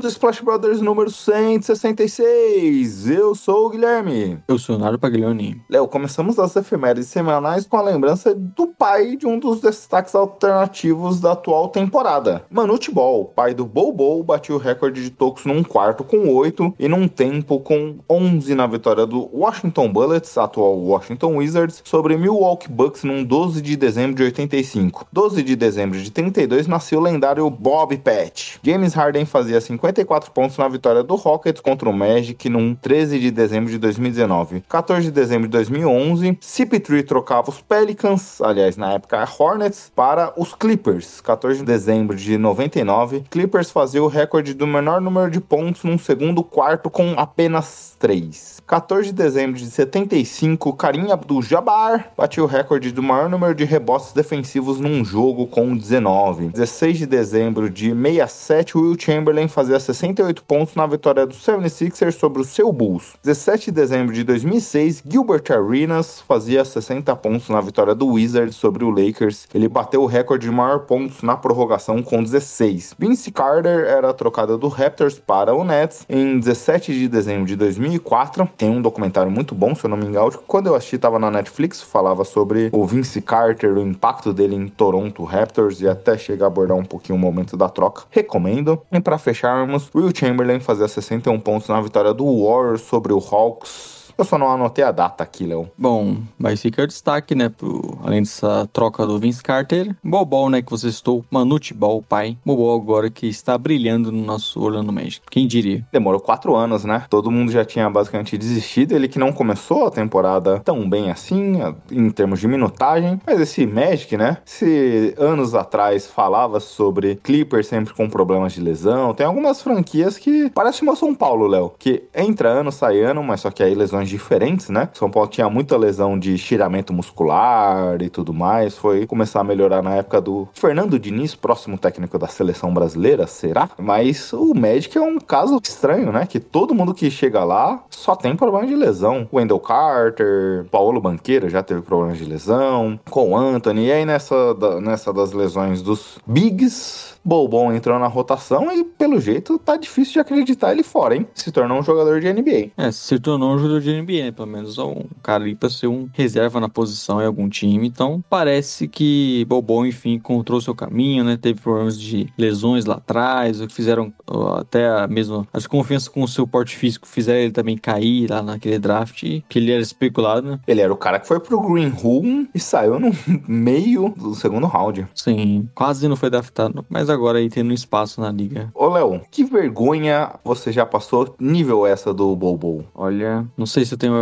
Começando Splash Brothers número 166. Eu sou o Guilherme. Eu sou o Naro Paglioni. Léo, começamos as efemérides semanais com a lembrança do pai de um dos destaques alternativos da atual temporada. Manute Ball, pai do Bobo, bateu o recorde de tocos num quarto com 8 e num tempo com 11 na vitória do Washington Bullets, atual Washington Wizards, sobre Milwaukee Bucks num 12 de dezembro de 85. 12 de dezembro de 32 nasceu o lendário Bob Patch. James Harden fazia 54 pontos na vitória do Rockets contra o Magic num 13 de dezembro de 2019. 14 de dezembro de 2011, CP3 trocava os Pelicans, aliás, na época Hornets, para os Clippers. 14 de dezembro de 99, Clippers fazia o recorde do menor número de pontos num segundo quarto com apenas 3. 14 de dezembro de 75, Karim Abdul-Jabbar bateu o recorde do maior número de rebotes defensivos num jogo com 19. 16 de dezembro de 67, Will Chamberlain fazia 68 pontos na vitória do 76ers sobre o seu Bulls. 17 de dezembro de 2006, Gilbert Arenas fazia 60 pontos na vitória do Wizards sobre o Lakers. Ele bateu o recorde de maior pontos na prorrogação com 16. Vince Carter era trocada do Raptors para o Nets em 17 de dezembro de 2004. Tem um documentário muito bom, se eu não me engano, que quando eu assisti estava na Netflix, falava sobre o Vince Carter, o impacto dele em Toronto Raptors e até chegar a abordar um pouquinho o momento da troca. Recomendo. E para fecharmos, Will Chamberlain fazia 61 pontos na vitória do Warriors sobre o Hawks. Eu só não anotei a data aqui, Léo. Bom, mas fica o destaque, né? Pro, além dessa troca do Vince Carter, Bobol, né? Que você citou, Manute Ball, pai. Bobol agora que está brilhando no nosso Orlando Magic. Quem diria? Demorou quatro anos, né? Todo mundo já tinha basicamente desistido. Ele que não começou a temporada tão bem assim, em termos de minutagem. Mas esse Magic, né? Se anos atrás falava sobre Clippers sempre com problemas de lesão, tem algumas franquias que parece o São Paulo, Léo. Que entra ano, sai ano, mas só que aí lesões diferentes, né? São Paulo tinha muita lesão de estiramento muscular e tudo mais. Foi começar a melhorar na época do Fernando Diniz, próximo técnico da seleção brasileira, será? Mas o Magic é um caso estranho, né? Que todo mundo que chega lá só tem problema de lesão. Wendell Carter, Paulo Banqueiro já teve problemas de lesão, com Anthony, e aí nessa, da, nessa das lesões dos Bigs, Bobon entrou na rotação e, pelo jeito, tá difícil de acreditar ele fora, hein? Se tornou um jogador de NBA. É, se tornou um jogador de NBA, né? Pelo menos um cara ali pra ser um reserva na posição em algum time. Então, parece que Bobon, enfim, encontrou seu caminho, né? Teve problemas de lesões lá atrás, o que fizeram até a mesma as confianças com o seu porte físico fizeram ele também cair lá naquele draft, que ele era especulado, né? Ele era o cara que foi pro Green Room e saiu no meio do segundo round. Sim, quase não foi draftado, mas agora aí tendo espaço na liga. Ô, Léo, que vergonha você já passou nível essa do Bobo? Olha, não sei se eu tenho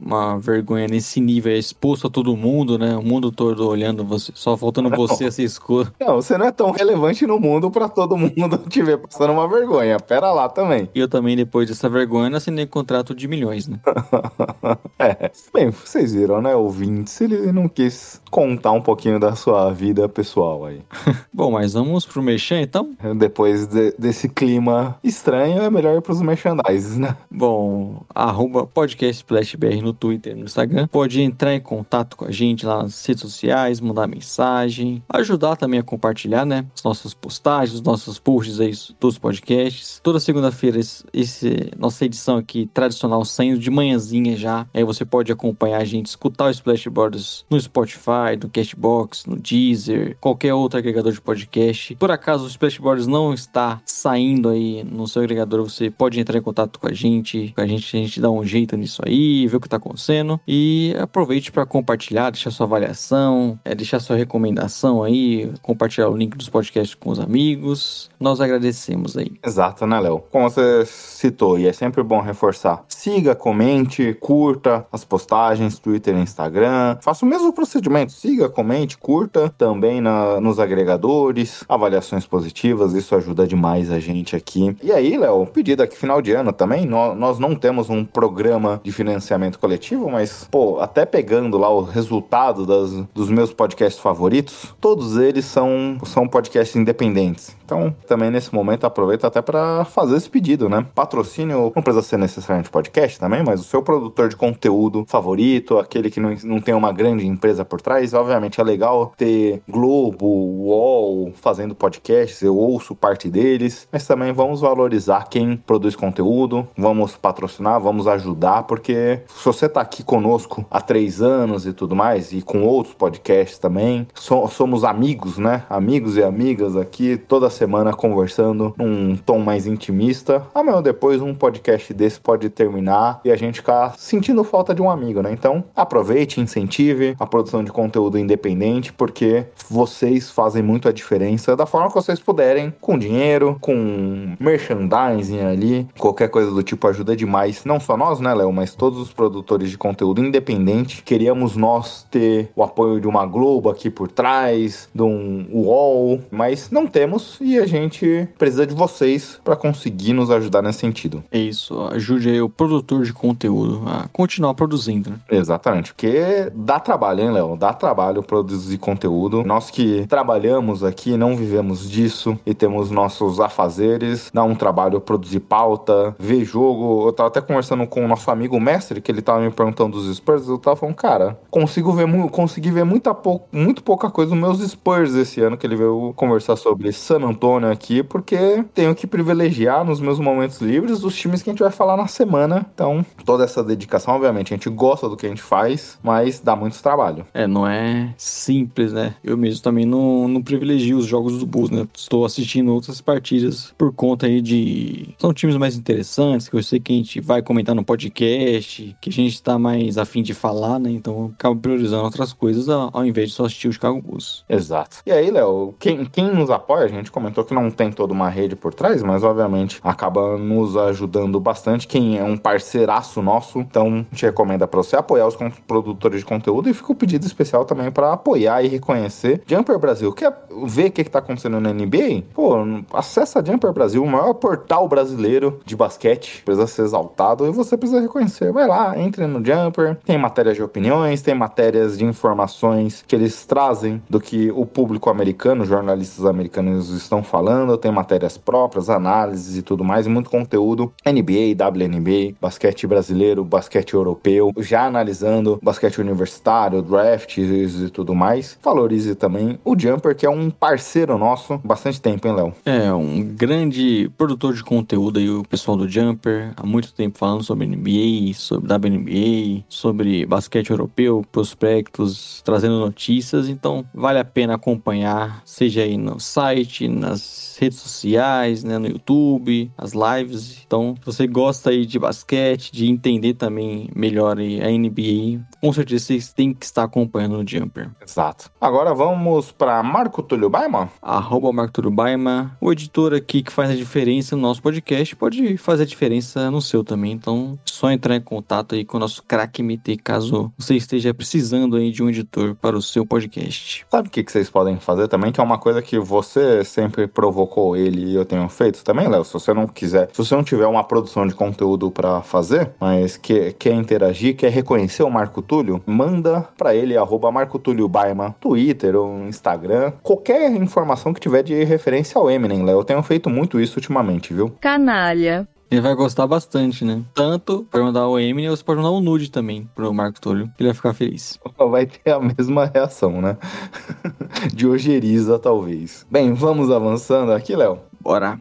uma, vergonha nesse nível, é exposto a todo mundo, né? O mundo todo olhando você, só faltando Não. você a ser escuro. Não, você não é tão relevante no mundo pra todo mundo te ver passando uma vergonha. Pera lá também. E eu também, depois dessa vergonha, assinei contrato de milhões, né? é. Bem, vocês viram, né, ouvintes? Ele não quis contar um pouquinho da sua vida pessoal aí. Bom, mas vamos pro Mexer, então? Depois de- desse clima estranho, é melhor ir pros merchandises, né? Bom, arroba podcast SplashBR no Twitter e no Instagram. Pode entrar em contato com a gente lá nas redes sociais, mandar mensagem, ajudar também a compartilhar, né? As nossas postagens, os nossos posts aí dos podcasts. Toda segunda-feira, esse, nossa edição aqui tradicional saindo de manhãzinha já. Aí você pode acompanhar a gente, escutar o Splash Brothers no Spotify, no Castbox, no Deezer, qualquer outro agregador de podcast. Por acaso o Splash Brothers não está saindo aí no seu agregador, você pode entrar em contato com a gente, com a gente, a gente dá um jeito nisso aí, ver o que tá acontecendo e aproveite para compartilhar, deixar sua avaliação, é, deixar sua recomendação aí, compartilhar o link dos podcasts com os amigos. Nós agradecemos aí. Exato, né, Léo? Como você citou, e é sempre bom reforçar, siga, comente, curta as postagens, Twitter e Instagram. Faça o mesmo procedimento, siga, comente, curta também na, nos agregadores, avaliações positivas, isso ajuda demais a gente aqui. E aí, Léo, pedido aqui final de ano também, nós, nós não temos um programa de financiamento coletivo, mas, pô, até pegando lá o resultado das, dos meus podcasts favoritos, todos eles são, são podcasts independentes. Então, também nesse momento aproveito até para fazer esse pedido, né? Patrocínio não precisa ser necessariamente podcast também, mas o seu produtor de conteúdo favorito, aquele que não, não tem uma grande empresa por trás, obviamente é legal ter Globo, UOL fazendo podcasts, eu ouço parte deles, mas também vamos valorizar quem produz conteúdo, vamos patrocinar, vamos ajudar, porque se você tá aqui conosco há três anos e tudo mais, e com outros podcasts também, so, somos amigos, né? Amigos e amigas aqui, toda semana conversando num tom mais intimista. Amanhã depois um podcast desse pode terminar e a gente ficar sentindo falta de um amigo, né? Então aproveite, incentive a produção de conteúdo independente, porque vocês fazem muito a diferença da forma que vocês puderem, com dinheiro, com merchandising ali, qualquer coisa do tipo ajuda demais. Não só nós, né, Léo, mas todos os produtores de conteúdo independente. Queríamos nós ter o apoio de uma Globo aqui por trás, de um UOL, mas não temos e a gente precisa de vocês para conseguir nos ajudar nesse sentido. É isso, ajude aí o produtor de conteúdo a continuar produzindo. Né? Exatamente, porque dá trabalho, hein, Léo? Dá trabalho produzir conteúdo. Nós que trabalhamos aqui, não vivemos disso e temos nossos afazeres, dá um trabalho produzir pauta, ver jogo. Eu tava até conversando com o nosso amigo mestre, que ele tava me perguntando dos Spurs, eu tava falando, cara, consigo ver, consegui ver muita pou, muito pouca coisa dos meus Spurs esse ano, que ele veio conversar sobre San Antônio aqui, porque tenho que privilegiar nos meus momentos livres os times que a gente vai falar na semana. Então, toda essa dedicação, obviamente, a gente gosta do que a gente faz, mas dá muito trabalho. É, não é simples, né? Eu mesmo também não, não privilegio os jogos do Bulls, né? Estou assistindo outras partidas por conta aí de. São times mais interessantes, que eu sei que a gente vai comentar no podcast, que a gente tá mais afim de falar, né? Então eu acabo priorizando outras coisas ao invés de só assistir o Chicago Bulls. Exato. E aí, Léo, quem, quem nos apoia, a gente comentou que não tem toda uma rede por trás, mas obviamente acaba nos ajudando bastante. Quem é um parceiraço nosso, então gente recomenda para você apoiar os produtores de conteúdo e fica o pedido especial também para apoiar e reconhecer Jumper Brasil. Quer ver o que, que tá acontecendo na NBA? Pô, acessa Jumper Brasil, o maior portal brasileiro de basquete. Precisa ser exaltado e você precisa reconhecer. Vai lá, entre no Jumper. Tem matérias de opiniões, tem matérias de informações que eles trazem do que o público americano, jornalistas americanos estão falando. Tem matérias próprias, análises e tudo mais, muito conteúdo. NBA, WNBA, basquete brasileiro, basquete europeu, já analisando basquete universitário, drafts e tudo mais. Valorize também o Jumper, que é um parceiro nosso bastante tempo, hein, Léo? É, um grande produtor de conteúdo aí, o pessoal do Jumper, há muito tempo falando sobre NBA, sobre WNBA, sobre basquete europeu, prospectos, trazendo notícias, então vale a pena acompanhar, seja aí no site, nas redes sociais, né, no YouTube, as lives. Então, se você gosta aí de basquete, de entender também melhor a NBA, com certeza vocês têm que estar acompanhando o Jumper. Exato. Agora vamos para Marco Túlio Baima? Arroba Marco Túlio Baima, o editor aqui que faz a diferença no nosso podcast, pode fazer a diferença no seu também. Então, só entrar em contato aí com o nosso craque MT, caso você esteja precisando aí de um editor para o seu podcast. Sabe o que, que vocês podem fazer também? Que é uma coisa que você sempre provocou ele e eu tenho feito também, Léo. Se você não quiser, se você não tiver uma produção de conteúdo para fazer, mas quer, quer interagir, quer reconhecer o Marco Túlio, manda para ele, arroba Marco Túlio Baima, Twitter ou Instagram, qualquer informação que tiver de referência ao Eminem, Léo. Eu tenho feito muito isso ultimamente, viu? Canalha. Ele vai gostar bastante, né? Tanto pra mandar o Eminem, você pode mandar o nude também pro Marco Túlio. Ele vai ficar feliz. Vai ter a mesma reação, né? De ojeriza, talvez. Bem, vamos avançando aqui, Léo.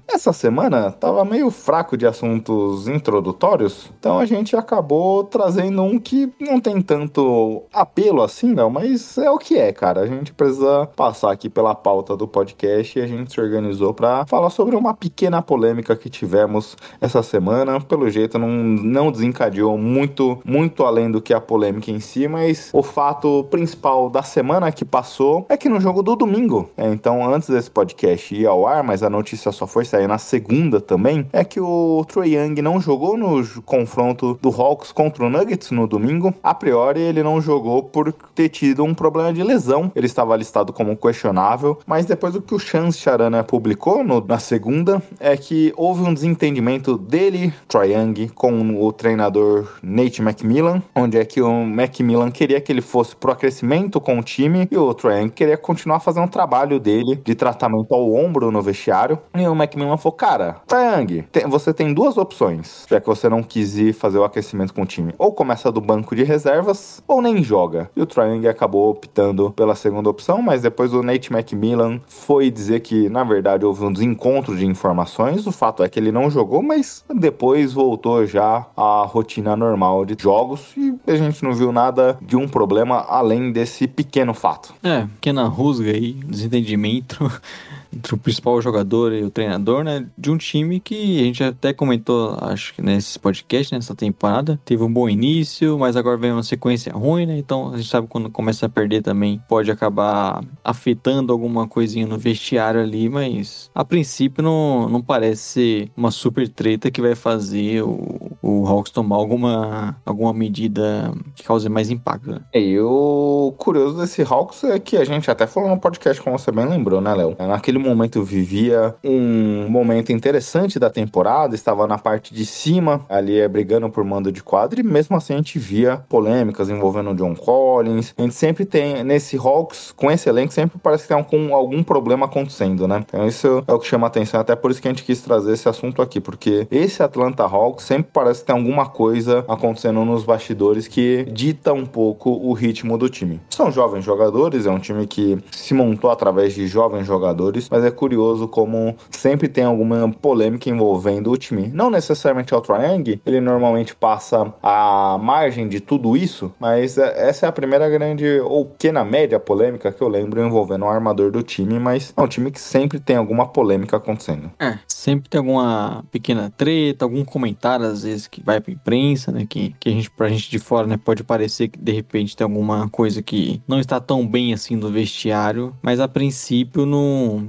Essa semana tava meio fraco de assuntos introdutórios, então a gente acabou trazendo um que não tem tanto apelo assim, não, mas é o que é, cara. A gente precisa passar aqui pela pauta do podcast e a gente se organizou para falar sobre uma pequena polêmica que tivemos essa semana. Pelo jeito, não, não desencadeou muito, muito além do que a polêmica em si, mas o fato principal da semana que passou é que no jogo do domingo, é, então antes desse podcast ir ao ar, mas a notícia só foi sair na segunda também, é que o Troy Young não jogou no confronto do Hawks contra o Nuggets no domingo. A priori, ele não jogou por ter tido um problema de lesão. Ele estava listado como questionável, mas depois do que o Chance Charana publicou no, na segunda, é que houve um desentendimento dele, Troy Young, com o treinador Nate McMillan, onde é que o Macmillan queria que ele fosse pro aquecimento com o time e o Troy Young queria continuar fazendo o trabalho dele de tratamento ao ombro no vestiário. E o Macmillan falou: Cara, Young, tem, você tem duas opções, já que você não quis ir fazer o aquecimento com o time. Ou começa do banco de reservas, ou nem joga. E o Young acabou optando pela segunda opção, mas depois o Nate McMillan foi dizer que, na verdade, houve um desencontro de informações. O fato é que ele não jogou, mas depois voltou já à rotina normal de jogos e a gente não viu nada de um problema além desse pequeno fato. É, pequena rusga aí, desentendimento entre o principal jogador e o treinador, né? De um time que a gente até comentou, acho que nesse podcast, nessa temporada, teve um bom início, mas agora vem uma sequência ruim, né? Então a gente sabe quando começa a perder também pode acabar afetando alguma coisinha no vestiário ali, mas a princípio não, não parece uma super treta que vai fazer o, o Hawks tomar alguma, alguma medida que cause mais impacto. Né? E o curioso desse Hawks é que a gente até falou no podcast, como você bem lembrou, né, Léo? Naquele momento vivia um momento interessante da temporada, estava na parte de cima, ali é, brigando por mando de quadro, e mesmo assim a gente via polêmicas envolvendo o John Collins. A gente sempre tem, nesse Hawks, com esse elenco, sempre parece que tem algum, algum problema acontecendo, né? Então isso é o que chama atenção, até por isso que a gente quis trazer esse assunto aqui, porque esse Atlanta Hawks sempre parece que tem alguma coisa acontecendo nos bastidores que dita um pouco o ritmo do time. São jovens jogadores, é um time que se montou através de jovens jogadores, mas é curioso como sempre tem alguma polêmica envolvendo o time. Não necessariamente é o Triang, ele normalmente passa a margem de tudo isso, mas é, essa é a primeira grande ou pequena média polêmica que eu lembro envolvendo o armador do time, mas é um time que sempre tem alguma polêmica acontecendo. É, sempre tem alguma pequena treta, algum comentário às vezes que vai pra imprensa, né, que, que a gente, pra gente de fora, né, pode parecer que de repente tem alguma coisa que não está tão bem assim no vestiário, mas a princípio não,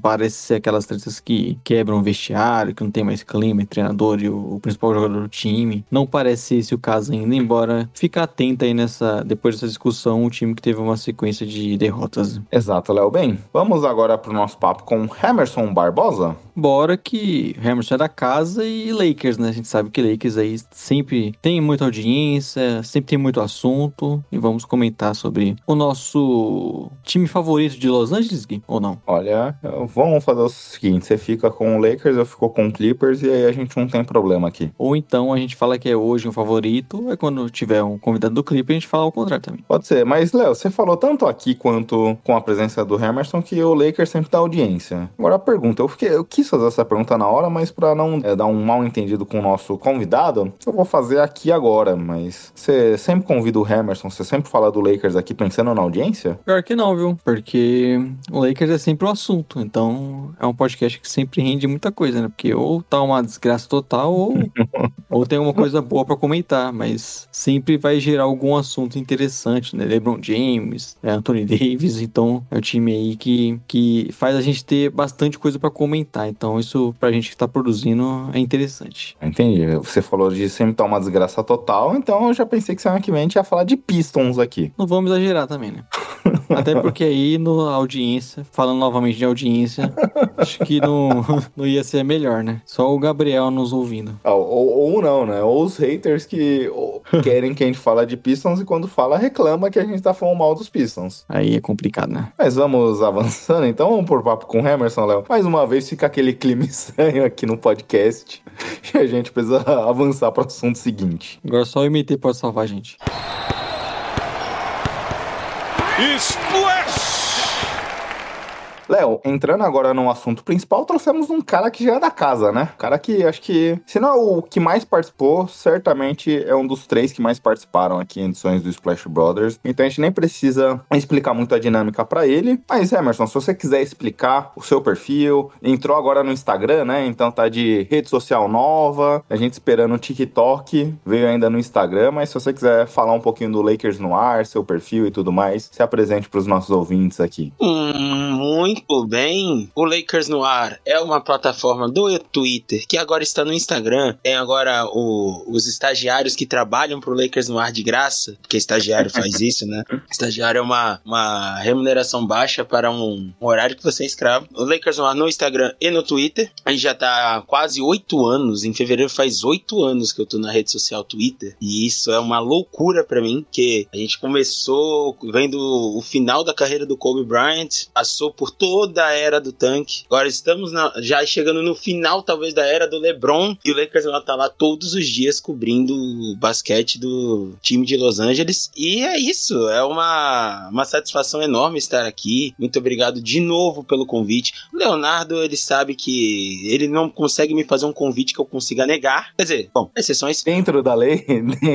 parece ser aquelas tretas que quebram o vestiário, que não tem mais clima, treinador e o, o, principal jogador do time. Não parece esse o caso ainda, embora fica atento aí nessa, depois dessa discussão, o time que teve uma sequência de derrotas. Exato, Léo. Bem, vamos agora pro nosso papo com Emerson Barbosa. Bora que Emerson é da casa e Lakers, né? A gente sabe que Lakers aí sempre tem muita audiência, sempre tem muito assunto e vamos comentar sobre o nosso time favorito de Los Angeles, Gui, ou não? Olha, vamos fazer o seguinte: você fica com o Lakers, eu fico com o Clippers e aí a gente não tem problema aqui. Ou então a gente fala que é hoje um favorito, é quando tiver um convidado do Clippers a gente fala o contrário também. Pode ser, mas Léo, você falou tanto aqui quanto com a presença do Emerson que o Lakers sempre dá audiência. Agora a pergunta, eu, fiquei, eu quis fazer essa pergunta na hora, mas para não é, dar um mal entendido com o nosso convidado, eu vou fazer aqui agora. Mas você sempre convida o Emerson, você sempre fala do Lakers aqui pensando na audiência? Pior que não, viu? Porque o Lakers é sempre o assunto, então é um podcast que sempre rende muita coisa, né? Porque ou tá uma desgraça total, ou, ou tem uma coisa boa para comentar, mas sempre vai gerar algum assunto interessante, né? LeBron James, né? Anthony Davis, então é o time aí que, que faz a gente ter bastante coisa para comentar. Então isso pra gente que tá produzindo é interessante. Entendi. Você falou de sempre tá uma desgraça total, então eu já pensei que semana que vem a gente ia falar de Pistons aqui. Não vamos exagerar também, né? Até porque aí no audiência, falando novamente de audiência, acho que não, não ia ser melhor, né? Só o Gabriel nos ouvindo. Ah, ou, ou, não, né? Ou os haters que querem que a gente fale de Pistons e quando fala reclama que a gente tá falando mal dos Pistons. Aí é complicado, né? Mas vamos avançando, então vamos por papo com o Emerson, Léo. Mais uma vez fica aquele clima estranho aqui no podcast e a gente precisa avançar pro assunto seguinte. Agora só o MT pode salvar a gente. Splash! Léo, entrando agora no assunto principal, trouxemos um cara que já é da casa, né? Cara que acho que, se não é o que mais participou, certamente é um dos três que mais participaram aqui em edições do Splash Brothers. Então a gente nem precisa explicar muito a dinâmica para ele. Mas, Emerson, se você quiser explicar o seu perfil, entrou agora no Instagram, né? Então tá de rede social nova, a gente esperando o TikTok, veio ainda no Instagram, mas se você quiser falar um pouquinho do Lakers no ar, seu perfil e tudo mais, se apresente para os nossos ouvintes aqui. Hum, muito bem. O Lakers no ar é uma plataforma do Twitter que agora está no Instagram. Tem agora o, os estagiários que trabalham pro Lakers no ar de graça, porque estagiário faz isso, né? Estagiário é uma, uma remuneração baixa para um, um horário que você é escravo. O Lakers no ar no Instagram e no Twitter. A gente já tá há quase oito anos. Em fevereiro faz oito anos que eu tô na rede social Twitter. E isso é uma loucura para mim, que a gente começou vendo o final da carreira do Kobe Bryant, passou por toda a era do tanque. Agora estamos na, já chegando no final, talvez, da era do LeBron. E o Lakers vai tá lá todos os dias cobrindo o basquete do time de Los Angeles. E é isso, é uma, uma satisfação enorme estar aqui. Muito obrigado de novo pelo convite. O Leonardo, ele sabe que ele não consegue me fazer um convite que eu consiga negar. Quer dizer, bom, exceções. Dentro da lei.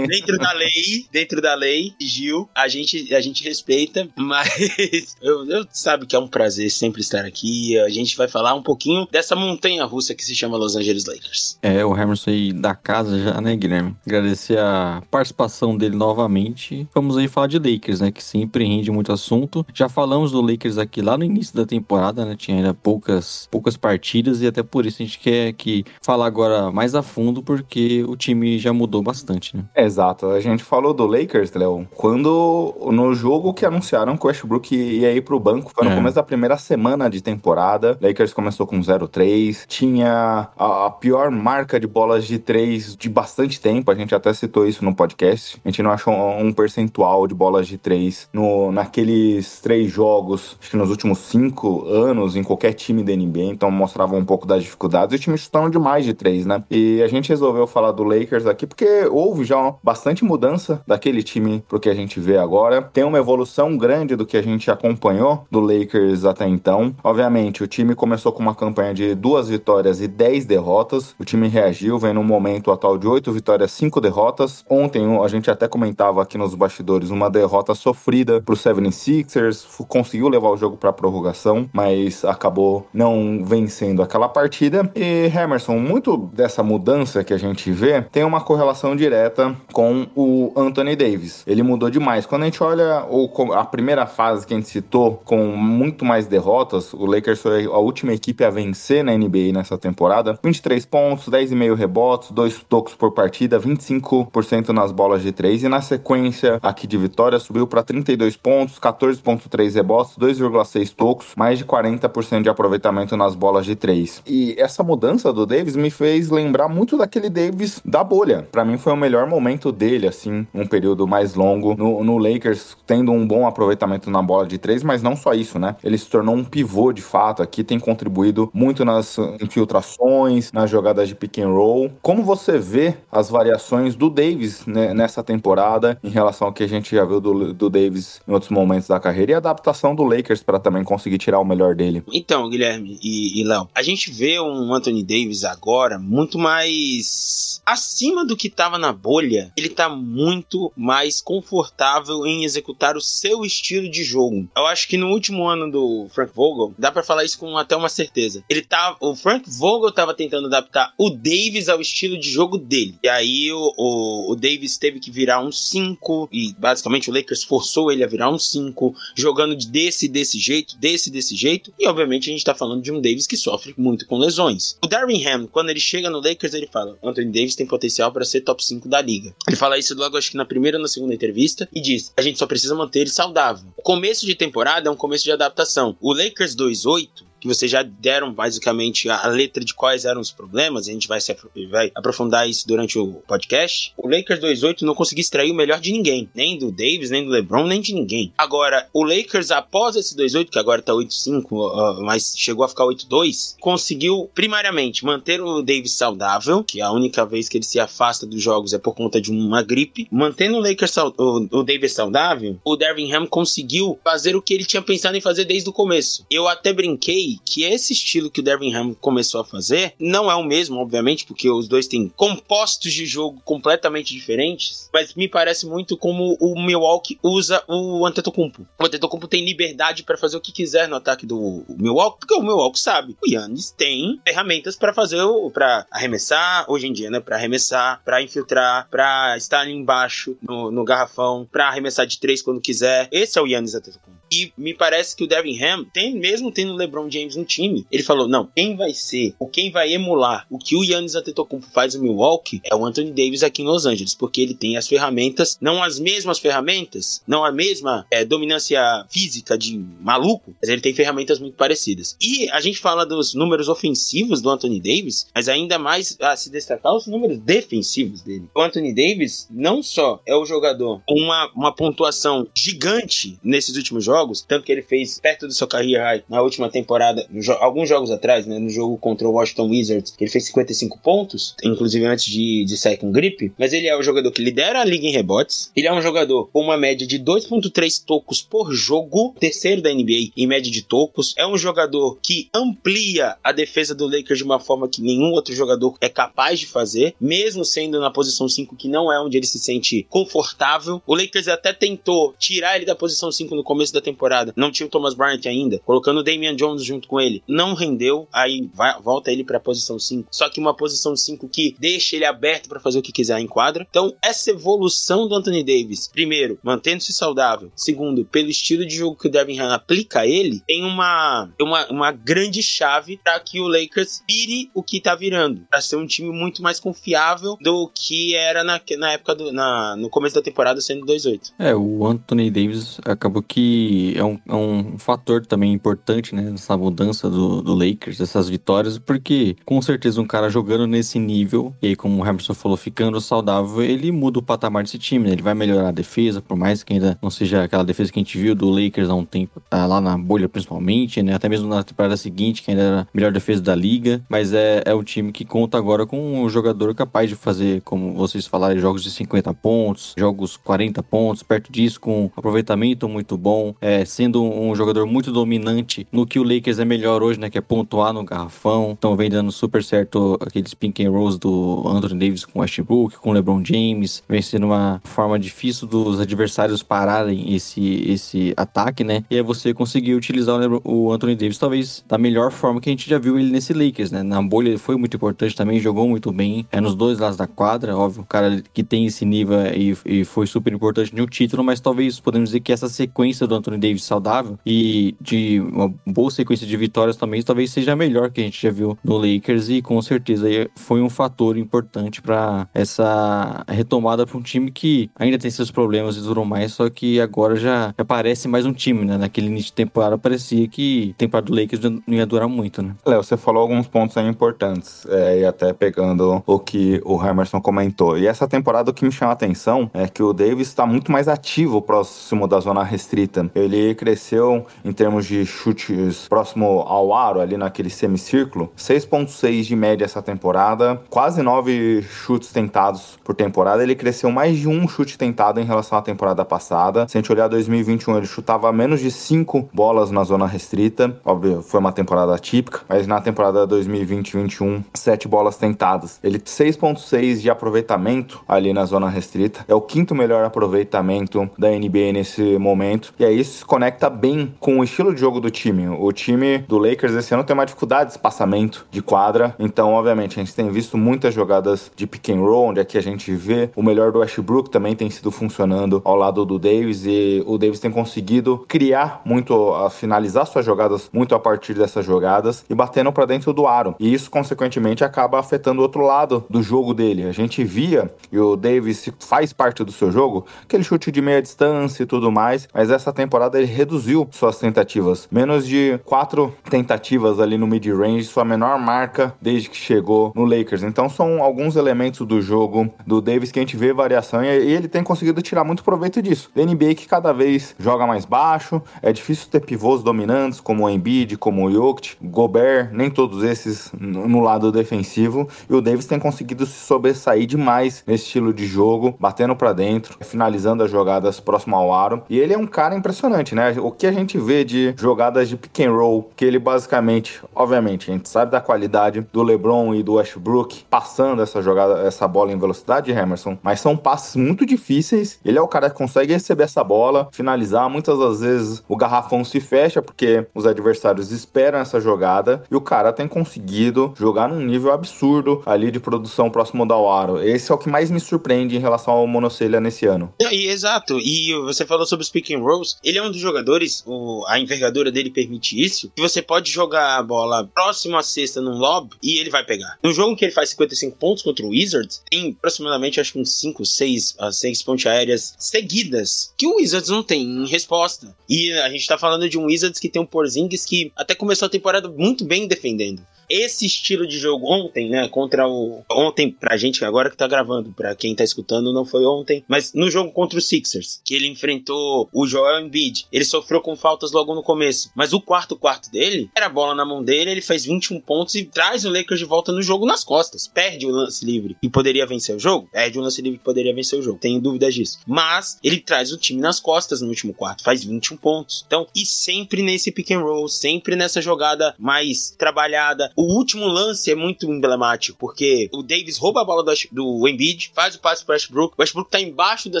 dentro da lei, dentro da lei, Gil, a gente, a gente respeita, mas eu, eu sabe que é um prazer sempre estar aqui. A gente vai falar um pouquinho dessa montanha russa que se chama Los Angeles Lakers. É, o Emerson aí da casa já, né, Guilherme? Agradecer a participação dele novamente. Vamos aí falar de Lakers, né, que sempre rende muito assunto. Já falamos do Lakers aqui lá no início da temporada, né? Tinha ainda poucas, poucas partidas e até por isso a gente quer que falar agora mais a fundo porque o time já mudou bastante, né? Exato. A gente falou do Lakers, Léo, quando no jogo que anunciaram que o Westbrook ia ir pro banco, foi no É. começo da primeira semana de temporada. Lakers começou com 0-3, tinha a, a pior marca de bolas de 3 de bastante tempo, a gente até citou isso no podcast. A gente não achou um percentual de bolas de 3 no, naqueles três jogos, acho que nos últimos cinco anos, em qualquer time da NBA, então mostrava um pouco das dificuldades. E o time chutando demais de 3, né? E a gente resolveu falar do Lakers aqui porque houve já bastante mudança daquele time pro que a gente vê agora. Tem uma evolução grande do que a gente acompanhou do Lakers até então. Obviamente, o time começou com uma campanha de duas vitórias e 10 derrotas. O time reagiu, vem num momento atual de 8 vitórias, 5 derrotas. Ontem a gente até comentava aqui nos bastidores uma derrota sofrida pro 76ers, F- conseguiu levar o jogo pra prorrogação, mas acabou não vencendo aquela partida. E Emerson, muito dessa mudança que a gente vê tem uma correlação direta com o Anthony Davis. Ele mudou demais. Quando a gente olha o, a primeira fase que a gente citou, com muito mais derrotas, o Lakers foi a última equipe a vencer na NBA nessa temporada. 23 pontos, 10,5 rebotes, 2 tocos por partida, 25% nas bolas de 3. E na sequência aqui de vitória, subiu para 32 pontos, 14,3 rebotes, 2,6 tocos, mais de 40% de aproveitamento nas bolas de 3. E essa mudança do Davis me fez lembrar muito daquele Davis da bolha. Para mim foi o melhor momento dele, assim, um período mais longo no, no Lakers, tendo um bom aproveitamento na bola de 3, mas não só isso, né? Ele se tornou um pivô de fato aqui, tem contribuído muito nas infiltrações, nas jogadas de pick and roll. Como você vê as variações do Davis né, nessa temporada em relação ao que a gente já viu do, do Davis em outros momentos da carreira e a adaptação do Lakers para também conseguir tirar o melhor dele? Então, Guilherme e, e Léo, a gente vê um Anthony Davis agora muito mais acima do que estava na bolha. Ele tá muito mais confortável em executar o seu estilo de jogo. Eu acho que no último ano do Frank Vogel, dá pra falar isso com até uma certeza. Ele tá, o Frank Vogel tava tentando adaptar o Davis ao estilo de jogo dele. E aí o, o, o Davis teve que virar um 5 e basicamente o Lakers forçou ele a virar um 5, jogando desse desse jeito, desse desse jeito. E obviamente a gente tá falando de um Davis que sofre muito com lesões. O Darvin Ham, quando ele chega no Lakers, ele fala: Anthony Davis tem potencial para ser top 5 da liga. Ele fala isso logo, acho que na primeira ou na segunda entrevista, e diz: a gente só precisa manter ele saudável. O começo de temporada é um começo de adaptação. O Lakers 2-8 que vocês já deram basicamente a letra de quais eram os problemas, a gente vai, se, vai aprofundar isso durante o podcast. O Lakers 2-8 não conseguiu extrair o melhor de ninguém, nem do Davis, nem do LeBron, nem de ninguém. Agora, o Lakers, após esse 2-8, que agora tá 8-5, uh, mas chegou a ficar 8-2, conseguiu primariamente manter o Davis saudável, que a única vez que ele se afasta dos jogos é por conta de uma gripe. Mantendo o Lakers o, o Davis saudável, o Dervin Ham conseguiu fazer o que ele tinha pensado em fazer desde o começo. Eu até brinquei que esse estilo que o Dervin Ham começou a fazer não é o mesmo, obviamente, porque os dois têm compostos de jogo completamente diferentes, mas me parece muito como o Milwaukee usa o Antetokounmpo. O Antetokounmpo tem liberdade para fazer o que quiser no ataque do Milwaukee, porque o Milwaukee sabe. O Yannis tem ferramentas para fazer para arremessar hoje em dia, né, para arremessar, para infiltrar, para estar ali embaixo no, no garrafão, para arremessar de três quando quiser. Esse é o Yannis Antetokounmpo. E me parece que o Devin Ham, tem, mesmo tendo o LeBron James no time, ele falou: não, quem vai ser, ou quem vai emular o que o Yannis Antetokounmpo faz no Milwaukee é o Anthony Davis aqui em Los Angeles, porque ele tem as ferramentas, não as mesmas ferramentas, não a mesma é, dominância física de maluco, mas ele tem ferramentas muito parecidas. E a gente fala dos números ofensivos do Anthony Davis, mas ainda mais a se destacar os números defensivos dele. O Anthony Davis não só é o jogador com uma, uma pontuação gigante nesses últimos jogos, jogos, tanto que ele fez perto do seu career high na última temporada, jo alguns jogos atrás, né, no jogo contra o Washington Wizards, ele fez 55 pontos, inclusive antes de, de sair com gripe, mas ele é o jogador que lidera a liga em rebotes, ele é um jogador com uma média de 2.3 tocos por jogo, terceiro da NBA em média de tocos, é um jogador que amplia a defesa do Lakers de uma forma que nenhum outro jogador é capaz de fazer, mesmo sendo na posição 5 que não é onde ele se sente confortável. O Lakers até tentou tirar ele da posição 5 no começo da temporada. Não tinha o Thomas Bryant ainda, colocando o Damian Jones junto com ele. Não rendeu, aí vai, volta ele para a posição 5. Só que uma posição 5 que deixa ele aberto para fazer o que quiser em quadra. Então, essa evolução do Anthony Davis, primeiro, mantendo-se saudável, segundo, pelo estilo de jogo que o Devin Ham aplica a ele, tem uma, uma, uma grande chave para que o Lakers vire o que tá virando, para ser um time muito mais confiável do que era na, na época do, na, no começo da temporada sendo 2-8. É, o Anthony Davis acabou que é um, é um fator também importante, né, nessa mudança do, do Lakers, dessas vitórias, porque com certeza um cara jogando nesse nível, e aí como o Hamilton falou, ficando saudável, ele muda o patamar desse time, né? Ele vai melhorar a defesa, por mais que ainda não seja aquela defesa que a gente viu do Lakers há um tempo, tá lá na bolha principalmente, né? Até mesmo na temporada seguinte, que ainda era a melhor defesa da liga, mas é, é um time que conta agora com um jogador capaz de fazer, como vocês falaram, jogos de 50 pontos, jogos 40 pontos, perto disso, com aproveitamento muito bom, é, sendo um jogador muito dominante no que o Lakers é melhor hoje, né? Que é pontuar no garrafão. Estão vem dando super certo aqueles pink and rolls do Anthony Davis com Westbrook, com LeBron James. Vem sendo uma forma difícil dos adversários pararem esse, esse ataque, né? E aí você conseguir utilizar o, LeBron, o Anthony Davis talvez da melhor forma que a gente já viu ele nesse Lakers, né? Na bolha ele foi muito importante também, jogou muito bem. É nos dois lados da quadra, óbvio, o cara que tem esse nível e, e foi super importante no título, mas talvez podemos dizer que essa sequência do Anthony Anthony Davis saudável e de uma boa sequência de vitórias também, talvez seja a melhor que a gente já viu no Lakers e com certeza foi um fator importante para essa retomada para um time que ainda tem seus problemas e durou mais, só que agora já, já parece mais um time, né? Naquele início de temporada parecia que a temporada do Lakers não ia durar muito, né? Léo, você falou alguns pontos aí importantes, é, e até pegando o que o Emerson comentou. E essa temporada o que me chama a atenção é que o Davis está muito mais ativo próximo da zona restrita. Ele ele cresceu em termos de chutes próximo ao aro, ali naquele semicírculo, 6.6 de média essa temporada, quase 9 chutes tentados por temporada. Ele cresceu mais de um chute tentado em relação à temporada passada. Se a gente olhar 2021, ele chutava menos de 5 bolas na zona restrita. Óbvio, foi uma temporada típica, mas na temporada 2020-21, 7 bolas tentadas. Ele 6.6 de aproveitamento ali na zona restrita. É o quinto melhor aproveitamento da NBA nesse momento. E é isso conecta bem com o estilo de jogo do time. O time do Lakers esse ano tem uma dificuldade de espaçamento de quadra, então, obviamente, a gente tem visto muitas jogadas de pick and roll, onde aqui a gente vê o melhor do Westbrook também tem sido funcionando ao lado do Davis e o Davis tem conseguido criar muito, finalizar suas jogadas muito a partir dessas jogadas e batendo para dentro do aro. E isso, consequentemente, acaba afetando o outro lado do jogo dele. A gente via, e o Davis faz parte do seu jogo, aquele chute de meia distância e tudo mais, mas essa temporada temporada ele reduziu suas tentativas. Menos de quatro tentativas ali no mid-range, sua menor marca desde que chegou no Lakers. Então são alguns elementos do jogo do Davis que a gente vê variação e ele tem conseguido tirar muito proveito disso. NBA que cada vez joga mais baixo, é difícil ter pivôs dominantes como o Embiid, como o Jokic, Gobert, nem todos esses no lado defensivo. E o Davis tem conseguido se sobressair demais nesse estilo de jogo, batendo para dentro, finalizando as jogadas próximo ao aro. E ele é um cara impressionante, né? O que a gente vê de jogadas de pick and roll, que ele basicamente, obviamente, a gente sabe da qualidade do LeBron e do Westbrook passando essa jogada, essa bola em velocidade, Emerson, mas são passes muito difíceis. Ele é o cara que consegue receber essa bola, finalizar. Muitas das vezes o garrafão se fecha porque os adversários esperam essa jogada e o cara tem conseguido jogar num nível absurdo ali de produção próximo ao aro. Esse é o que mais me surpreende em relação ao Monocelha nesse ano. E, exato, e você falou sobre os pick and rolls. Ele é um dos jogadores, o, a envergadura dele permite isso, que você pode jogar a bola próximo à cesta num lob e ele vai pegar. No jogo que ele faz 55 pontos contra o Wizards, tem aproximadamente acho que uns 5, 6, 6 pontes aéreas seguidas que o Wizards não tem em resposta. E a gente tá falando de um Wizards que tem um Porzingis que até começou a temporada muito bem defendendo esse estilo de jogo ontem, né, contra o ontem pra gente agora que tá gravando, pra quem tá escutando não foi ontem, mas no jogo contra o Sixers, que ele enfrentou o Joel Embiid, ele sofreu com faltas logo no começo, mas o quarto quarto dele, era a bola na mão dele, ele fez 21 pontos e traz o Lakers de volta no jogo nas costas, perde o lance livre e poderia vencer o jogo, perde o lance livre que poderia vencer o jogo, tenho dúvidas disso, mas ele traz o time nas costas no último quarto, faz 21 pontos, então, e sempre nesse pick and roll, sempre nessa jogada mais trabalhada, o último lance é muito emblemático, porque o Davis rouba a bola do, do Embiid, faz o passe pro Westbrook, o Westbrook tá embaixo da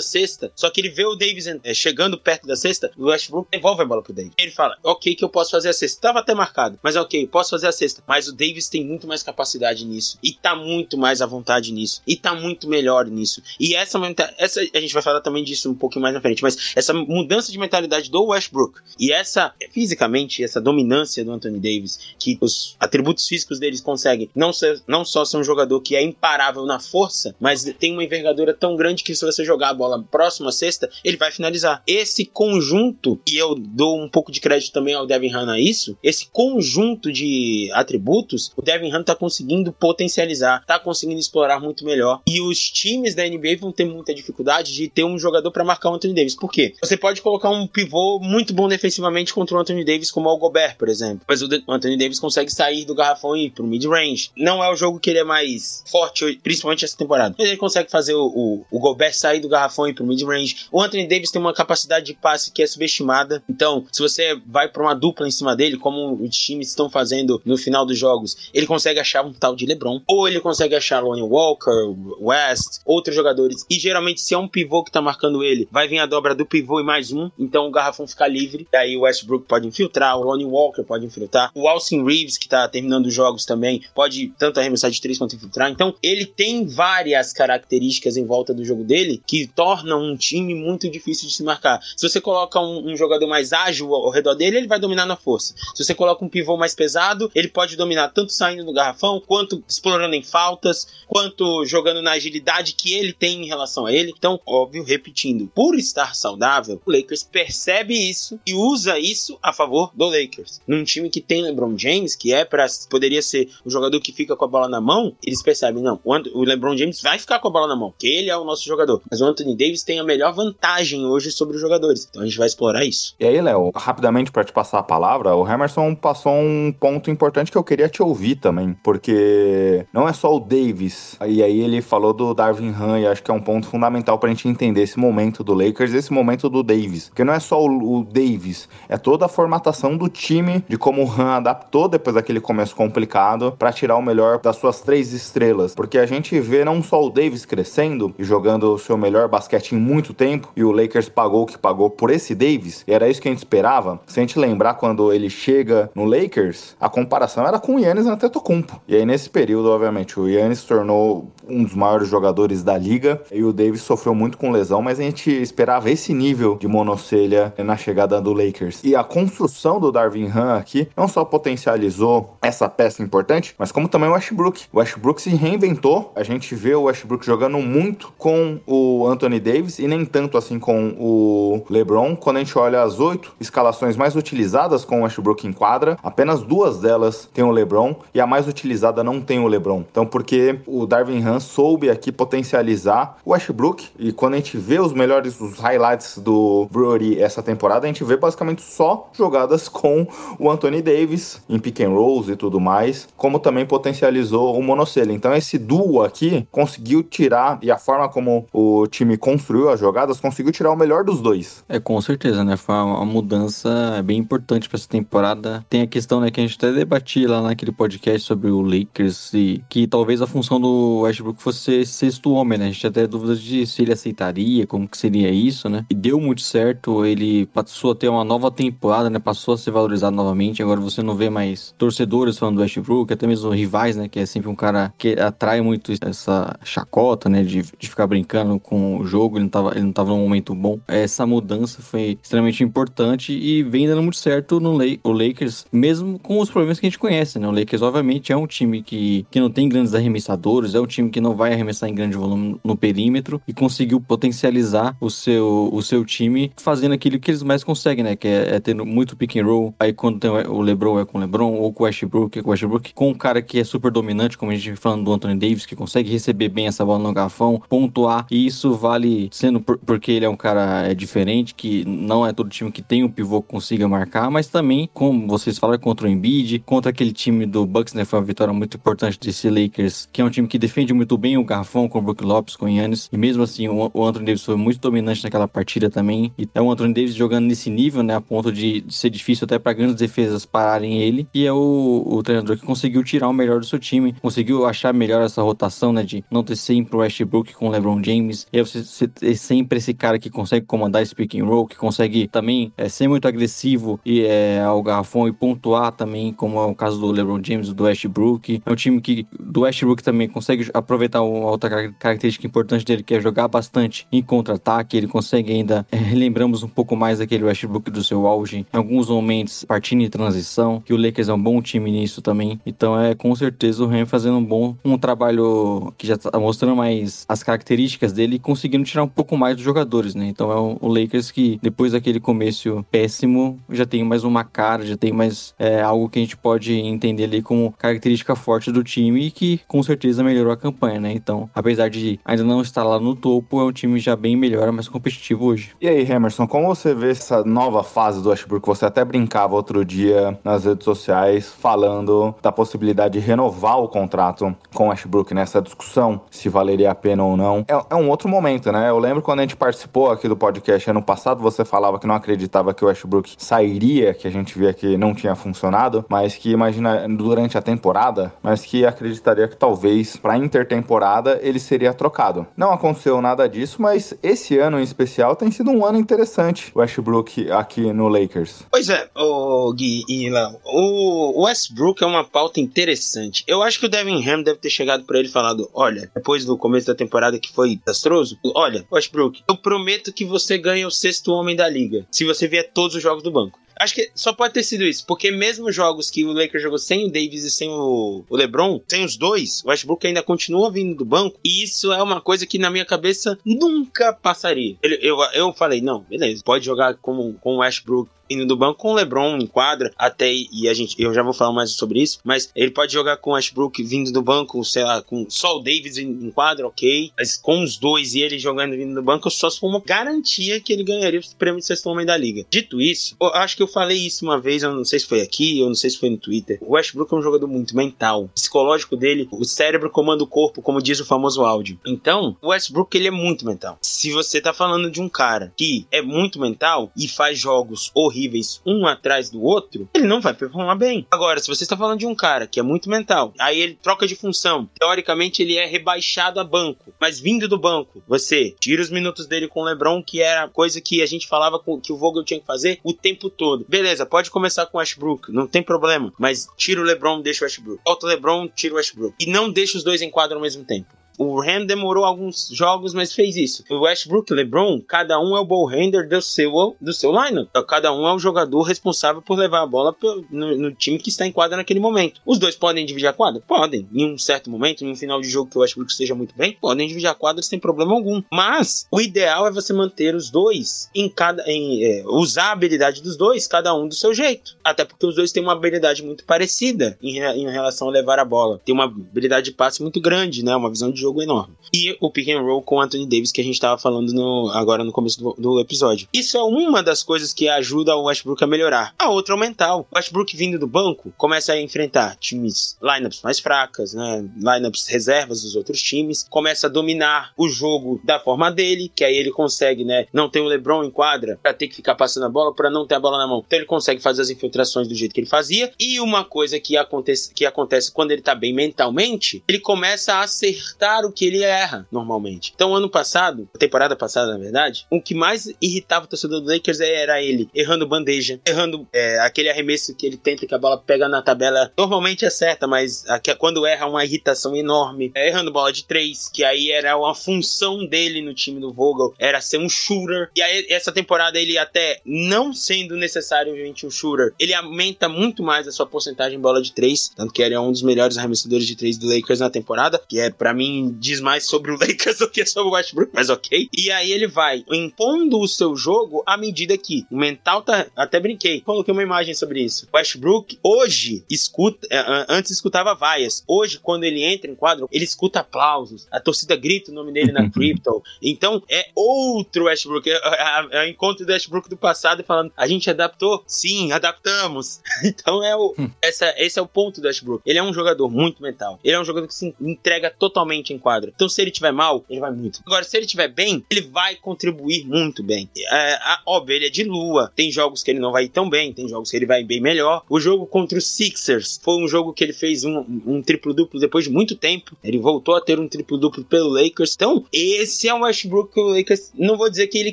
cesta, só que ele vê o Davis é, chegando perto da cesta, o Westbrook devolve a bola pro Davis. Ele fala, ok que eu posso fazer a cesta. Tava até marcado, mas ok, posso fazer a cesta. Mas o Davis tem muito mais capacidade nisso, e tá muito mais à vontade nisso, e tá muito melhor nisso. E essa, essa a gente vai falar também disso um pouquinho mais na frente, mas essa mudança de mentalidade do Westbrook, e essa, fisicamente, essa dominância do Anthony Davis, que os atributos físicos deles conseguem não, ser, não só ser um jogador que é imparável na força, mas tem uma envergadura tão grande que se você jogar a bola próxima à cesta, ele vai finalizar. Esse conjunto, e eu dou um pouco de crédito também ao Devin Hanna a isso, esse conjunto de atributos, o Devin Hanna tá conseguindo potencializar, tá conseguindo explorar muito melhor. E os times da NBA vão ter muita dificuldade de ter um jogador para marcar o Anthony Davis. Por quê? Você pode colocar um pivô muito bom defensivamente contra o Anthony Davis, como o Gobert, por exemplo. Mas o Anthony Davis consegue sair do garrafão e ir pro mid-range. Não é o jogo que ele é mais forte, principalmente essa temporada. Mas ele consegue fazer o, o, o Gobert sair do garrafão e pro mid-range. O Anthony Davis tem uma capacidade de passe que é subestimada. Então, se você vai para uma dupla em cima dele, como os times estão fazendo no final dos jogos, ele consegue achar um tal de LeBron. Ou ele consegue achar Lonnie Walker, West, outros jogadores. E geralmente, se é um pivô que tá marcando ele, vai vir a dobra do pivô e mais um. Então o garrafão fica livre. E aí o Westbrook pode infiltrar, o Lonnie Walker pode infiltrar. O Austin Reeves, que tá terminando os jogos também, pode tanto arremessar de três quanto infiltrar. Então, ele tem várias características em volta do jogo dele que tornam um time muito difícil de se marcar. Se você coloca um, um jogador mais ágil ao redor dele, ele vai dominar na força. Se você coloca um pivô mais pesado, ele pode dominar tanto saindo do garrafão, quanto explorando em faltas, quanto jogando na agilidade que ele tem em relação a ele. Então, óbvio, repetindo, por estar saudável, o Lakers percebe isso e usa isso a favor do Lakers. Num time que tem LeBron James, que é para poderia ser o jogador que fica com a bola na mão, eles percebem, não, o LeBron James vai ficar com a bola na mão, que ele é o nosso jogador. Mas o Anthony Davis tem a melhor vantagem hoje sobre os jogadores. Então a gente vai explorar isso. E aí, Léo, rapidamente para te passar a palavra, o Emerson passou um ponto importante que eu queria te ouvir também, porque não é só o Davis. E aí ele falou do Darvin Ham e acho que é um ponto fundamental pra gente entender esse momento do Lakers, esse momento do Davis. Porque não é só o, o Davis, é toda a formatação do time, de como o Han adaptou depois daquele começo complicado para tirar o melhor das suas três estrelas. Porque a gente vê não só o Davis crescendo e jogando o seu melhor basquete em muito tempo, e o Lakers pagou o que pagou por esse Davis, e era isso que a gente esperava. Se a gente lembrar quando ele chega no Lakers, a comparação era com o Yannis Antetokounmpo. E aí nesse período, obviamente, o Yannis se tornou um dos maiores jogadores da liga. E o Davis sofreu muito com lesão, mas a gente esperava esse nível de monocelha na chegada do Lakers. E a construção do Darvin Ham aqui não só potencializou essa peça importante, mas como também o Westbrook. O Westbrook se reinventou. A gente vê o Westbrook jogando muito com o Anthony Davis e nem tanto assim com o LeBron. Quando a gente olha as oito escalações mais utilizadas com o Westbrook em quadra, apenas duas delas tem o LeBron e a mais utilizada não tem o LeBron. Então, porque o Darvin Ham soube aqui potencializar o Westbrook e quando a gente vê os melhores os highlights do Brewery essa temporada, a gente vê basicamente só jogadas com o Anthony Davis em pick and rolls e tudo mais, como também potencializou o monocelha. Então, esse duo aqui conseguiu tirar e a forma como o time construiu as jogadas conseguiu tirar o melhor dos dois. É, com certeza, né? Foi uma mudança bem importante para essa temporada. Tem a questão, né, que a gente até debatia lá naquele podcast sobre o Lakers e que talvez a função do Westbrook fosse sexto homem, né? A gente até dúvidas de se ele aceitaria, como que seria isso, né? E deu muito certo, ele passou a ter uma nova temporada, né? Passou a ser valorizado novamente. Agora você não vê mais torcedores falando do Westbrook, até mesmo rivais, né? Que é sempre um cara que atrai muito essa chacota, né? De, de ficar brincando com o jogo, ele não, tava, ele não tava num momento bom. Essa mudança foi extremamente importante e vem dando muito certo no o Lakers, mesmo com os problemas que a gente conhece, né? O Lakers, obviamente, é um time que, que não tem grandes arremessadores, é um time que não vai arremessar em grande volume no perímetro e conseguiu potencializar o seu, o seu time fazendo aquilo que eles mais conseguem, né? Que é, é tendo muito pick and roll. Aí quando tem o LeBron é com o LeBron, ou com o Westbrook com o Westbrook, com um cara que é super dominante, como a gente falando do Anthony Davis, que consegue receber bem essa bola no garfão, pontuar. E isso vale sendo por, porque ele é um cara é diferente, que não é todo time que tem um pivô que consiga marcar, mas também, como vocês falaram, contra o Embiid, contra aquele time do Bucks, né? Foi uma vitória muito importante desse Lakers, que é um time que defende muito bem o garfão com o Brook Lopes, com o Yannis. E mesmo assim, o, o Anthony Davis foi muito dominante naquela partida também. E é o Anthony Davis jogando nesse nível, né? A ponto de, de ser difícil até para grandes defesas pararem ele. E é o, o treinador que conseguiu tirar o melhor do seu time, conseguiu achar melhor essa rotação, né? De não ter sempre o Westbrook com o LeBron James. E aí você, ter sempre esse cara que consegue comandar esse pick and roll, que consegue também é, ser muito agressivo e é, ao garrafão e pontuar também, como é o caso do LeBron James, do Westbrook. É um time que do Westbrook também consegue aproveitar uma outra característica importante dele, que é jogar bastante em contra-ataque. Ele consegue ainda, é, lembramos um pouco mais daquele Westbrook do seu auge, em alguns momentos partindo em transição, que o Lakers é um bom time nisso também. Então é com certeza o Rem fazendo um bom um trabalho que já tá mostrando mais as características dele e conseguindo tirar um pouco mais dos jogadores, né? Então é o, o Lakers que depois daquele começo péssimo já tem mais uma cara, já tem mais é, algo que a gente pode entender ali como característica forte do time e que com certeza melhorou a campanha, né? Então, apesar de ainda não estar lá no topo, é um time já bem melhor, mais competitivo hoje. E aí, Emerson, como você vê essa nova fase do Westbrook? Você até brincava outro dia nas redes sociais falando da possibilidade de renovar o contrato com o Westbrook nessa discussão se valeria a pena ou não. É, é um outro momento, né? Eu lembro quando a gente participou aqui do podcast ano passado, você falava que não acreditava que o Westbrook sairia, que a gente via que não tinha funcionado, mas que imagina durante a temporada, mas que acreditaria que talvez para intertemporada ele seria trocado. Não aconteceu nada disso, mas esse ano em especial tem sido um ano interessante, o Westbrook aqui no Lakers. Pois é, o Gui e Léo, o Westbrook é uma pauta interessante. Eu acho que o Devin Ham deve ter chegado para ele e falado: olha, depois do começo da temporada que foi desastroso, olha, Westbrook, eu prometo que você ganha o sexto homem da liga se você vier todos os jogos do banco. Acho que só pode ter sido isso, porque mesmo jogos que o Lakers jogou sem o Davis e sem o, o LeBron, sem os dois, o Westbrook ainda continua vindo do banco, e isso é uma coisa que na minha cabeça nunca passaria. Ele, eu, eu falei, não, beleza, pode jogar com, com o Westbrook indo do banco com o LeBron em quadra, até e a gente, eu já vou falar mais sobre isso, mas ele pode jogar com o Westbrook vindo do banco, sei lá, com só o Davis em, quadra, ok, mas com os dois e ele jogando vindo do banco, só se for uma garantia que ele ganharia o prêmio de sexto homem da liga. Dito isso, eu acho que eu falei isso uma vez, eu não sei se foi aqui, eu não sei se foi no Twitter. O Westbrook é um jogador muito mental, psicológico dele, o cérebro comanda o corpo, como diz o famoso áudio. Então, o Westbrook ele é muito mental. Se você tá falando de um cara que é muito mental e faz jogos horríveis horríveis um atrás do outro, ele não vai performar bem. Agora, se você está falando de um cara que é muito mental, aí ele troca de função, teoricamente ele é rebaixado a banco, mas vindo do banco, você tira os minutos dele com o LeBron, que era coisa que a gente falava que o Vogel tinha que fazer o tempo todo. Beleza, pode começar com o Westbrook, não tem problema, mas tira o LeBron, deixa o Westbrook. Volta o LeBron, tira o Westbrook. E não deixa os dois em quadro ao mesmo tempo. O Ram demorou alguns jogos, mas fez isso. O Westbrook e LeBron, cada um é o ball handler do seu, do seu lineup. Então, cada um é o jogador responsável por levar a bola no, no, time que está em quadra naquele momento. Os dois podem dividir a quadra? Podem. Em um certo momento, em um final de jogo que o Westbrook esteja muito bem, podem dividir a quadra sem problema algum. Mas o ideal é você manter os dois em cada. Em, é, usar a habilidade dos dois, cada um do seu jeito. Até porque os dois têm uma habilidade muito parecida em, em relação a levar a bola. Tem uma habilidade de passe muito grande, né? Uma visão de jogo enorme. E o pick and roll com Anthony Davis que a gente estava falando no, agora no começo do, do, episódio. Isso é uma das coisas que ajuda o Westbrook a melhorar. A outra é o mental. O Westbrook vindo do banco começa a enfrentar times, lineups mais fracas, né? Lineups reservas dos outros times. Começa a dominar o jogo da forma dele, que aí ele consegue, né? Não ter o LeBron em quadra para ter que ficar passando a bola, para não ter a bola na mão. Então ele consegue fazer as infiltrações do jeito que ele fazia. E uma coisa que acontece, que acontece quando ele tá bem mentalmente, ele começa a acertar o que ele erra normalmente. Então, ano passado, temporada passada, na verdade, o que mais irritava o torcedor do Lakers era ele errando bandeja, errando é, aquele arremesso que ele tenta que a bola pega na tabela. Normalmente acerta, mas quando erra, uma irritação enorme. É, errando bola de três, que aí era uma função dele no time do Vogel, era ser um shooter. E aí, essa temporada, ele até não sendo necessariamente um shooter, ele aumenta muito mais a sua porcentagem em bola de três, tanto que ele é um dos melhores arremessadores de três do Lakers na temporada, que é para mim diz mais sobre o Lakers do que sobre o Westbrook, mas ok. E aí ele vai impondo o seu jogo à medida que o mental tá. Até brinquei, coloquei uma imagem sobre isso. Westbrook hoje escuta, é, antes escutava vaias. Hoje, quando ele entra em quadro, ele escuta aplausos. A torcida grita o nome dele na Crypto. Então é outro Westbrook. É, é, é o encontro do Westbrook do passado falando: a gente adaptou? Sim, adaptamos. então é o, hum. essa, esse é o ponto do Westbrook. Ele é um jogador muito mental. Ele é um jogador que se entrega totalmente em quadro. Então, se ele tiver mal, ele vai muito. Agora, se ele tiver bem, ele vai contribuir muito bem. É, a, ele é de lua. Tem jogos que ele não vai ir tão bem, tem jogos que ele vai bem melhor. O jogo contra os Sixers foi um jogo que ele fez um, um triplo-duplo depois de muito tempo. Ele voltou a ter um triplo-duplo pelo Lakers. Então, esse é um Westbrook que o Lakers, não vou dizer que ele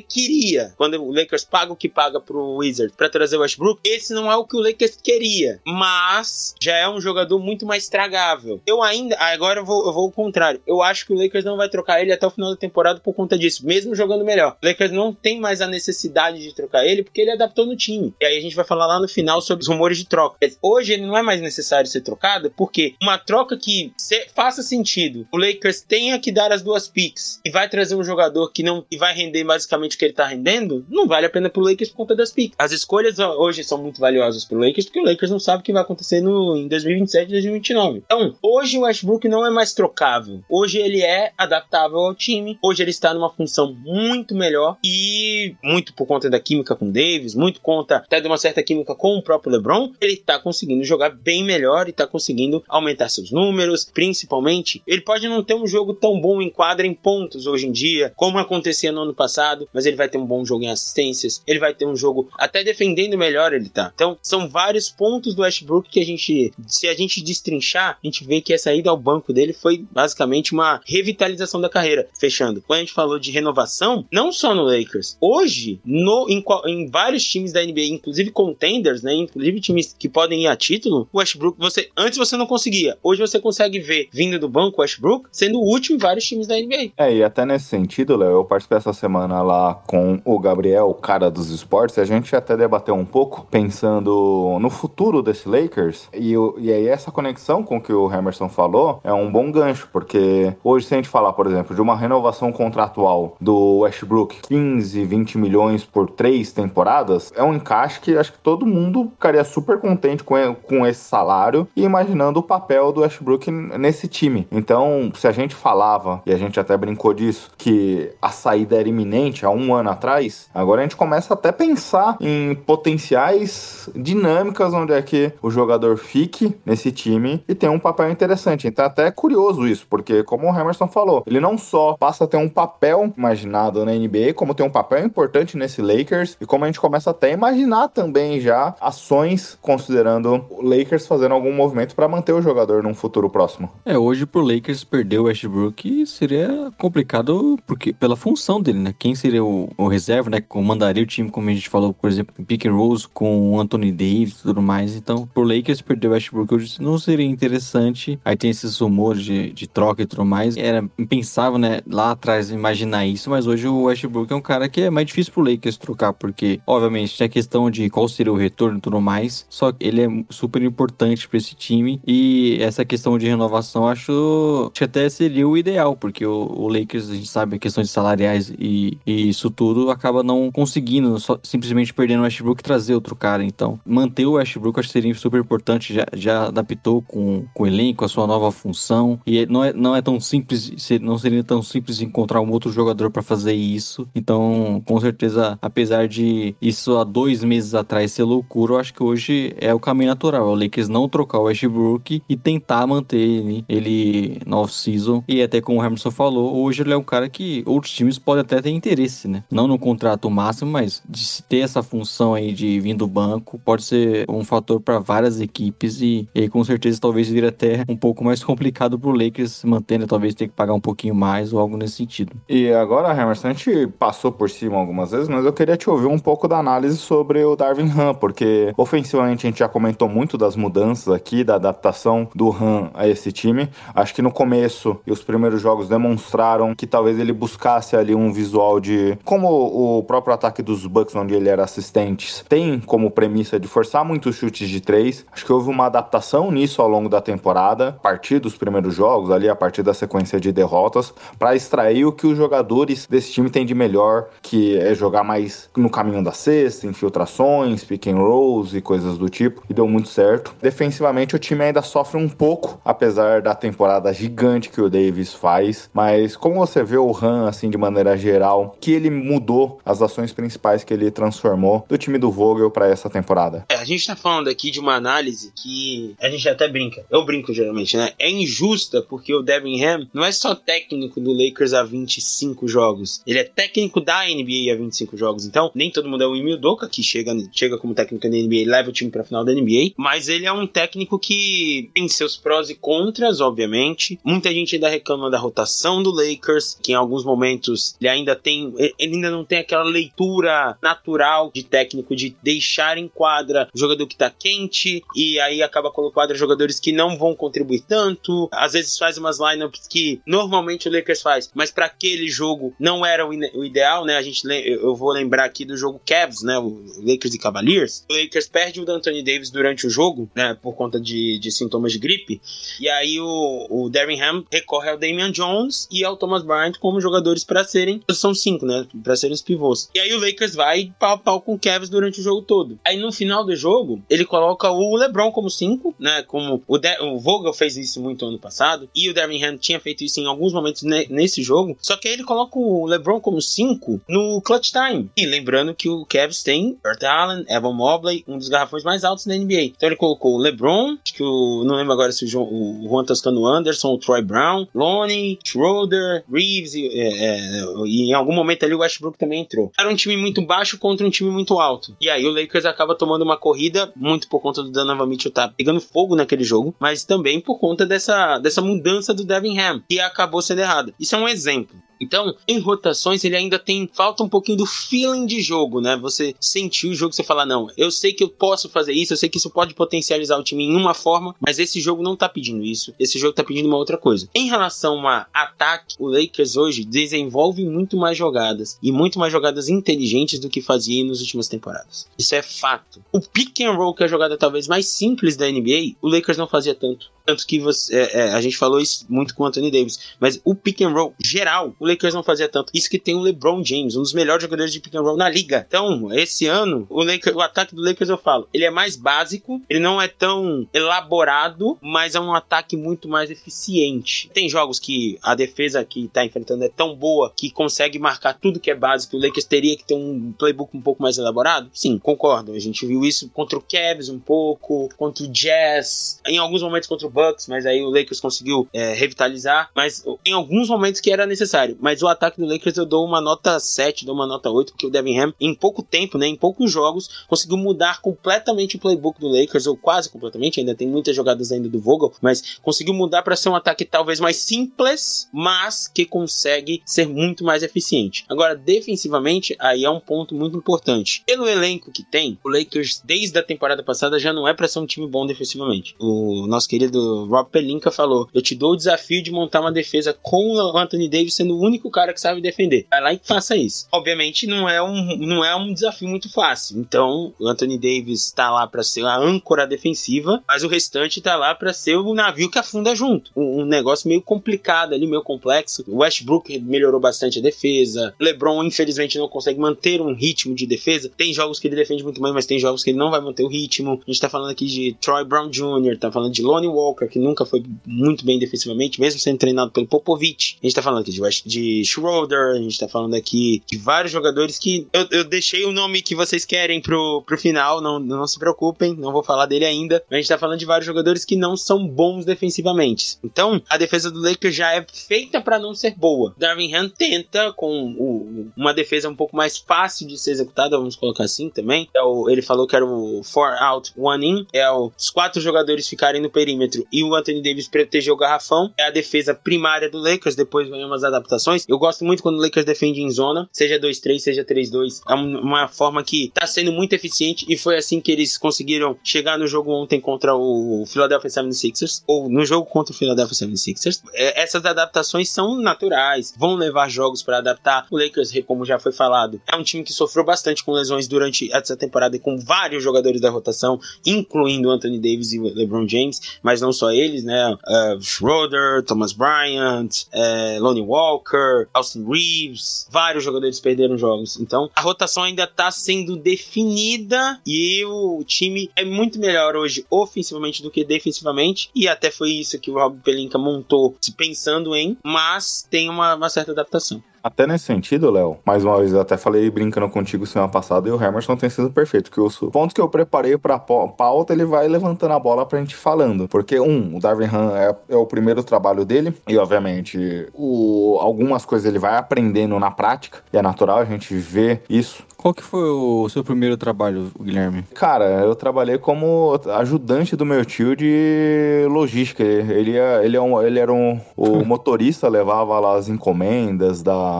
queria. Quando o Lakers paga o que paga pro Wizards para trazer o Westbrook, esse não é o que o Lakers queria. Mas já é um jogador muito mais tragável. Eu ainda, agora eu vou, eu vou ao contrário. Eu acho que o Lakers não vai trocar ele até o final da temporada por conta disso, mesmo jogando melhor. O Lakers não tem mais a necessidade de trocar ele porque ele adaptou no time. E aí a gente vai falar lá no final sobre os rumores de troca. Hoje ele não é mais necessário ser trocado porque uma troca que faça sentido, o Lakers tenha que dar as duas picks e vai trazer um jogador que não e vai render basicamente o que ele tá rendendo, não vale a pena pro Lakers por conta das picks. As escolhas hoje são muito valiosas pro Lakers porque o Lakers não sabe o que vai acontecer no, em 2027 e 2029. Então, hoje o Westbrook não é mais trocável. Hoje ele é adaptável ao time. Hoje ele está numa função muito melhor e muito por conta da química com o Davis, muito conta até de uma certa química com o próprio LeBron, ele está conseguindo jogar bem melhor e está conseguindo aumentar seus números, principalmente. Ele pode não ter um jogo tão bom em quadra em pontos hoje em dia, como acontecia no ano passado, mas ele vai ter um bom jogo em assistências, ele vai ter um jogo até defendendo melhor ele tá. Então, são vários pontos do Westbrook que a gente, se a gente destrinchar, a gente vê que essa ida ao banco dele foi basicamente uma revitalização da carreira. Fechando, quando a gente falou de renovação, não só no Lakers, hoje, no, em, em vários times da NBA, inclusive contenders, né? Inclusive times que podem ir a título, o Westbrook, você antes você não conseguia. Hoje você consegue ver vindo do banco o Westbrook sendo o último em vários times da NBA. É, e até nesse sentido, Léo, eu participei essa semana lá com o Gabriel, o cara dos esportes, e a gente até debateu um pouco pensando no futuro desse Lakers. E, e aí essa conexão com o que o Emerson falou é um bom gancho, porque hoje se a gente falar, por exemplo, de uma renovação contratual do Westbrook, 15, 20 milhões por três temporadas, é um encaixe que acho que todo mundo ficaria super contente com, com esse salário e imaginando o papel do Westbrook nesse time. Então, se a gente falava, e a gente até brincou disso, que a saída era iminente há um ano atrás, agora a gente começa até a pensar em potenciais dinâmicas onde é que o jogador fique nesse time e tem um papel interessante. Então, até é curioso isso, porque como o Emerson falou, ele não só passa a ter um papel imaginado na NBA, como tem um papel importante nesse Lakers, e como a gente começa até a imaginar também já ações considerando o Lakers fazendo algum movimento para manter o jogador num futuro próximo. É, hoje pro Lakers perder o Westbrook seria complicado porque pela função dele, né? Quem seria o, o reserva, né? Comandaria o time, como a gente falou, por exemplo, em pick and rolls com o Anthony Davis e tudo mais. Então, pro Lakers perder o Westbrook hoje não seria interessante. Aí tem esses rumores de, de troca e tudo mais. Era impensável, né, lá atrás imaginar isso, mas hoje o Westbrook é um cara que é mais difícil pro Lakers trocar, porque, obviamente, tem a questão de qual seria o retorno e tudo mais, só que ele é super importante para esse time e essa questão de renovação acho que até seria o ideal, porque o, o Lakers, a gente sabe, questões salariais e, e, isso tudo acaba não conseguindo, só, simplesmente perdendo o Westbrook e trazer outro cara. Então, manter o Westbrook acho que seria super importante, já, já adaptou com, com o elenco, a sua nova função, e não é, não é tão simples, não seria tão simples encontrar um outro jogador para fazer isso. Então, com certeza, apesar de isso há dois meses atrás ser loucura, eu acho que hoje é o caminho natural. O Lakers não trocar o Westbrook e tentar manter ele, ele no off-season. E até como o Emerson falou, hoje ele é um cara que outros times podem até ter interesse, né? Não no contrato máximo, mas de ter essa função aí de vir do banco, pode ser um fator para várias equipes e, e com certeza talvez vire até um pouco mais complicado pro Lakers manter, Talvez ter que pagar um pouquinho mais ou algo nesse sentido. E agora, Emerson, a gente passou por cima algumas vezes, mas eu queria te ouvir um pouco da análise sobre o Darvin Ham, porque ofensivamente a gente já comentou muito das mudanças aqui, da adaptação do Ham a esse time. Acho que no começo e os primeiros jogos demonstraram que talvez ele buscasse ali um visual de como o próprio ataque dos Bucks, onde ele era assistente, tem como premissa de forçar muitos chutes de três. Acho que houve uma adaptação nisso ao longo da temporada, a partir dos primeiros jogos, ali a partir da sequência de derrotas, para extrair o que os jogadores desse time têm de melhor, que é jogar mais no caminho da cesta, infiltrações, pick and rolls e coisas do tipo, e deu muito certo. Defensivamente o time ainda sofre um pouco, apesar da temporada gigante que o Davis faz, mas como você vê o Han assim de maneira geral, que ele mudou as ações principais que ele transformou do time do Vogel para essa temporada? É, a gente tá falando aqui de uma análise que a gente até brinca. Eu brinco geralmente, né? É injusta porque o Devin Ham não é só técnico do Lakers há 25 jogos. Ele é técnico da NBA há 25 jogos. Então, nem todo mundo é o Emil Doka, que chega, chega como técnico da NBA e leva o time pra final da NBA. Mas ele é um técnico que tem seus prós e contras, obviamente. Muita gente ainda reclama da rotação do Lakers, que em alguns momentos ele ainda tem. Ele ainda não tem aquela leitura natural de técnico de deixar em quadra o jogador que tá quente e aí acaba colocando quadra jogadores que não vão contribuir tanto. Às vezes faz umas lineups que normalmente o Lakers faz, mas para aquele jogo não era o, ideal, né? A gente eu vou lembrar aqui do jogo Cavs, né? O Lakers e Cavaliers. O Lakers perde o Anthony Davis durante o jogo, né? Por conta de, de sintomas de gripe. E aí o, o Darren Ham recorre ao Damian Jones e ao Thomas Bryant como jogadores para serem posição 5, né? Para serem os pivôs. E aí o Lakers vai pau pau com o Cavs durante o jogo todo. Aí no final do jogo, ele coloca o LeBron como 5, né? Como o, De o Vogel fez isso muito ano passado e o Darren Tinha feito isso em alguns momentos ne nesse jogo. Só que aí ele coloca o LeBron como 5 no clutch time. E lembrando que o Cavs tem Bert Allen, Evan Mobley, um dos garrafões mais altos da NBA. Então ele colocou o LeBron, acho que o não lembro agora se o, João, o Juan Toscano Anderson, o Troy Brown, Lonnie, Schroeder, Reeves e, é, é, e, em algum momento ali o Westbrook também entrou. Era um time muito baixo contra um time muito alto. E aí o Lakers acaba tomando uma corrida muito por conta do Donovan Mitchell tá pegando fogo naquele jogo, mas também por conta dessa, dessa mudança do Devin Ham, que acabou sendo errada. Isso é um exemplo. Então, em rotações, ele ainda tem. Falta um pouquinho do feeling de jogo, né? Você sentir o jogo, você fala, não, eu sei que eu posso fazer isso, eu sei que isso pode potencializar o time em uma forma, mas esse jogo não tá pedindo isso. Esse jogo tá pedindo uma outra coisa. Em relação a ataque, o Lakers hoje desenvolve muito mais jogadas e muito mais jogadas inteligentes do que fazia nas últimas temporadas. Isso é fato. O pick and roll, que é a jogada talvez mais simples da NBA, o Lakers não fazia tanto. Tanto que você, é, é, a gente falou isso muito com o Anthony Davis. Mas o pick and roll geral, o Lakers não fazia tanto. Isso que tem o LeBron James, um dos melhores jogadores de pick and roll na liga. Então, esse ano, o, Lakers, o ataque do Lakers, eu falo, ele é mais básico, ele não é tão elaborado, mas é um ataque muito mais eficiente. Tem jogos que a defesa que tá enfrentando é tão boa que consegue marcar tudo que é básico. O Lakers teria que ter um playbook um pouco mais elaborado? Sim, concordo. A gente viu isso contra o Cavs um pouco, contra o Jazz, em alguns momentos contra o Bucks, mas aí o Lakers conseguiu é, revitalizar. Mas em alguns momentos que era necessário. Mas o ataque do Lakers eu dou uma nota 7, dou uma nota 8, porque o Devin Ham, em pouco tempo, né, em poucos jogos, conseguiu mudar completamente o playbook do Lakers, ou quase completamente, ainda tem muitas jogadas ainda do Vogel, mas conseguiu mudar para ser um ataque talvez mais simples, mas que consegue ser muito mais eficiente. Agora, defensivamente, aí é um ponto muito importante. Pelo elenco que tem, o Lakers, desde a temporada passada, já não é para ser um time bom defensivamente. O nosso querido Rob Pelinka falou: Eu te dou o desafio de montar uma defesa com o Anthony Davis sendo único cara que sabe defender. Vai lá e faça isso. Obviamente não é um, não é um desafio muito fácil. Então, o Anthony Davis tá lá para ser a âncora defensiva, mas o restante tá lá para ser o navio que afunda junto. Um, um, negócio meio complicado ali, meio complexo. O Westbrook melhorou bastante a defesa. LeBron, infelizmente, não consegue manter um ritmo de defesa. Tem jogos que ele defende muito bem, mas tem jogos que ele não vai manter o ritmo. A gente tá falando aqui de Troy Brown Jr., tá falando de Lonnie Walker, que nunca foi muito bem defensivamente, mesmo sendo treinado pelo Popovich. A gente tá falando aqui de, de Schroeder, a gente tá falando aqui de vários jogadores que eu, eu deixei o nome que vocês querem pro, pro final, não, não se preocupem, não vou falar dele ainda. A gente tá falando de vários jogadores que não são bons defensivamente. Então, a defesa do Lakers já é feita para não ser boa. Darvin Ham tenta com o, uma defesa um pouco mais fácil de ser executada, vamos colocar assim também. É o, ele falou que era o four out, one in. É os quatro jogadores ficarem no perímetro e o Anthony Davis proteger o garrafão. É a defesa primária do Lakers, depois vem umas adaptações. Eu gosto muito quando o Lakers defende em zona, seja 2-3, seja 3-2. É uma forma que tá sendo muito eficiente e foi assim que eles conseguiram chegar no jogo ontem contra o Philadelphia 76ers, ou no jogo contra o Philadelphia 76ers. É, essas adaptações são naturais, vão levar jogos para adaptar. O Lakers, como já foi falado, é um time que sofreu bastante com lesões durante essa temporada e com vários jogadores da rotação, incluindo Anthony Davis e LeBron James, mas não só eles, né? Uh, Schroeder, Thomas Bryant, uh, Lonnie Walker, Austin Reeves, vários jogadores perderam jogos. Então, a rotação ainda tá sendo definida e o time é muito melhor hoje ofensivamente do que defensivamente e até foi isso que o Rob Pelinka montou pensando em, mas tem uma, uma certa adaptação. Até nesse sentido, Léo, mais uma vez eu até falei brincando contigo semana passada e o Emerson tem sido perfeito, que os pontos que eu preparei pra pauta, ele vai levantando a bola pra gente falando. Porque, um, o Darwin Han é, é o primeiro trabalho dele e, obviamente, o, algumas coisas ele vai aprendendo na prática e é natural a gente ver isso. Qual que foi o seu primeiro trabalho, Guilherme? Cara, eu trabalhei como ajudante do meu tio de logística. Ele, ele, é um, ele era um, o motorista, levava lá as encomendas da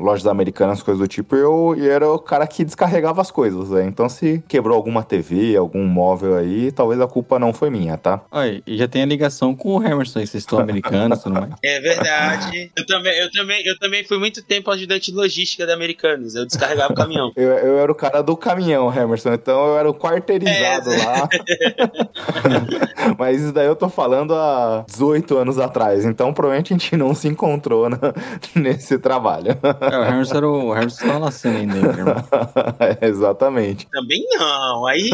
lojas americanas, coisas do tipo, e eu e era o cara que descarregava as coisas. Né? Então, se quebrou alguma TV, algum móvel aí, talvez a culpa não foi minha, tá? E já tem a ligação com o Emerson, vocês estão americanos, tudo mais. É verdade. Eu também, eu, também, eu também fui muito tempo ajudante de logística da Americanos. Eu descarregava o caminhão. eu, eu era o cara do caminhão, Emerson. Então eu era o quarteirizado é. lá. Mas isso daí eu tô falando há 18 anos atrás. Então provavelmente a gente não se encontrou na, nesse trabalho. É, o Emerson era o tava nascendo ainda. é, exatamente. Também não. Aí.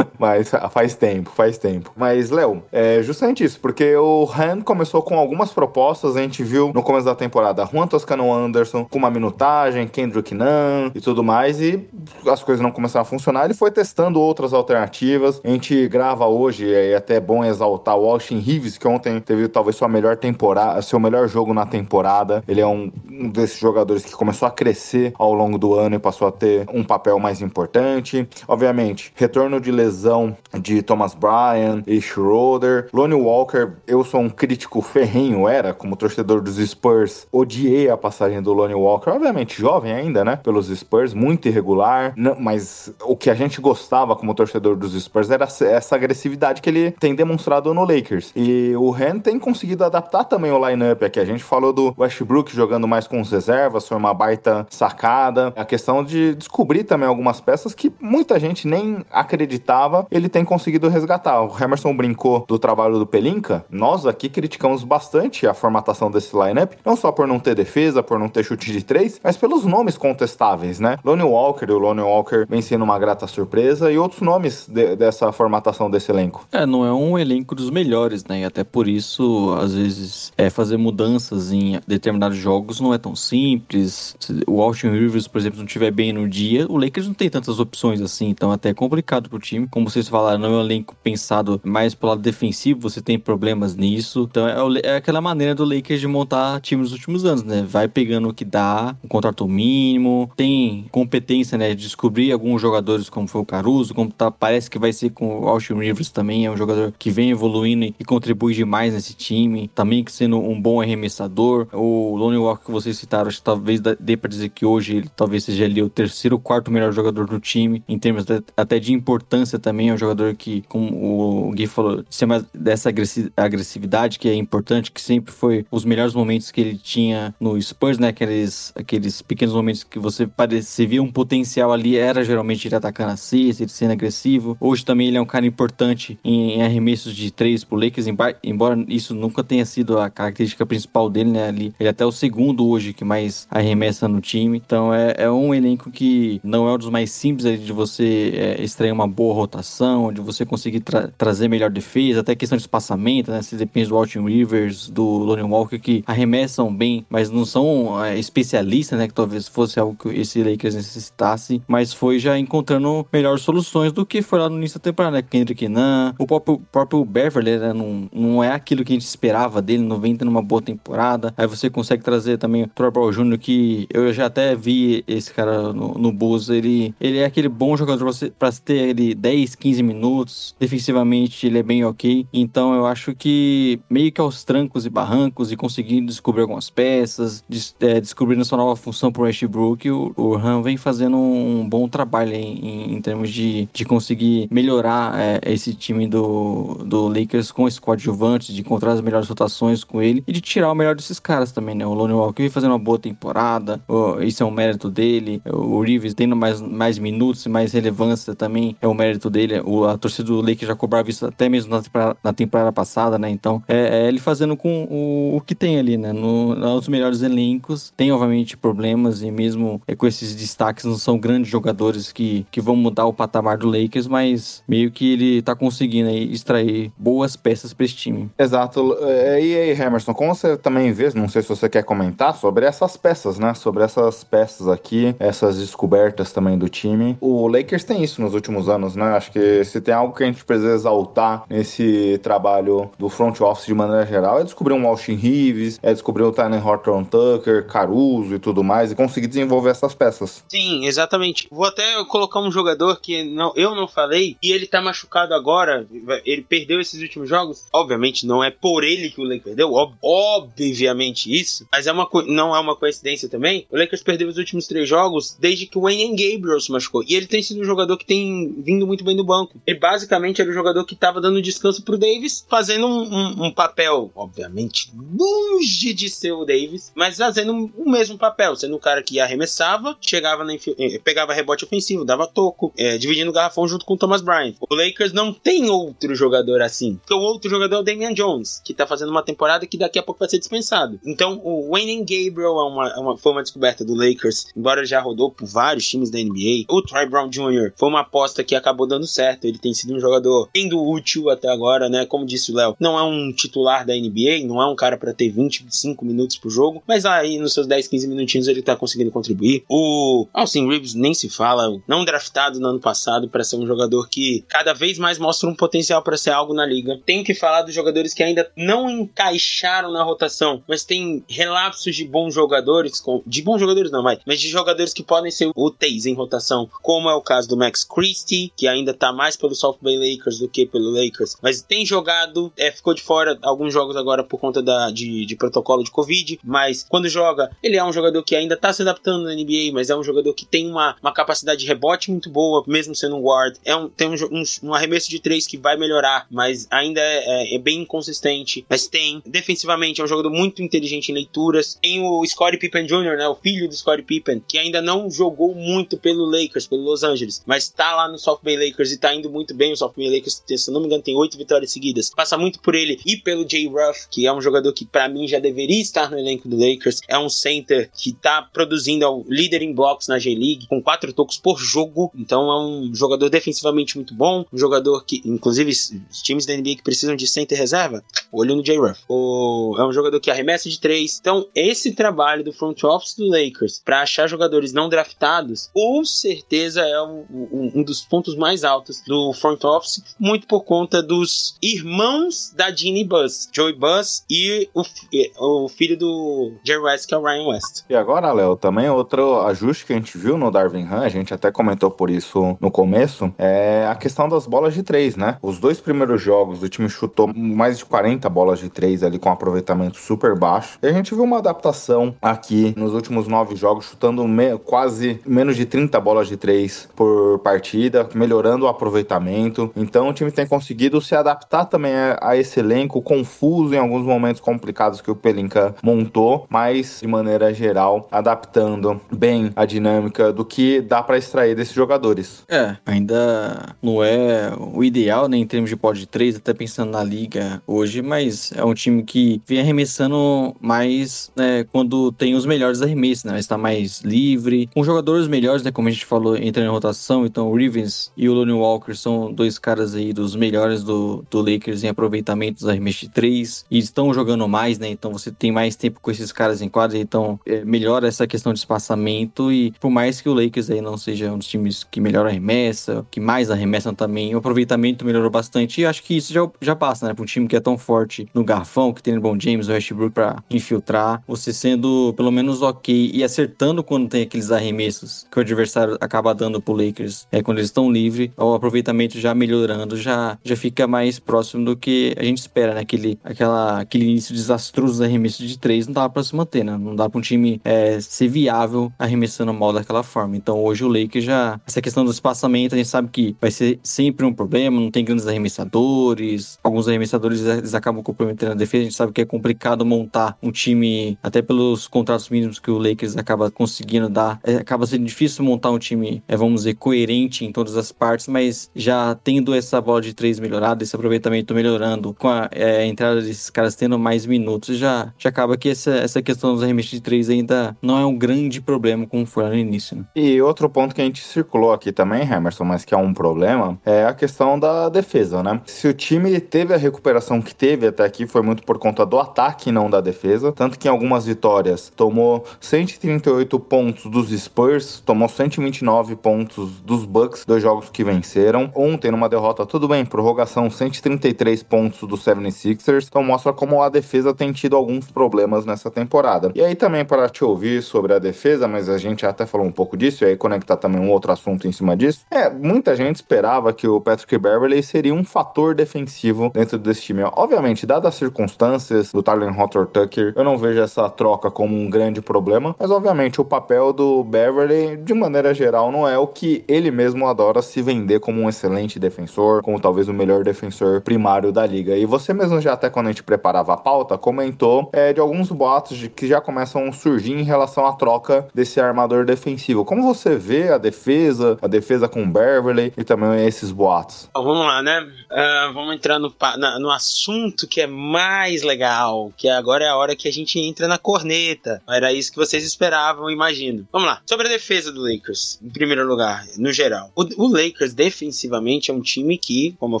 Mas faz tempo, faz tempo. Mas, Léo, é justamente isso, porque o Han começou com algumas propostas, a gente viu no começo da temporada Juan Toscano Anderson com uma minutagem, Kendrick Nunn e tudo mais, e as coisas não começaram a funcionar. Ele foi testando outras alternativas. A gente grava hoje, é até bom exaltar o Austin Reeves, que ontem teve talvez sua melhor temporada, seu melhor jogo na temporada. Ele é um, um desses jogadores que começou a crescer ao longo do ano e passou a ter um papel mais importante. Obviamente, retorno de lesão lesão de Thomas Bryan e Schroeder. Lonnie Walker, eu sou um crítico ferrenho, era, como torcedor dos Spurs. Odiei a passagem do Lonnie Walker, obviamente jovem ainda, né? Pelos Spurs, muito irregular, mas o que a gente gostava como torcedor dos Spurs era essa agressividade que ele tem demonstrado no Lakers. E o Ren tem conseguido adaptar também o lineup aqui. A gente falou do Westbrook jogando mais com os reservas, foi uma baita sacada. A questão de descobrir também algumas peças que muita gente nem acreditava ele tem conseguido resgatar. O Emerson brincou do trabalho do Pelinka. Nós aqui criticamos bastante a formatação desse lineup, não só por não ter defesa, por não ter chute de três, mas pelos nomes contestáveis, né? Lonnie Walker, o Lonnie Walker vem sendo uma grata surpresa, e outros nomes de, dessa formatação desse elenco. É, não é um elenco dos melhores, né? E até por isso, às vezes, é, fazer mudanças em determinados jogos não é tão simples. Se o Austin Rivers, por exemplo, não estiver bem no dia, o Lakers não tem tantas opções assim, então é até complicado pro time. Como vocês falaram, não é um elenco pensado mais pro lado defensivo, você tem problemas nisso. Então é, é aquela maneira do Lakers de montar time nos últimos anos, né? Vai pegando o que dá, um contrato mínimo, tem competência, né? De descobrir alguns jogadores, como foi o Caruso, como tá, parece que vai ser com o Austin Rivers também, é um jogador que vem evoluindo e, contribui demais nesse time, também sendo um bom arremessador. O Lonnie Walker que vocês citaram, acho que talvez dê pra dizer que hoje ele talvez seja ali o terceiro, quarto melhor jogador do time, em termos de, até de importância também também é um jogador que, como o Gui falou, ser mais dessa agressi- agressividade que é importante, que sempre foi os melhores momentos que ele tinha no Spurs, né? Aqueles, aqueles pequenos momentos que você parecia via um potencial ali, era geralmente ele atacando a cesta, ele sendo agressivo. Hoje também ele é um cara importante em, em arremessos de três pro Lakers, embora isso nunca tenha sido a característica principal dele, né? Ali, ele é até o segundo hoje que mais arremessa no time. Então é, é um elenco que não é um dos mais simples de você é, extrair uma boa rotação, de você conseguir tra- trazer melhor defesa, até questão de espaçamento, né? Se depende do Alton Rivers, do Lonnie Walker, que arremessam bem, mas não são é, especialistas, né? Que talvez fosse algo que esse Lakers necessitasse, mas foi já encontrando melhores soluções do que foi lá no início da temporada, né? Kendrick Nunn, o próprio, próprio Beverly, né? Não, não é aquilo que a gente esperava dele, não vem tendo uma boa temporada. Aí você consegue trazer também o Troy Brown Jr., que eu já até vi esse cara no, no Bulls, ele, ele é aquele bom jogador pra você, pra ter ele 10, 15 minutos, defensivamente ele é bem ok, então eu acho que meio que aos trancos e barrancos e conseguindo descobrir algumas peças, des, é, descobrindo sua nova função pro Westbrook, o, o Han vem fazendo um bom trabalho em, em, em termos de, de conseguir melhorar é, esse time do, do Lakers com esse coadjuvante, de encontrar as melhores rotações com ele e de tirar o melhor desses caras também, né? O Lonnie Walker vem fazendo uma boa temporada, o, isso é um mérito dele, o Reeves tendo mais, mais minutos e mais relevância também é um mérito dele, o, a torcida do Lakers já cobrava isso até mesmo na temporada, na temporada passada, né? Então é, é ele fazendo com o, o que tem ali, né? No, nos melhores elencos, tem obviamente problemas e mesmo é, com esses destaques não são grandes jogadores que, que vão mudar o patamar do Lakers, mas meio que ele tá conseguindo aí extrair boas peças para esse time. Exato. É, E aí, Emerson, como você também vê, não sei se você quer comentar sobre essas peças, né? Sobre essas peças aqui, essas descobertas também do time. O Lakers tem isso nos últimos anos, né? Acho que se tem algo que a gente precisa exaltar nesse trabalho do front office de maneira geral, é descobrir um Austin Reeves, é descobrir o Tyler Horton Tucker, Caruso e tudo mais, e conseguir desenvolver essas peças. Sim, exatamente. Vou até colocar um jogador que não, eu não falei e ele tá machucado agora. Ele perdeu esses últimos jogos. Obviamente não é por ele que o Lakers perdeu, ob obviamente isso, mas é uma não é uma coincidência também. O Lakers perdeu os últimos três jogos desde que o Wayne Gabriel se machucou. E ele tem sido um jogador que tem vindo muito bem do banco. Ele basicamente era o jogador que tava dando descanso pro Davis, fazendo um, um- um papel, obviamente, longe de ser o Davis, mas fazendo o mesmo papel, sendo o cara que arremessava, chegava na eh, pegava rebote ofensivo, dava toco, eh, dividindo o garrafão junto com o Thomas Bryant. O Lakers não tem outro jogador assim. O outro jogador é o Damian Jones, que tá fazendo uma temporada que daqui a pouco vai ser dispensado. Então, o Wayne Gabriel é uma, é uma- foi uma descoberta do Lakers, embora já rodou por vários times da NBA. O Troy Brown Jr. foi uma aposta que acabou dando certo. Ele tem sido um jogador sendo útil até agora, né? Como disse o Léo, não é um titular da NBA, não é um cara para ter 25 minutos por jogo, mas aí nos seus 10, 15 minutinhos ele tá conseguindo contribuir. O Austin Reeves nem se fala, não draftado no ano passado para ser um jogador que cada vez mais mostra um potencial para ser algo na liga. Tem que falar dos jogadores que ainda não encaixaram na rotação, mas tem relapsos de bons jogadores, com, de bons jogadores não, mas, mas de jogadores que podem ser úteis em rotação, como é o caso do Max Christie, que ainda tá mais pelo South Bay Lakers do que pelo Lakers, mas tem jogado, é, ficou de fora alguns jogos agora por conta da, de, de protocolo de Covid, mas quando joga, ele é um jogador que ainda tá se adaptando na NBA, mas é um jogador que tem uma, uma capacidade de rebote muito boa, mesmo sendo um guard. É um, tem um, um, um arremesso de três que vai melhorar, mas ainda é, é- é bem inconsistente. Mas tem, defensivamente, é um jogador muito inteligente em leituras. Tem o Scottie Pippen Jr., né, o filho do Scottie Pippen, que ainda não jogou muito pelo Lakers, pelo Los Angeles, mas tá lá no South Bay Lakers e tá indo muito bem. O Bay Lakers, se não me engano, tem oito vitórias seguidas. Passa muito por ele e pelo Jay Ruff, que é um jogador que pra mim já deveria estar no elenco do Lakers. É um center que tá produzindo, é o líder em blocos na G-League, com quatro tocos por jogo. Então é um jogador defensivamente muito bom, um jogador que, inclusive, os times da NBA que precisam de center reserva, olho no Jay Ruff. O, é um jogador que arremessa de três. Então, esse trabalho do front office do Lakers para achar jogadores não draftados, com certeza é um, um- um dos pontos mais altos do front office, muito por conta dos irmãos da Jeannie Buss, Joey Buss e o, o filho do Jerry West, que é o Ryan West. E agora, Léo, também outro ajuste que a gente viu no Darvin Ham, a gente até comentou por isso no começo, é a questão das bolas de três, né? Os dois primeiros jogos, o time chutou mais de 40 bolas de três ali com aproveitamento super baixo. E a gente viu uma adaptação aqui nos últimos nove jogos, chutando me- quase menos de 30 bolas de três por partida, melhorando o aproveitamento. Então o time tem conseguido se adaptar também a, esse elenco confuso em alguns momentos complicados que o Pelinka montou, mas de maneira geral adaptando bem a dinâmica do que dá para extrair desses jogadores. É, ainda não é o ideal, né, em termos de pod 3, até pensando na liga hoje, mas é um time que vem arremessando mais, né, quando tem os melhores arremessos, né, está mais livre, com jogadores melhores, né, como a gente falou, entrando em rotação, então o Rivens e o Lonnie Walker são dois caras aí dos melhores do, do Lakers em aproveitamento dos arremessos de 3, e estão jogando mais, né, então você tem mais tempo com esses caras em quadra, então é, melhora essa questão de espaçamento e por mais que o Lakers aí não seja um dos times que melhor arremessa, que mais arremessam também, o aproveitamento melhorou bastante e acho que isso já, já passa, né, para um time que é tão forte no garfão, que tem o Bom James, o Westbrook para infiltrar, você sendo pelo menos ok e acertando quando tem aqueles arremessos que o adversário acaba dando pro Lakers, é quando eles estão livres, o aproveitamento já melhorando, já, já fica mais próximo do que a gente espera, né, aquele, aquela, aquele início desastroso dos arremessos de três não dá para se manter, né, não dá para um time é, ser viável arremessando mal daquela forma. Então hoje o Lakers já, essa questão do espaçamento, a gente sabe que vai ser sempre um problema, não tem grandes arremessadores, alguns arremessadores eles acabam comprometendo a defesa, a gente sabe que é complicado montar um time, até pelos contratos mínimos que o Lakers acaba conseguindo dar, é, acaba sendo difícil montar um time, é, vamos dizer, coerente em todas as partes, mas já tendo essa bola de três melhorada, esse aproveitamento melhorando, com a é, entrada desses caras tendo mais minutos, já, já acaba que essa, essa questão dos arremessos de três ainda não é um grande problema como foi no início. Né? E outro ponto que a gente circulou aqui também, Emerson, mas que é um problema, é a questão da defesa, né? Se o time teve a recuperação que teve até aqui, foi muito por conta do ataque e não da defesa. Tanto que em algumas vitórias tomou 138 pontos dos Spurs, tomou 129 pontos dos Bucks, dois jogos que venceram. Ontem, numa derrota, tudo bem, prorrogação 133 pontos dos 76ers. Então mostra como a defesa tem tido alguns problemas nessa temporada. E aí também para te ouvir sobre a defesa, mas a gente até falou um pouco disso, e aí conectar também um outro assunto em cima disso. É, muita gente esperava que o Patrick Beverley seria um fator defensivo dentro desse time. Obviamente, dadas as circunstâncias do Tyler Hotter Tucker, eu não vejo essa troca como um grande problema, mas obviamente o papel do Beverley, de maneira geral, não é o que ele mesmo adora se vender como um excelente defensor, como talvez o melhor defensor primário da liga. E você mesmo já até quando a gente preparava a pauta, comentou é, de alguns boatos de que já começam a surgir em relação à troca desse armador defensivo. Como você vê a defesa, a defesa com Beverley e também esses boatos? Vamos lá, né? Uh, vamos entrar no, na, no assunto que é mais legal, que agora é a hora que a gente entra na corneta. Era isso que vocês esperavam, imagino. Vamos lá. Sobre a defesa do Lakers, em primeiro lugar, no geral. O, o Lakers, defensivamente, é um time que, como eu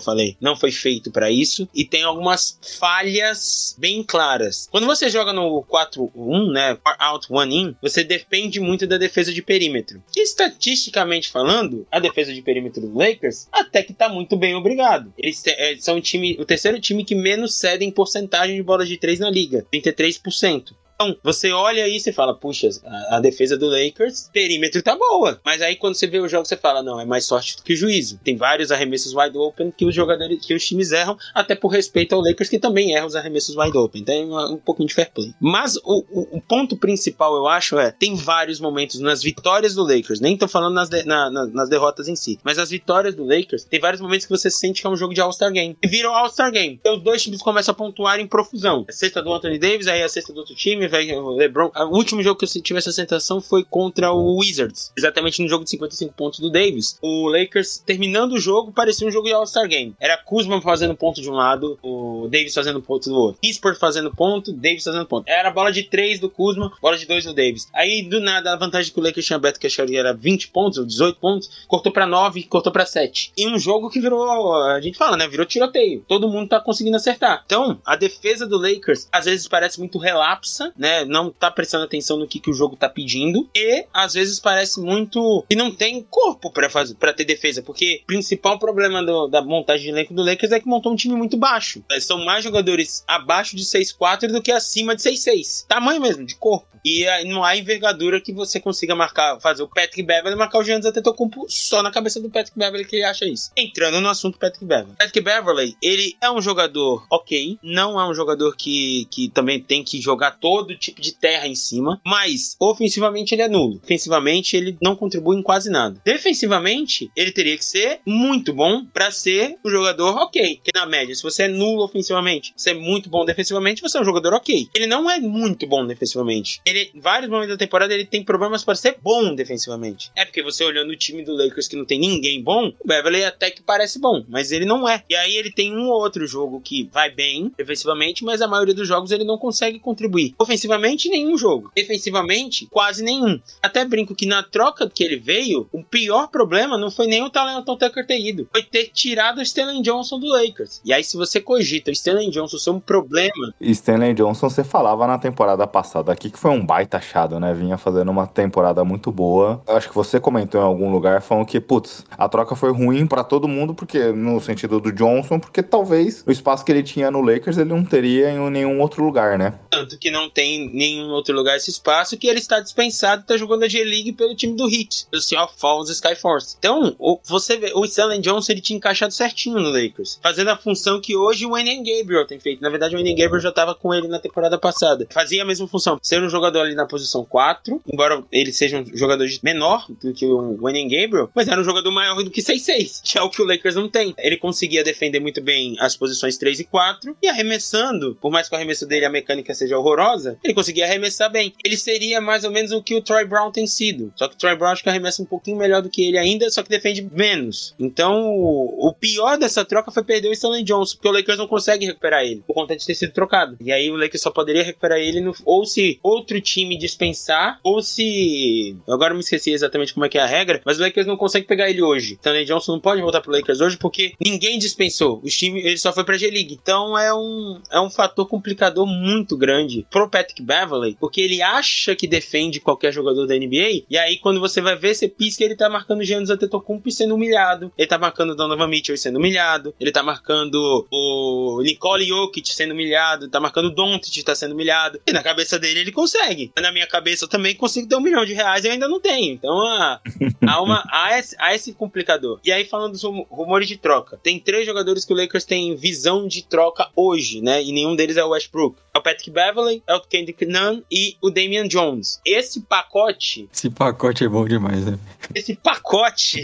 falei, não foi feito para isso e tem algumas falhas bem claras. Quando você joga no 4-1, né? Out, one in, você depende muito da defesa de perímetro. Estatisticamente falando, a defesa de perímetro do Lakers até que tá muito bem, obrigado. Eles é, são o time, o terceiro time que menos cede em porcentagem de bolas de três na liga, 33%. Então, você olha isso e fala, puxa, a, a, defesa do Lakers, perímetro tá boa. Mas aí quando você vê o jogo, você fala, não, é mais sorte do que juízo. Tem vários arremessos wide open que os jogadores, que os times erram, até por respeito ao Lakers, que também erra os arremessos wide open. Tem um, um pouquinho de fair play. Mas o, o, o, ponto principal, eu acho, é, tem vários momentos nas vitórias do Lakers, nem tô falando nas, de, na, na, nas derrotas em si, mas as vitórias do Lakers, tem vários momentos que você sente que é um jogo de All-Star Game. E vira um All-Star Game. Então os dois times começam a pontuar em profusão. A sexta do Anthony Davis, aí a sexta do outro time, LeBron. O último jogo que eu tive essa sensação foi contra o Wizards, exatamente no jogo de 55 pontos do Davis. O Lakers, terminando o jogo, parecia um jogo de All-Star Game. Era Kuzma fazendo ponto de um lado, o Davis fazendo ponto do outro. Kispert fazendo ponto, Davis fazendo ponto. Era bola de 3 do Kuzma, bola de 2 do Davis. Aí, do nada, a vantagem que o Lakers tinha aberto, que acho que era 20 pontos ou 18 pontos, cortou pra 9, cortou pra 7. E um jogo que virou, a gente fala, né? Virou tiroteio. Todo mundo tá conseguindo acertar. Então, a defesa do Lakers às vezes parece muito relapsa, né? Não tá prestando atenção no que, que o jogo tá pedindo. E às vezes parece muito que não tem corpo para fazer para ter defesa. Porque o principal problema do, da montagem de elenco do Lakers é que montou um time muito baixo. São mais jogadores abaixo de 6'4 do que acima de 6'6. Tamanho mesmo, de corpo. E não há envergadura que você consiga marcar, fazer o Patrick Beverly marcar o Giannis Antetokounmpo só na cabeça do Patrick Beverly que ele acha isso. Entrando no assunto Patrick Beverly. Patrick Beverly, ele é um jogador ok, não é um jogador que, que também tem que jogar todo todo tipo de terra em cima, mas ofensivamente ele é nulo. Ofensivamente ele não contribui em quase nada. Defensivamente, ele teria que ser muito bom para ser um jogador ok. Que na média, se você é nulo ofensivamente, você é muito bom defensivamente, você é um jogador ok. Ele não é muito bom defensivamente. Ele, em vários momentos da temporada, ele tem problemas para ser bom defensivamente. É porque você olhando o time do Lakers que não tem ninguém bom, o Beverly até que parece bom, mas ele não é. E aí ele tem um ou outro jogo que vai bem defensivamente, mas a maioria dos jogos ele não consegue contribuir. Ofensivamente, nenhum jogo. Defensivamente, quase nenhum. Até brinco que na troca que ele veio, o pior problema não foi nem o Talenton Tucker ter ido, foi ter tirado o Stanley Johnson do Lakers. E aí, se você cogita o Stanley Johnson ser um problema. Stanley Johnson, você falava na temporada passada aqui que foi um baita achado, né? Vinha fazendo uma temporada muito boa. Eu acho que você comentou em algum lugar falando que, putz, a troca foi ruim para todo mundo, porque no sentido do Johnson, porque talvez o espaço que ele tinha no Lakers ele não teria em nenhum outro lugar, né? Tanto que não tem nenhum outro lugar esse espaço, que ele está dispensado e está jogando a G-League pelo time do Heat, pelo Sea of Falls Skyforce. Então, você vê, o Stanley Johnson ele tinha encaixado certinho no Lakers, fazendo a função que hoje o Wayne Gabriel tem feito. Na verdade, o Wayne Gabriel já estava com ele na temporada passada. Fazia a mesma função, ser um jogador ali na posição 4, embora ele seja um jogador menor do que o Wayne Gabriel, mas era um jogador maior do que 6-6, que é o que o Lakers não tem. Ele conseguia defender muito bem as posições 3 e 4 e arremessando, por mais que o arremesso dele a mecânica seja horrorosa, ele conseguia arremessar bem. Ele seria mais ou menos o que o Troy Brown tem sido. Só que o Troy Brown acho que arremessa um pouquinho melhor do que ele ainda, só que defende menos. Então, o pior dessa troca foi perder o Stanley Johnson, porque o Lakers não consegue recuperar ele, por conta de ter sido trocado. E aí o Lakers só poderia recuperar ele no, ou se outro time dispensar, ou se. Agora me esqueci exatamente como é que é a regra, mas o Lakers não consegue pegar ele hoje. Stanley Johnson não pode voltar pro Lakers hoje porque ninguém dispensou. Os times, ele só foi pra G-League. Então é um, é um fator complicador muito grande pro Patrick Beverley, porque ele acha que defende qualquer jogador da NBA, e aí quando você vai ver, você pisca ele tá marcando Giannis Antetokounmpo sendo humilhado. Ele tá marcando Donovan Mitchell sendo humilhado. Ele tá marcando o Nicole Jokic sendo humilhado. Tá marcando o Doncic tá sendo humilhado. E na cabeça dele ele consegue. Na minha cabeça eu também consigo ter um milhão de reais e eu ainda não tenho. Então ah, há, uma, há, esse, há esse complicador. E aí falando dos rumores de troca. Tem três jogadores que o Lakers tem visão de troca hoje, né? E nenhum deles é o Westbrook. É o Patrick Beverley, é o Kendrick Nunn e o Damian Jones. Esse pacote... Esse pacote é bom demais, né? Esse pacote...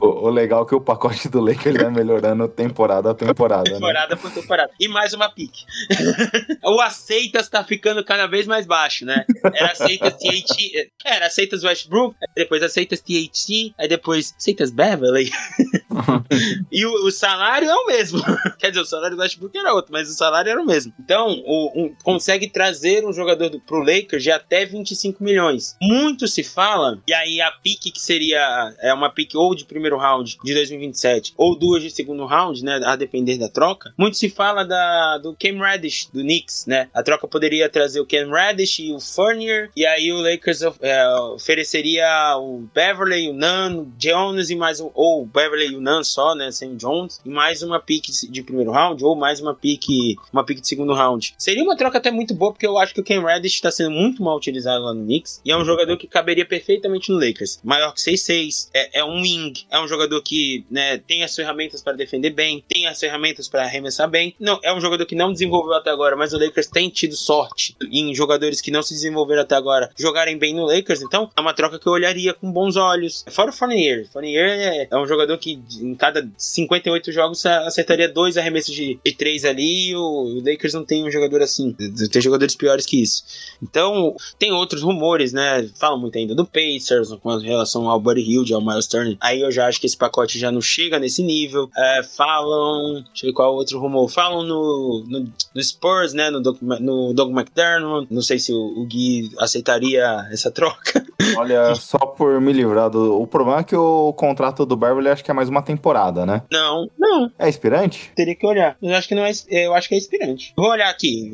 o, o, legal é que o pacote do Lakers vai melhorando temporada a temporada. temporada né? por temporada. E mais uma pique. o aceitas tá ficando cada vez mais baixo, né? Era aceitas THT... Era aceitas Westbrook, depois aceitas THT, aí depois aceitas Beverley. e o, o, salário é o mesmo. Quer dizer, o salário do Westbrook era outro, mas o salário era o mesmo. Então, o, um, consegue trazer um jogador do, pro Lakers de até 25 milhões. Muito se fala, e aí a pique que seria é uma pique ou de primeiro round de 2027 ou duas de segundo round, né, a depender da troca. Muito se fala da, do Cam Reddish do Knicks, né? A troca poderia trazer o Cam Reddish e o Fournier, e aí o Lakers é, ofereceria o Beverly, o Nunn, o Jones e mais um, ou o Beverly e o Nunn só, né, sem o Jones, e mais uma pique de primeiro round ou mais uma pique, uma pique de segundo round. Seria uma troca até muito boa, porque eu acho que o Cam Reddish está sendo muito mal utilizado lá no Knicks, e é um jogador que caberia perfeitamente no Lakers. Maior que 6'6, é, é um wing, é um jogador que, né, tem as ferramentas para defender bem, tem as ferramentas para arremessar bem. Não, é um jogador que não desenvolveu até agora, mas o Lakers tem tido sorte em jogadores que não se desenvolveram até agora jogarem bem no Lakers, então é uma troca que eu olharia com bons olhos. Fora o Fournier. Fournier é, é um jogador que em cada 58 jogos acertaria dois arremessos de, de três ali, o, o Lakers não tem um jogador assim. Tem jogadores piores que isso. Então, tem outros rumores, né? Falam muito ainda do Pacers, com relação ao Buddy Hield, ao Miles Turner. Aí eu já acho que esse pacote já não chega nesse nível. É, falam. Deixa eu ver qual outro rumor. Falam no, no, no Spurs, né? No Doug, no Doug McDermott. Não sei se o, o Gui aceitaria essa troca. Olha, só por me livrar do. O problema é que o contrato do Beverly acho que é mais uma temporada, né? Não, não. É inspirante? Teria que olhar. Eu acho que não é. Eu acho que é inspirante. Vou olhar aqui.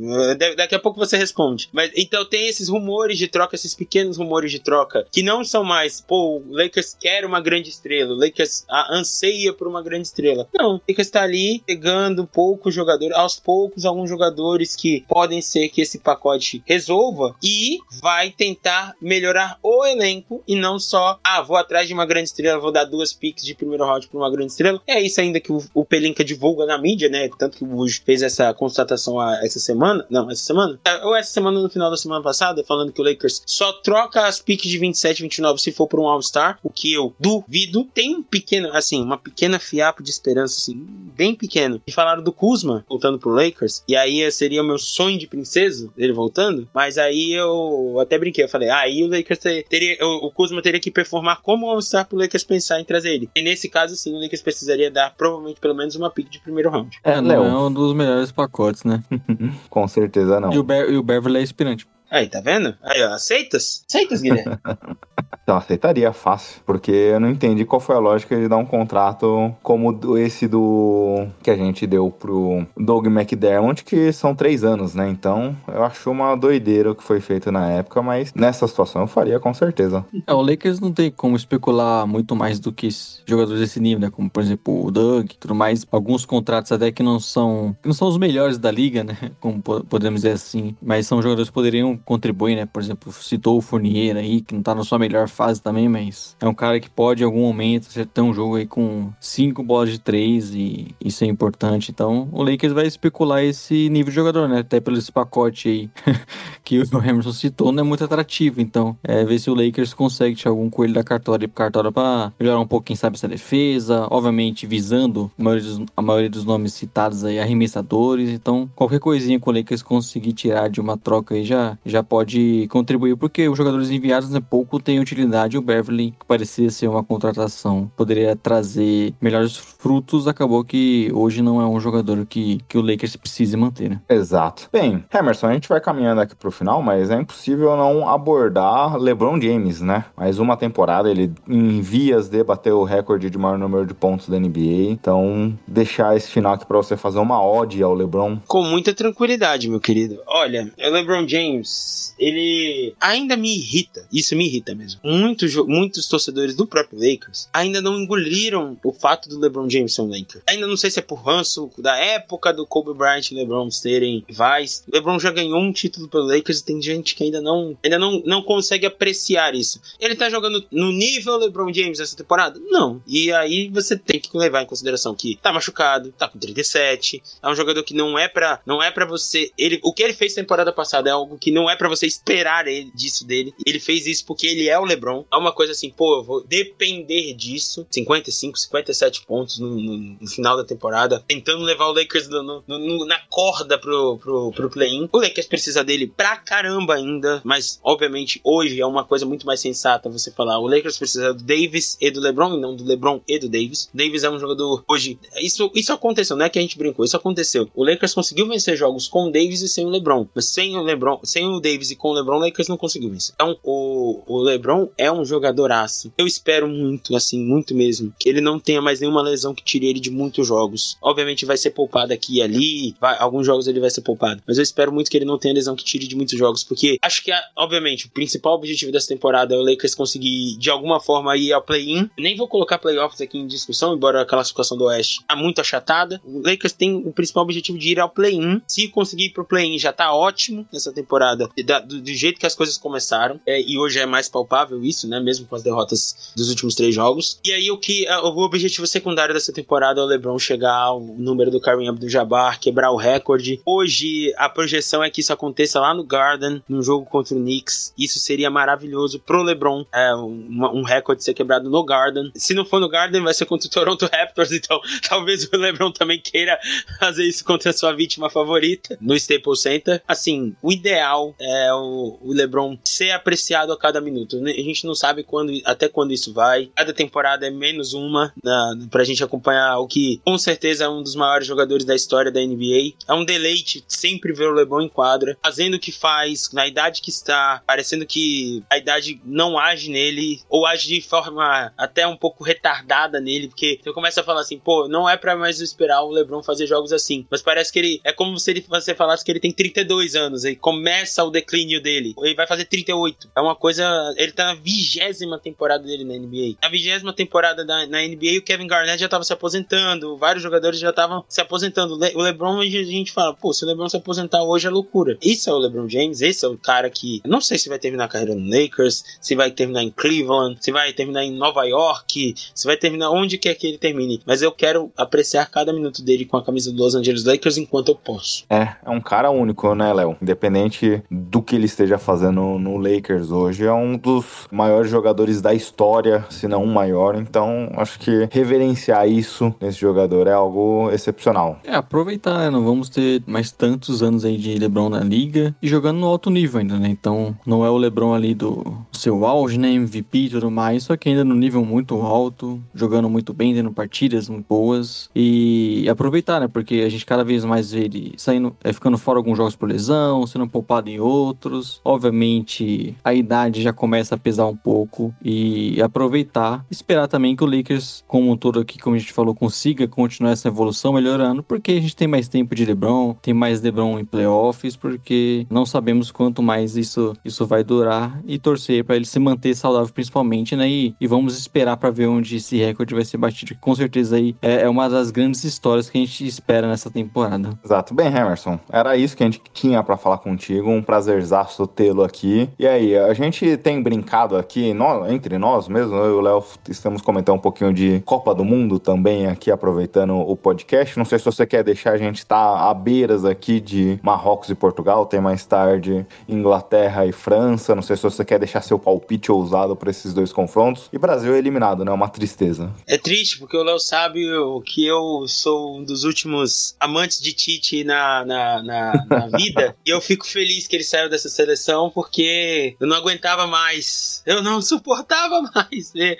Daqui a pouco você responde. Mas então tem esses rumores de troca, esses pequenos rumores de troca, que não são mais, pô, o Lakers quer uma grande estrela, o Lakers anseia por uma grande estrela. Não, o Lakers tá ali pegando poucos jogadores, aos poucos, alguns jogadores que podem ser que esse pacote resolva e vai tentar melhorar o elenco e não só, ah, vou atrás de uma grande estrela, vou dar duas picks de primeiro round pra uma grande estrela. É isso ainda que o, o Pelinka divulga na mídia, né? Tanto que o Bush fez essa constatação essa semana. Não, essa semana? É, ou essa semana no final da semana passada, falando que o Lakers só troca as picks de 27 e 29 se for por um All-Star, o que eu duvido. Tem um pequeno, assim, uma pequena fiapo de esperança, assim, bem pequeno. E falaram do Kuzma voltando pro Lakers, e aí seria o meu sonho de princesa, ele voltando, mas aí eu até brinquei, eu falei, ah, aí o Lakers teria, o, Kuzma teria que performar como All-Star pro Lakers pensar em trazer ele. E nesse caso, sim, o Lakers precisaria dar provavelmente pelo menos uma pick de primeiro round. É, não é um dos melhores pacotes, né? Com certeza não. E o, Be e o Beverly é aspirante. Aí, tá vendo? Aí, ó, aceitas? Aceitas, Guilherme? Então, aceitaria fácil, porque eu não entendi qual foi a lógica de dar um contrato como esse do que a gente deu pro Doug McDermott, que são três anos, né? Então, eu acho uma doideira o que foi feito na época, mas nessa situação eu faria com certeza. É, o Lakers não tem como especular muito mais do que jogadores desse nível, né? Como, por exemplo, o Doug, tudo mais. Alguns contratos até que não são que não são os melhores da liga, né? Como podemos dizer assim. Mas são jogadores que poderiam contribuir, né? Por exemplo, citou o Fournier aí, que não tá na sua melhor fase também, mas é um cara que pode em algum momento ter um jogo aí com cinco bolas de três e isso é importante. Então o Lakers vai especular esse nível de jogador, né? Até pelo esse pacote aí que o Emerson citou, não é muito atrativo. Então é ver se o Lakers consegue tirar algum coelho da cartola cartola para melhorar um pouco, quem sabe, essa defesa. Obviamente visando a maioria, dos, a maioria dos nomes citados aí, arremessadores. Então qualquer coisinha que o Lakers conseguir tirar de uma troca aí já, já pode contribuir, porque os jogadores enviados né, pouco têm utilidade o Beverly, que parecia ser uma contratação, poderia trazer melhores frutos, acabou que hoje não é um jogador que, que o Lakers precise manter. Né? Exato. Bem, Emerson, a gente vai caminhando aqui pro final, mas é impossível não abordar LeBron James, né? Mais uma temporada, ele em vias de bater o recorde de maior número de pontos da NBA. Então, deixar esse final aqui pra você fazer uma ode ao LeBron. Com muita tranquilidade, meu querido. Olha, o LeBron James, ele ainda me irrita. Isso me irrita mesmo muitos, muitos torcedores do próprio Lakers ainda não engoliram o fato do LeBron James ser um Laker. Ainda não sei se é por ranço da época do Kobe Bryant e LeBron serem rivais. LeBron já ganhou um título pelo Lakers e tem gente que ainda não, ainda não, não consegue apreciar isso. Ele tá jogando no nível LeBron James essa temporada? Não. E aí você tem que levar em consideração que tá machucado, tá com 37, é um jogador que não é para não é para você, ele o que ele fez temporada passada é algo que não é para você esperar ele, disso dele. Ele fez isso porque ele é o LeBron LeBron. É uma coisa assim, pô, eu vou depender disso. 55, 57 pontos no, no, no final da temporada, tentando levar o Lakers no, na corda pro, pro, pro play-in. O Lakers precisa dele pra caramba ainda, mas obviamente hoje é uma coisa muito mais sensata você falar. O Lakers precisa do Davis e do LeBron, e não do LeBron e do Davis. Davis é um jogador hoje. Isso, isso aconteceu, não é que a gente brincou, isso aconteceu. O Lakers conseguiu vencer jogos com o Davis e sem o LeBron, mas sem o LeBron, sem o Davis e com o LeBron, o Lakers não conseguiu vencer. Então, o, o LeBron é um jogadoraço. Eu espero muito, assim, muito mesmo, que ele não tenha mais nenhuma lesão que tire ele de muitos jogos. Obviamente vai ser poupado aqui e ali, vai, alguns jogos ele vai ser poupado, mas eu espero muito que ele não tenha lesão que tire de muitos jogos, porque acho que, obviamente, o principal objetivo dessa temporada é o Lakers conseguir, de alguma forma, ir ao play-in. Nem vou colocar playoffs aqui em discussão, embora a classificação do Oeste tá muito achatada. O Lakers tem o principal objetivo de ir ao play-in. Se conseguir ir pro play-in, já tá ótimo nessa temporada, do, do jeito que as coisas começaram, é, e hoje é mais palpável isso, né? Mesmo com as derrotas dos últimos três jogos. E aí o que o objetivo secundário dessa temporada é o LeBron chegar ao número do Kareem Abdul-Jabbar, quebrar o recorde. Hoje a projeção é que isso aconteça lá no Garden, num jogo contra o Knicks. Isso seria maravilhoso pro LeBron, é, um, um recorde ser quebrado no Garden. Se não for no Garden, vai ser contra o Toronto Raptors, então talvez o LeBron também queira fazer isso contra a sua vítima favorita no Staples Center. Assim, o ideal é o, o LeBron ser apreciado a cada minuto. A gente não sabe quando, até quando isso vai. Cada temporada é menos uma na, pra gente acompanhar o que com certeza é um dos maiores jogadores da história da NBA. É um deleite sempre ver o LeBron em quadra, fazendo o que faz, na idade que está, parecendo que a idade não age nele, ou age de forma até um pouco retardada nele, porque você começa a falar assim, pô, não é para mais esperar o LeBron fazer jogos assim, mas parece que ele é como se ele, você falasse que ele tem 32 anos, e começa o declínio dele. Ele vai fazer 38. É uma coisa. Ele tá na vigésima temporada dele na NBA. Na vigésima temporada da, na NBA, o Kevin Garnett já tava se aposentando. Vários jogadores já estavam se aposentando. O LeBron, a gente fala, pô, se o LeBron se aposentar hoje é loucura. Isso é o LeBron James, esse é o cara que. Não sei se vai terminar a carreira no Lakers, se vai terminar em Cleveland, se vai terminar em Nova York, se vai terminar onde quer que ele termine. Mas eu quero apreciar cada minuto dele com a camisa do Los Angeles Lakers enquanto eu posso. É, é um cara único, né, Léo? Independente do que ele esteja fazendo no Lakers hoje, é um dos maiores jogadores da história, se não o maior. Então, acho que reverenciar isso nesse jogador é algo excepcional. É, aproveitar, né? Não vamos ter mais tantos anos aí de LeBron na liga e jogando no alto nível ainda, né? Então, não é o LeBron ali do seu auge, né? MVP e tudo mais, só que ainda no nível muito alto, jogando muito bem, tendo partidas muito boas e aproveitar, né? Porque a gente cada vez mais vê ele saindo, é, ficando fora alguns jogos por lesão, sendo poupado em outros. Obviamente, a idade já começa a pesar um pouco e aproveitar, esperar também que o Lakers, como um todo aqui, como a gente falou, consiga continuar essa evolução melhorando, porque a gente tem mais tempo de LeBron, tem mais LeBron em playoffs, porque não sabemos quanto mais isso, isso vai durar e torcer para ele se manter saudável principalmente, né? E, e vamos esperar para ver onde esse recorde vai ser batido, que com certeza aí é, é uma das grandes histórias que a gente espera nessa temporada. Exato. Bem, Emerson, era isso que a gente tinha para falar contigo. Um prazerzaço tê-lo aqui. E aí, a gente tem brincado aqui, nós, entre nós mesmo, eu e o Léo estamos comentando um pouquinho de Copa do Mundo também aqui, aproveitando o podcast. Não sei se você quer deixar a gente estar tá à beiras aqui de Marrocos e Portugal, tem mais tarde Inglaterra e França. Não sei se você quer deixar seu palpite ousado para esses dois confrontos. E Brasil é eliminado, né? Uma tristeza. É triste, porque o Léo sabe que eu sou um dos últimos amantes de Tite na, na, na, na vida. e eu fico feliz que ele saiu dessa seleção, porque eu não aguentava mais. Eu não suportava mais ver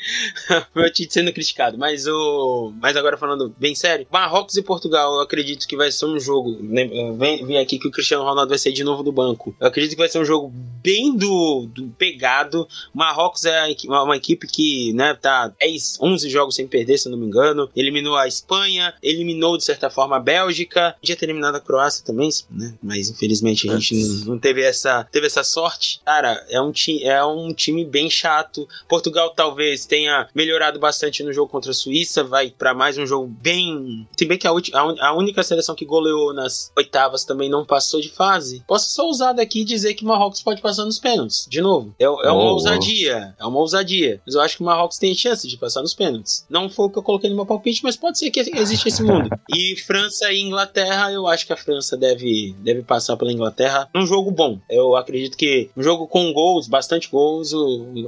meu Tite sendo criticado. Mas o. Mas agora falando bem sério, Marrocos e Portugal, eu acredito que vai ser um jogo. Né, vem, vem aqui que o Cristiano Ronaldo vai sair de novo do banco. Eu acredito que vai ser um jogo bem do, do pegado. Marrocos é uma equipe que, né, tá 10, 11 jogos sem perder, se eu não me engano. Eliminou a Espanha, eliminou de certa forma a Bélgica. Podia ter eliminado a Croácia também, né? Mas infelizmente a gente não, não teve essa, teve essa sorte. Cara, é um, ti, é um time bem chato. Portugal talvez tenha melhorado bastante no jogo contra a Suíça, vai para mais um jogo bem. Se bem que a, a, a, única seleção que goleou nas oitavas também não passou de fase. Posso só usar daqui e dizer que Marrocos pode passar nos pênaltis, de novo. É, é uma oh, ousadia, é uma ousadia. Mas eu acho que o Marrocos tem chance de passar nos pênaltis. Não foi o que eu coloquei no meu palpite, mas pode ser que existe esse mundo. E França e Inglaterra, eu acho que a França deve, deve passar pela Inglaterra num jogo bom. Eu acredito que um jogo com gols, bastante gols,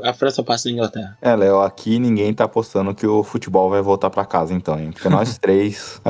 a França passa na Inglaterra. É, Léo, aqui ninguém tá apostando que o futebol vai voltar para casa então, hein? Porque nós três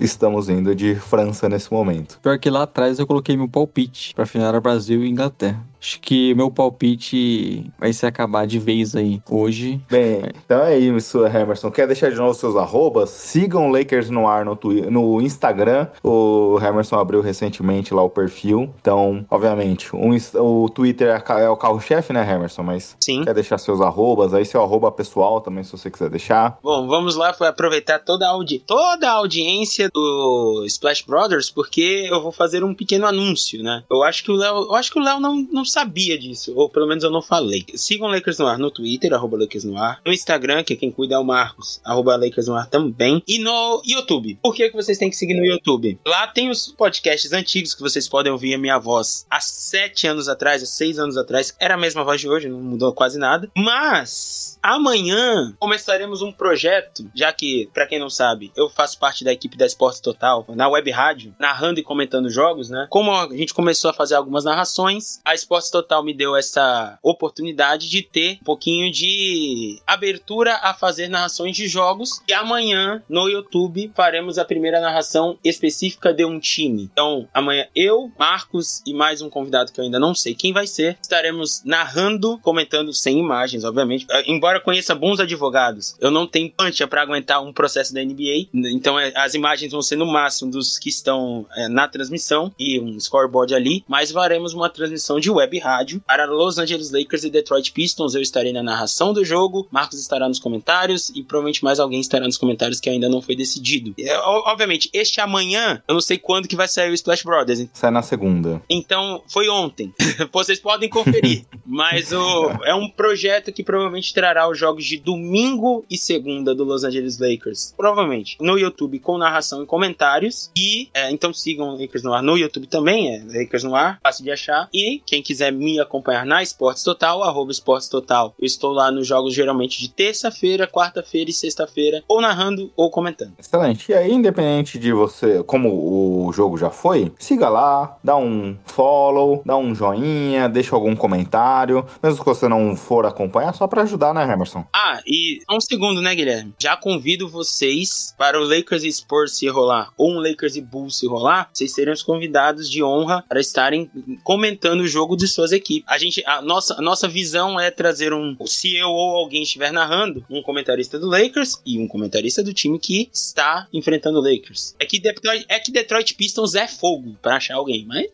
estamos indo de França nesse momento. Pior que lá atrás eu coloquei meu palpite para final Brasil e Inglaterra. Acho que meu palpite vai se acabar de vez aí hoje. Bem, então é isso, Emerson. Quer deixar de novo seus arrobas? Sigam o Lakers no ar no, no Instagram. O Emerson abriu recentemente lá o perfil. Então, obviamente, o Twitter é, é o carro-chefe, né, Emerson? Mas Sim. quer deixar seus arrobas? Aí seu arroba pessoal também, se você quiser deixar. Bom, vamos lá para aproveitar toda a, audi toda a audiência do Splash Brothers, porque eu vou fazer um pequeno anúncio, né? Eu acho que o Léo, eu acho que o Léo não, não sabia disso, ou pelo menos eu não falei. Sigam Lakers no ar no Twitter, arroba Lakers no no Instagram, que é quem cuida é o Marcos, arroba Lakers também, e no YouTube. Por que, que vocês têm que seguir no YouTube? Lá tem os podcasts antigos que vocês podem ouvir a minha voz há sete anos atrás, há seis anos atrás. Era a mesma voz de hoje, não mudou quase nada. Mas amanhã começaremos um projeto, já que, para quem não sabe, eu faço parte da equipe da Esporte Total na web rádio, narrando e comentando jogos, né? Como a gente começou a fazer algumas narrações, a Esporte Total me deu essa oportunidade de ter um pouquinho de abertura a fazer narrações de jogos. E amanhã no YouTube faremos a primeira narração específica de um time. Então, amanhã eu, Marcos e mais um convidado que eu ainda não sei quem vai ser, estaremos narrando, comentando sem imagens, obviamente. Ah, embora conheça bons advogados, eu não tenho pancha para aguentar um processo da NBA. Então, é, as imagens vão ser no máximo dos que estão é, na transmissão e um scoreboard ali, mas faremos uma transmissão de web web rádio. Para Los Angeles Lakers e Detroit Pistons, eu estarei na narração do jogo, Marcos estará nos comentários e provavelmente mais alguém estará nos comentários que ainda não foi decidido. É, obviamente, este amanhã, eu não sei quando que vai sair o Splash Brothers. Sai na segunda. Então, foi ontem. Vocês podem conferir. Mas o, é um projeto que provavelmente trará os jogos de domingo e segunda do Los Angeles Lakers. Provavelmente. No YouTube, com narração e comentários. E, é, então sigam Lakers no ar no YouTube também. É Lakers no ar, fácil de achar. E quem quiser me acompanhar na Esportes Total, arroba Esportes Total. Eu estou lá nos jogos geralmente de terça-feira, quarta-feira e sexta-feira. Ou narrando ou comentando. Excelente. E aí, independente de você, como o jogo já foi, siga lá, dá um follow, dá um joinha, deixa algum comentário, mesmo que você não for acompanhar, só para ajudar, né, Emerson? Ah, e um segundo, né, Guilherme? Já convido vocês para o Lakers e Spurs se rolar, ou um Lakers e Bulls se rolar, vocês serem os convidados de honra para estarem comentando o jogo de suas equipes. A gente, a nossa, a nossa visão é trazer um, se eu ou alguém estiver narrando, um comentarista do Lakers e um comentarista do time que está enfrentando o Lakers. É que Detroit, é que Detroit Pistons é fogo para achar alguém, mas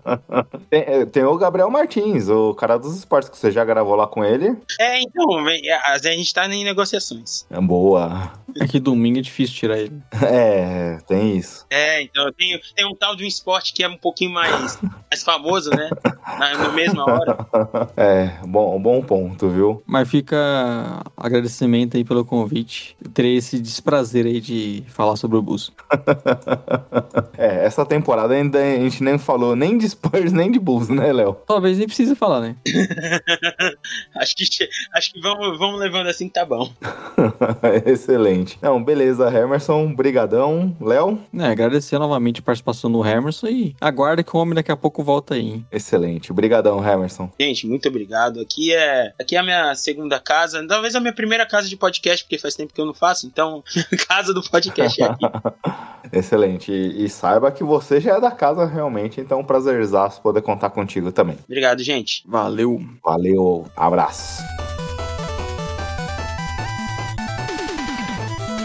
tem, tem, o Gabriel Martins, o cara dos esportes, que você já gravou lá com ele. É, então, a gente tá em negociações. É boa. É que domingo é difícil tirar ele. É, tem isso. É, então, tem, tem um tal de um esporte que é um pouquinho mais, mais famoso, né? Na, na mesma hora. É, bom, bom ponto, viu? Mas fica agradecimento aí pelo convite. Terei esse desprazer aí de falar sobre o Bulls. é, essa temporada ainda a gente nem falou nem de Spurs, nem de Bulls, né, Léo? Talvez nem precise falar, né? acho que, acho que vamos, vamos levando assim que tá bom. Excelente. Não, beleza, Emerson, brigadão. Léo? É, agradecer novamente a participação do Emerson e aguarda que o homem daqui a pouco volta aí. Hein? Excelente. Obrigadão, Emerson. Gente, muito obrigado. Aqui é, aqui é a minha segunda casa, talvez a minha primeira casa de podcast, porque faz tempo que eu não faço, então casa do podcast é aqui. Excelente. E, e, saiba que você já é da casa realmente, então um prazerzaço poder contar contigo também. Obrigado, gente. Valeu. Valeu. Abraço.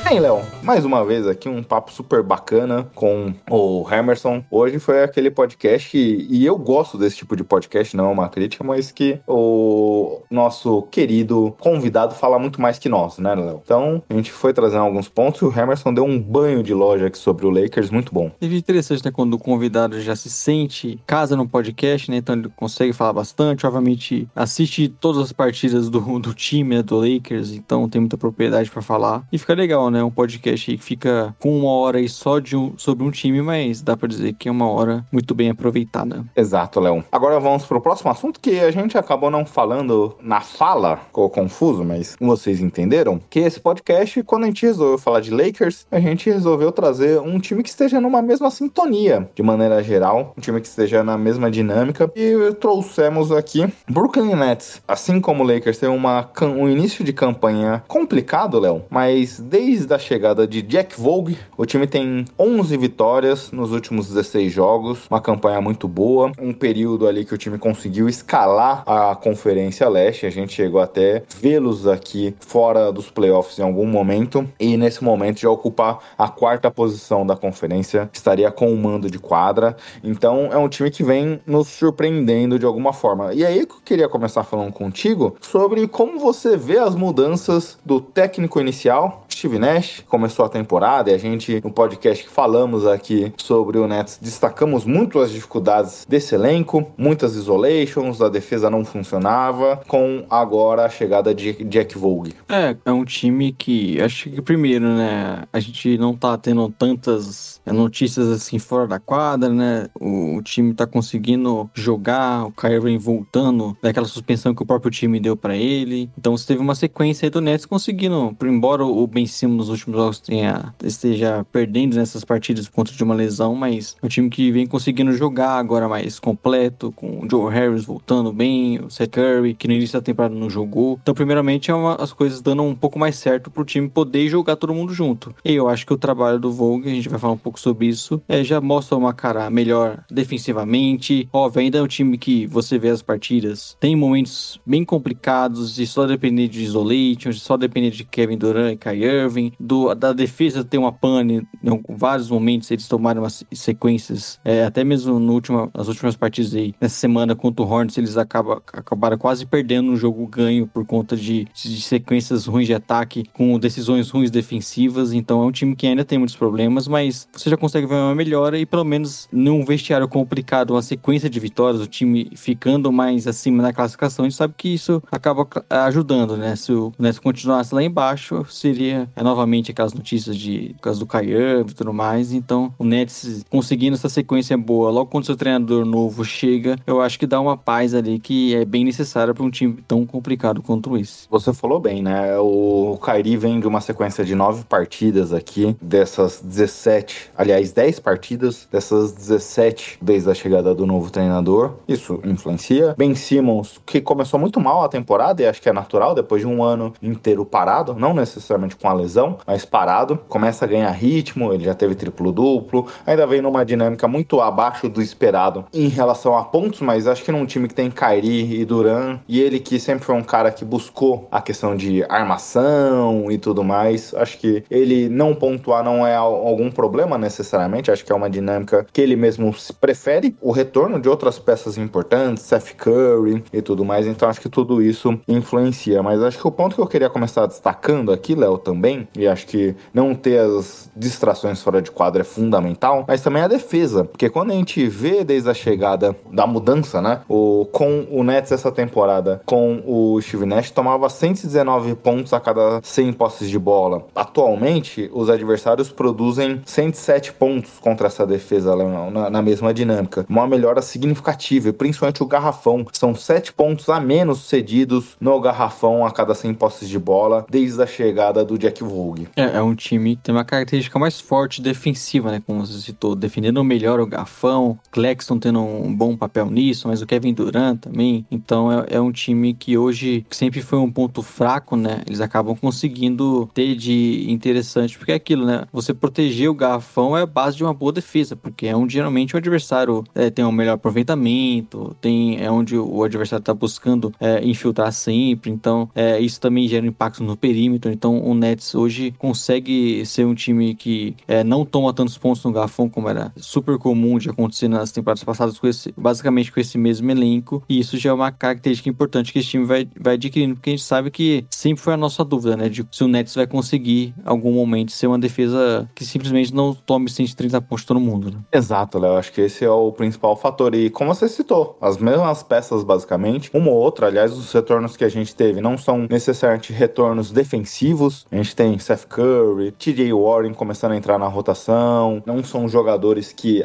Bem, Léo, mais uma vez aqui um papo super bacana com o Emerson. Hoje foi aquele podcast e eu gosto desse tipo de podcast, não é uma crítica, mas que o nosso querido convidado fala muito mais que nós, né, Léo? Então, a gente foi trazendo alguns pontos e o Emerson deu um banho de loja aqui sobre o Lakers, muito bom. É interessante, né, quando o convidado já se sente casa no podcast, né, então ele consegue falar bastante, obviamente assiste todas as partidas do, do time, né, do Lakers, então tem muita propriedade para falar e fica legal, né? Né? Um podcast aí que fica com uma hora aí só de um, sobre um time, mas dá para dizer que é uma hora muito bem aproveitada. Exato, Léo. Agora vamos pro próximo assunto que a gente acabou não falando na fala, ficou confuso, mas vocês entenderam? Que esse podcast, quando a gente resolveu falar de Lakers, a gente resolveu trazer um time que esteja numa mesma sintonia, de maneira geral, um time que esteja na mesma dinâmica. E trouxemos aqui Brooklyn Nets. Assim como o Lakers tem uma, um início de campanha complicado, Léo, mas desde da chegada de Jack Vogue, o time tem 11 vitórias nos últimos 16 jogos, uma campanha muito boa, um período ali que o time conseguiu escalar a Conferência Leste, a gente chegou até vê-los aqui fora dos playoffs em algum momento, e nesse momento já ocupar a quarta posição da conferência, estaria com o mando de quadra, então é um time que vem nos surpreendendo de alguma forma. E aí que eu queria começar falando contigo sobre como você vê as mudanças do técnico inicial, Steve Nash, Nash começou a temporada e a gente, no podcast que falamos aqui sobre o Nets, destacamos muito as dificuldades desse elenco, muitas isolations, a defesa não funcionava, com agora a chegada de Jack Vogue. É, é um time que, acho que primeiro, né, a gente não tá tendo tantas notícias assim fora da quadra, né, o, o time tá conseguindo jogar, o Kyrie voltando daquela suspensão que o próprio time deu para ele, então você teve uma sequência aí do Nets conseguindo, embora o Ben Simmons nos últimos jogos tenha, esteja perdendo nessas partidas por conta de uma lesão, mas é um time que vem conseguindo jogar agora mais completo, com o Joe Harris voltando bem, o Seth Curry, que no início da temporada não jogou. Então, primeiramente, é uma, as coisas dando um pouco mais certo pro time poder jogar todo mundo junto. E eu acho que o trabalho do Vogue, a gente vai falar um pouco sobre isso, é, já mostra uma cara melhor defensivamente. Óbvio, ainda é um time que você vê as partidas, tem momentos bem complicados e só depender de isolation, só depender de Kevin Durant e Kyrie Irving, do, da defesa ter uma pane em vários momentos, eles tomaram umas sequências, é, até mesmo no último, nas últimas partidas aí, nessa semana contra o Hornets, eles acaba, acabaram quase perdendo um jogo ganho por conta de, de sequências ruins de ataque, com decisões ruins defensivas, então é um time que ainda tem muitos problemas, mas você já consegue ver uma melhora e pelo menos num vestiário complicado, uma sequência de vitórias, o time ficando mais acima na classificação, a gente sabe que isso acaba ajudando, né? Se o Nets continuasse lá embaixo, seria é, novamente aquelas notícias de causa do Kyrie e tudo mais. Então, o Nets conseguindo essa sequência boa, logo quando seu treinador novo chega, eu acho que dá uma paz ali que é bem necessária para um time tão complicado quanto esse. Você falou bem, né? O Kyrie vem de uma sequência de nove partidas aqui, dessas 17, aliás, 10 partidas, dessas 17 desde a chegada do novo treinador. Isso influencia. Ben Simmons, que começou muito mal a temporada, e acho que é natural, depois de um ano inteiro parado, não necessariamente com a lesão, mas parado, começa a ganhar ritmo, ele já teve triplo-duplo, ainda vem numa dinâmica muito abaixo do esperado em relação a pontos, mas acho que num time que tem Kyrie e Duran, e ele que sempre foi um cara que buscou a questão de armação e tudo mais, acho que ele não pontuar não é algum problema necessariamente, acho que é uma dinâmica que ele mesmo prefere, o retorno de outras peças importantes, Seth Curry e tudo mais, então acho que tudo isso influencia, mas acho que o ponto que eu queria começar destacando aqui, Léo, também, e acho que não ter as distrações fora de quadro é fundamental, mas também a defesa, porque quando a gente vê desde a chegada da mudança, né, o, com o Nets essa temporada, com o Steve Nash, tomava 119 pontos a cada 100 posses de bola. Atualmente, os adversários produzem 107 pontos contra essa defesa na, na mesma dinâmica. Uma melhora significativa, principalmente o garrafão. São 7 pontos a menos cedidos no garrafão a cada 100 posses de bola desde a chegada do Jack Vogue. É, é um time que tem uma característica mais forte defensiva, né? Como você citou, defendendo melhor o garrafão, Claxton tendo um bom papel nisso, mas o Kevin Durant também. Então é, é um time que hoje sempre foi um ponto fraco, né? Eles acabam conseguindo ter de interessante, porque é aquilo, né? Você proteger o garrafão é a base de uma boa defesa, porque é onde geralmente o adversário é, tem um melhor aproveitamento, tem, é onde o adversário está buscando é, infiltrar sempre. Então, é, isso também gera impacto no perímetro. Então, o Nets hoje consegue ser um time que é, não toma tantos pontos no garrafão, como era super comum de acontecer nas temporadas passadas, com esse, basicamente com esse mesmo elenco. E isso já é uma característica importante que esse time vai, vai adquirindo, porque a gente sabe que sempre foi a nossa dúvida, né? De se o Nets vai conseguir, em algum momento, ser uma defesa que simplesmente não tome 130 pontos todo mundo, né? Exato, Léo. Acho que esse é o principal fator. E como você citou, as mesmas peças, basicamente, uma ou outra, aliás, os retornos que a gente teve não são necessariamente retornos defensivos. A gente tem Seth Curry, TJ Warren começando a entrar na rotação. Não são jogadores que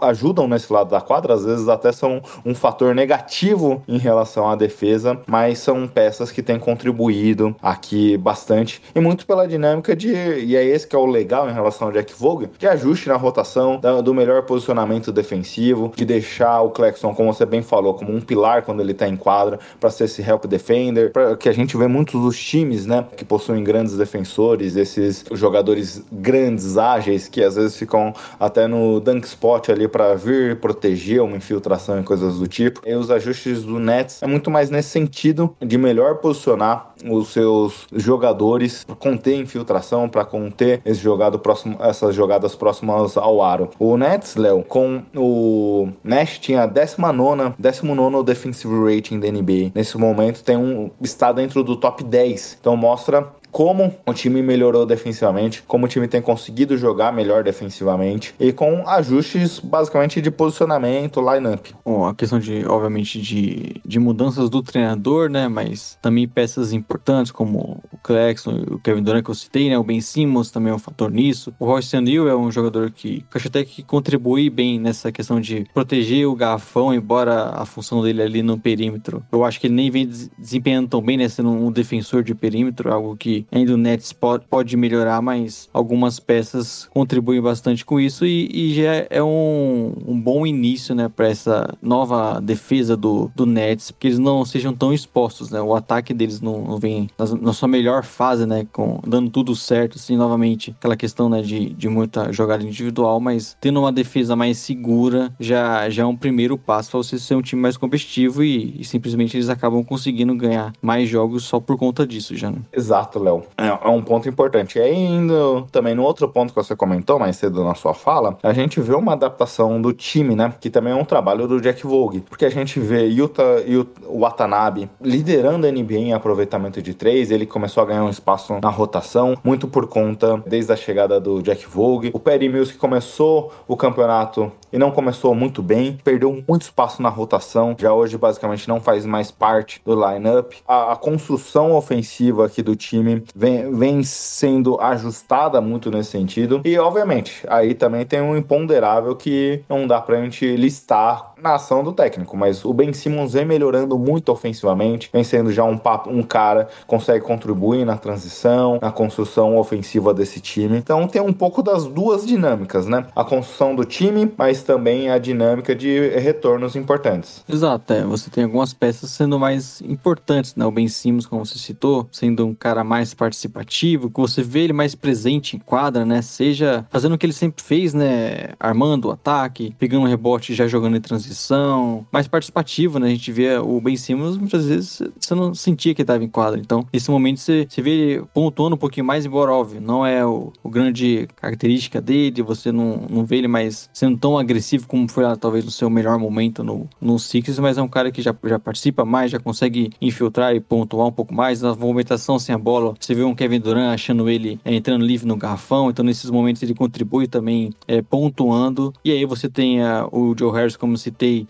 ajudam nesse lado da quadra, às vezes até são um fator negativo em relação à defesa, mas são peças que têm contribuído aqui bastante e muito pela dinâmica de, e é esse que é o legal em relação ao Jack Vogel, de ajuste na rotação, do melhor posicionamento defensivo, de deixar o Clexon, como você bem falou, como um pilar quando ele tá em quadra, para ser esse help defender, pra, que a gente vê muitos dos times, né, que possuem grandes defensores, esses jogadores grandes, ágeis, que às vezes ficam até no dunk spot ali para vir proteger uma infiltração e coisas do tipo. E os ajustes do Nets é muito mais nesse sentido de melhor posicionar os seus jogadores para conter infiltração, para conter esse jogado próximo, essas jogadas próximas ao aro. O Nets, Léo, com o Nash tinha 19 19 defensive rating da NBA. Nesse momento tem um está dentro do top 10. Então mostra como o time melhorou defensivamente, como o time tem conseguido jogar melhor defensivamente e com ajustes basicamente de posicionamento, lineup. Bom, a questão de, obviamente, de, de mudanças do treinador, né? Mas também peças importantes como o Claxton, o Kevin Durant que eu citei, né? O Ben Simmons também é um fator nisso. O Royce O'Neal é um jogador que, que acho até que contribui bem nessa questão de proteger o garrafão, embora a função dele ali no perímetro, eu acho que ele nem vem desempenhando tão bem, né? Sendo um defensor de perímetro, algo que ainda o Nets pode, melhorar, mas algumas peças contribuem bastante com isso e, e já é um, um bom início, né, para essa nova defesa do, do Nets, que eles não sejam tão expostos, né? O ataque deles não, não vem na, na, sua melhor fase, né, com dando tudo certo, assim, novamente, aquela questão, né, de, de muita jogada individual, mas tendo uma defesa mais segura já, já é um primeiro passo para você ser um time mais competitivo e, e simplesmente eles acabam conseguindo ganhar mais jogos só por conta disso já. Né? Exato, Léo Léo, é, é um ponto importante. E aí, indo também no outro ponto que você comentou mais cedo na sua fala, a gente vê uma adaptação do time, né? Que também é um trabalho do Jack Vogue. Porque a gente vê Yuta, Yuta Watanabe liderando a NBA em aproveitamento de três, ele começou a ganhar um espaço na rotação, muito por conta desde a chegada do Jack Vogue. O Perry Mills que começou o campeonato e não começou muito bem, perdeu muito espaço na rotação, já hoje basicamente não faz mais parte do lineup. A, a construção ofensiva aqui do time vem, vem sendo ajustada muito nesse sentido. E obviamente, aí também tem um imponderável que não dá pra gente listar na ação do técnico, mas o Ben Simmons vem melhorando muito ofensivamente, vem sendo já um, papo, um cara que consegue contribuir na transição, na construção ofensiva desse time. Então tem um pouco das duas dinâmicas, né? A construção do time, mas também a dinâmica de retornos importantes. Exato, é. Você tem algumas peças sendo mais importantes, né? O Ben Simmons, como você citou, sendo um cara mais participativo, que você vê ele mais presente em quadra, né? Seja fazendo o que ele sempre fez, né? Armando o ataque, pegando um rebote já jogando em transição, mais participativo, né? A gente vê o Ben Simmons, muitas vezes você não sentia que ele estava em quadra. Então, nesse momento você, você vê ele pontuando um pouquinho mais, embora óbvio, não é o, o grande característica dele, você não, não vê ele mais sendo tão agressivo como foi lá, talvez no seu melhor momento no, no Sixers, mas é um cara que já, já participa mais, já consegue infiltrar e pontuar um pouco mais. Na movimentação sem a bola, você vê um Kevin Durant achando ele é, entrando livre no garrafão, então nesses momentos ele contribui também é, pontuando. E aí você tem a, o Joe Harris, como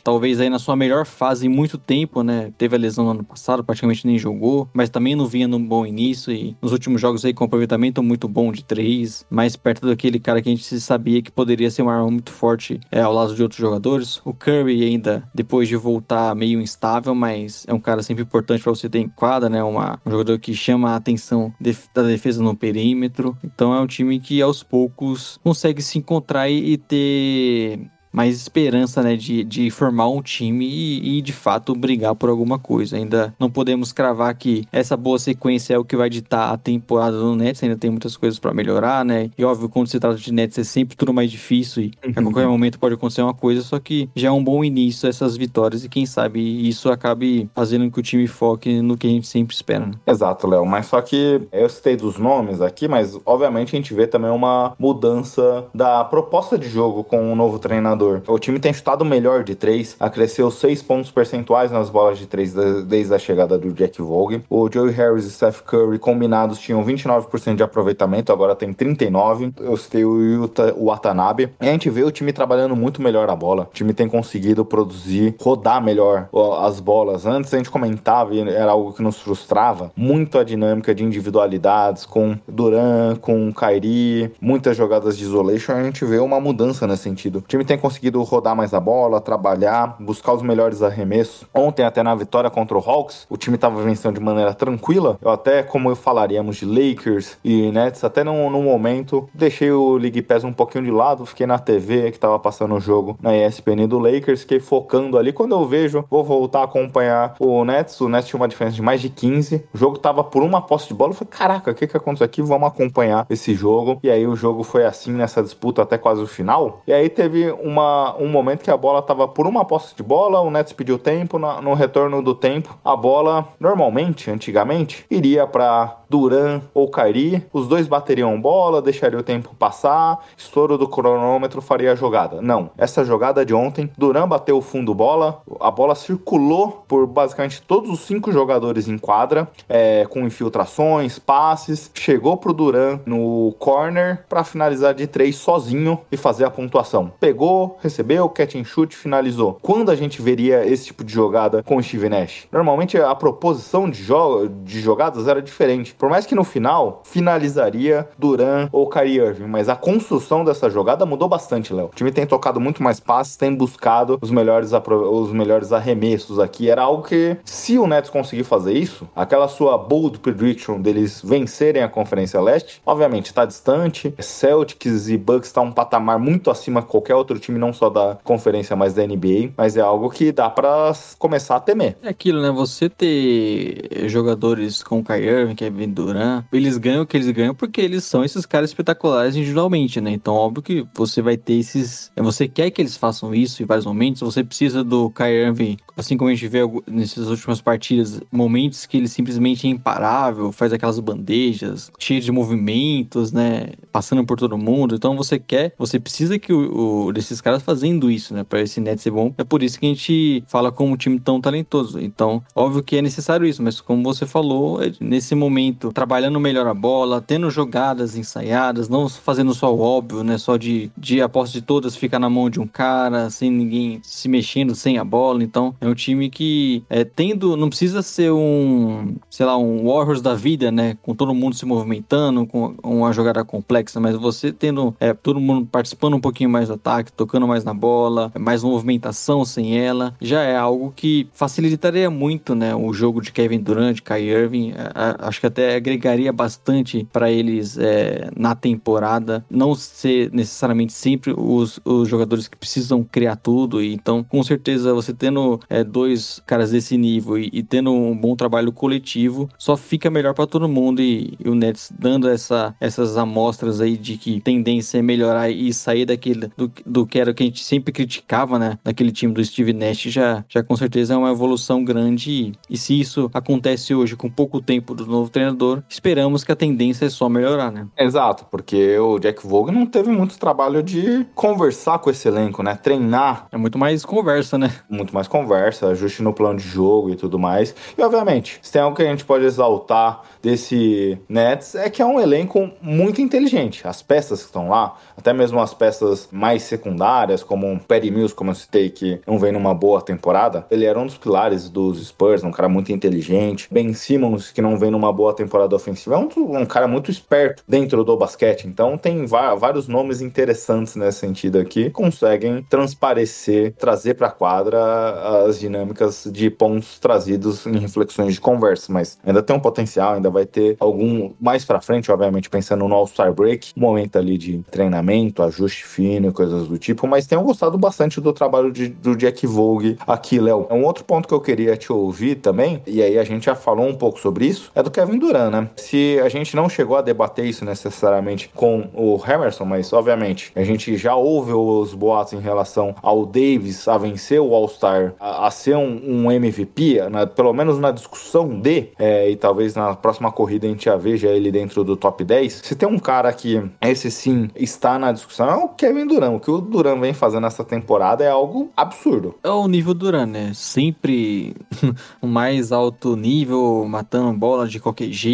talvez aí na sua melhor fase em muito tempo, né? Teve a lesão no ano passado, praticamente nem jogou, mas também não vinha num bom início e nos últimos jogos aí com aproveitamento muito bom de três, mais perto daquele cara que a gente sabia que poderia ser uma arma muito forte é, ao lado de outros jogadores. O Curry ainda, depois de voltar meio instável, mas é um cara sempre importante para você ter em quadra, né? Uma, um jogador que chama a atenção def da defesa no perímetro. Então é um time que aos poucos consegue se encontrar e, e ter mais esperança, né, de, de formar um time e, e, de fato brigar por alguma coisa. Ainda não podemos cravar que essa boa sequência é o que vai ditar a temporada do Nets, ainda tem muitas coisas para melhorar, né? E óbvio, quando se trata de Nets é sempre tudo mais difícil e a qualquer momento pode acontecer uma coisa, só que já é um bom início essas vitórias e quem sabe isso acabe fazendo com que o time foque no que a gente sempre espera. Né? Exato, Léo, mas só que eu citei dos nomes aqui, mas obviamente a gente vê também uma mudança da proposta de jogo com o novo treinador O time tem chutado melhor de três, acresceu 6 pontos percentuais nas bolas de três desde a chegada do Jack Vogue. O Joey Harris e Steph Curry combinados tinham 29% de aproveitamento, agora tem 39%. Eu citei o Yuta Watanabe. E a gente vê o time trabalhando muito melhor a bola. O time tem conseguido produzir, rodar melhor as bolas. Antes a gente comentava e era algo que nos frustrava, muito a dinâmica de individualidades com Duran, com Kyrie, muitas jogadas de isolation. A gente vê uma mudança nesse sentido. O time tem conseguido rodar mais a bola, trabalhar, buscar os melhores arremessos. Ontem, até na vitória contra o Hawks, o time estava vencendo de maneira tranquila. Eu até, como eu falaríamos de Lakers e Nets, até no, no momento, deixei o League Pass um pouquinho de lado, fiquei na TV que estava passando o jogo na ESPN do Lakers, fiquei focando ali. Quando eu vejo, vou voltar a acompanhar o Nets. O Nets tinha uma diferença de mais de 15. O jogo tava por uma posse de bola. Eu falei, caraca, o que que aconteceu aqui? Vamos acompanhar esse jogo. E aí o jogo foi assim nessa disputa até quase o final. E aí teve uma um momento que a bola estava por uma posse de bola, o Nets pediu tempo, no, no retorno do tempo, a bola, normalmente, antigamente, iria para Duran ou Kairi, os dois bateriam bola, deixaria o tempo passar, estouro do cronômetro faria a jogada. Não, essa jogada de ontem, Duran bateu o fundo bola, a bola circulou por basicamente todos os cinco jogadores em quadra, é, com infiltrações, passes, chegou pro Duran no corner para finalizar de três sozinho e fazer a pontuação. Pegou, recebeu, catch and shoot, finalizou. Quando a gente veria esse tipo de jogada com o Steve Nash? Normalmente a proposição de, jo de jogadas era diferente. Por mais que no final finalizaria Duran ou Kyrie Irving, mas a construção dessa jogada mudou bastante, Léo. O time tem tocado muito mais passes, tem buscado os melhores, os melhores arremessos aqui. Era algo que, se o Nets conseguir fazer isso, aquela sua bold prediction deles vencerem a Conferência Leste, obviamente está distante. Celtics e Bucks estão tá um patamar muito acima de qualquer outro time, não só da conferência, mas da NBA. Mas é algo que dá para começar a temer. É aquilo, né? Você ter jogadores com Kyrie Irving, Kevin Kevin Durant, eles ganham o que eles ganham porque eles são esses caras espetaculares individualmente, né? Então, óbvio que você vai ter esses. Você quer que eles façam isso em vários momentos, você precisa do Kyrie Irving, assim como a gente vê nessas últimas partidas, momentos que ele simplesmente é imparável, faz aquelas bandejas, cheio de movimentos, né? Passando por todo mundo. Então, você quer, você precisa que o, o desses caras fazendo isso, né? Pra esse net ser bom. É por isso que a gente fala como um time tão talentoso. Então, óbvio que é necessário isso, mas como você falou, é nesse momento, trabalhando melhor a bola, tendo jogadas ensaiadas, não fazendo só o óbvio, né? Só de, de aposta de todas ficar na mão de um cara, sem ninguém se mexendo, sem a bola. Então, é um time que, é, tendo, não precisa ser um, sei lá, um Warriors da vida, né? Com todo mundo se movimentando, com uma jogada complexa, mas você tendo é, todo mundo participando um pouquinho mais do ataque, tocando mais na bola, mais movimentação sem ela, já é algo que facilitaria muito, né? O jogo de Kevin Durant, Kai Irving, acho que até agregaria bastante para eles é, na temporada. Não ser necessariamente sempre os, os jogadores que precisam criar tudo. Então, com certeza, você tendo é, dois caras desse nível e, e, tendo um bom trabalho coletivo, só fica melhor para todo mundo. E, e, o Nets dando essa, essas amostras aí de que tendência é melhorar e sair daquele do, do que era o que a gente sempre criticava, né? Daquele time do Steve Nash, já, já com certeza é uma evolução grande. E, e se isso acontece hoje com pouco tempo do novo treinador, esperamos que a tendência é só melhorar, né? Exato, porque o Jack Vogel não teve muito trabalho de conversar com esse elenco, né? Treinar. É muito mais conversa, né? Muito mais conversa, ajuste no plano de jogo e tudo mais. E obviamente, se tem algo que a gente pode exaltar desse Nets é que é um elenco muito inteligente. As peças que estão lá, até mesmo as peças mais secundárias, como o Perry Mills, como eu citei, que não vem numa boa temporada, ele era um dos pilares dos Spurs, um cara muito inteligente. Ben Simmons, que não vem numa boa temporada ofensiva, é um, um cara muito esperto dentro do basquete. Então tem vários nomes interessantes nesse sentido aqui, conseguem transparecer, trazer para a quadra as dinâmicas de pontos trazidos em reflexões de conversa, mas ainda tem um potencial, ainda vai ter algum mais para frente, obviamente pensando no All-Star Break, momento ali de treinamento, ajuste fino coisas do tipo, mas tenho gostado bastante do trabalho de, do Jack Vogue aqui, Léo. É um outro ponto que eu queria te ouvir também, e aí a gente já falou um pouco sobre isso, é do Kevin Durant, né? Se a gente não chegou a debater isso necessariamente com o Emerson, mas obviamente a gente já ouve os boatos em relação ao Davis a vencer o All-Star, a, a, ser um, um MVP, pelo menos na discussão de, é, e talvez na próxima corrida a gente já veja ele dentro do top 10. Se tem um cara que esse sim está na discussão, é o Kevin Durant. O que o Durant vem fazendo essa temporada é algo absurdo. É o nível Durant, né? Sempre o mais alto nível, matando bola de qualquer jeito,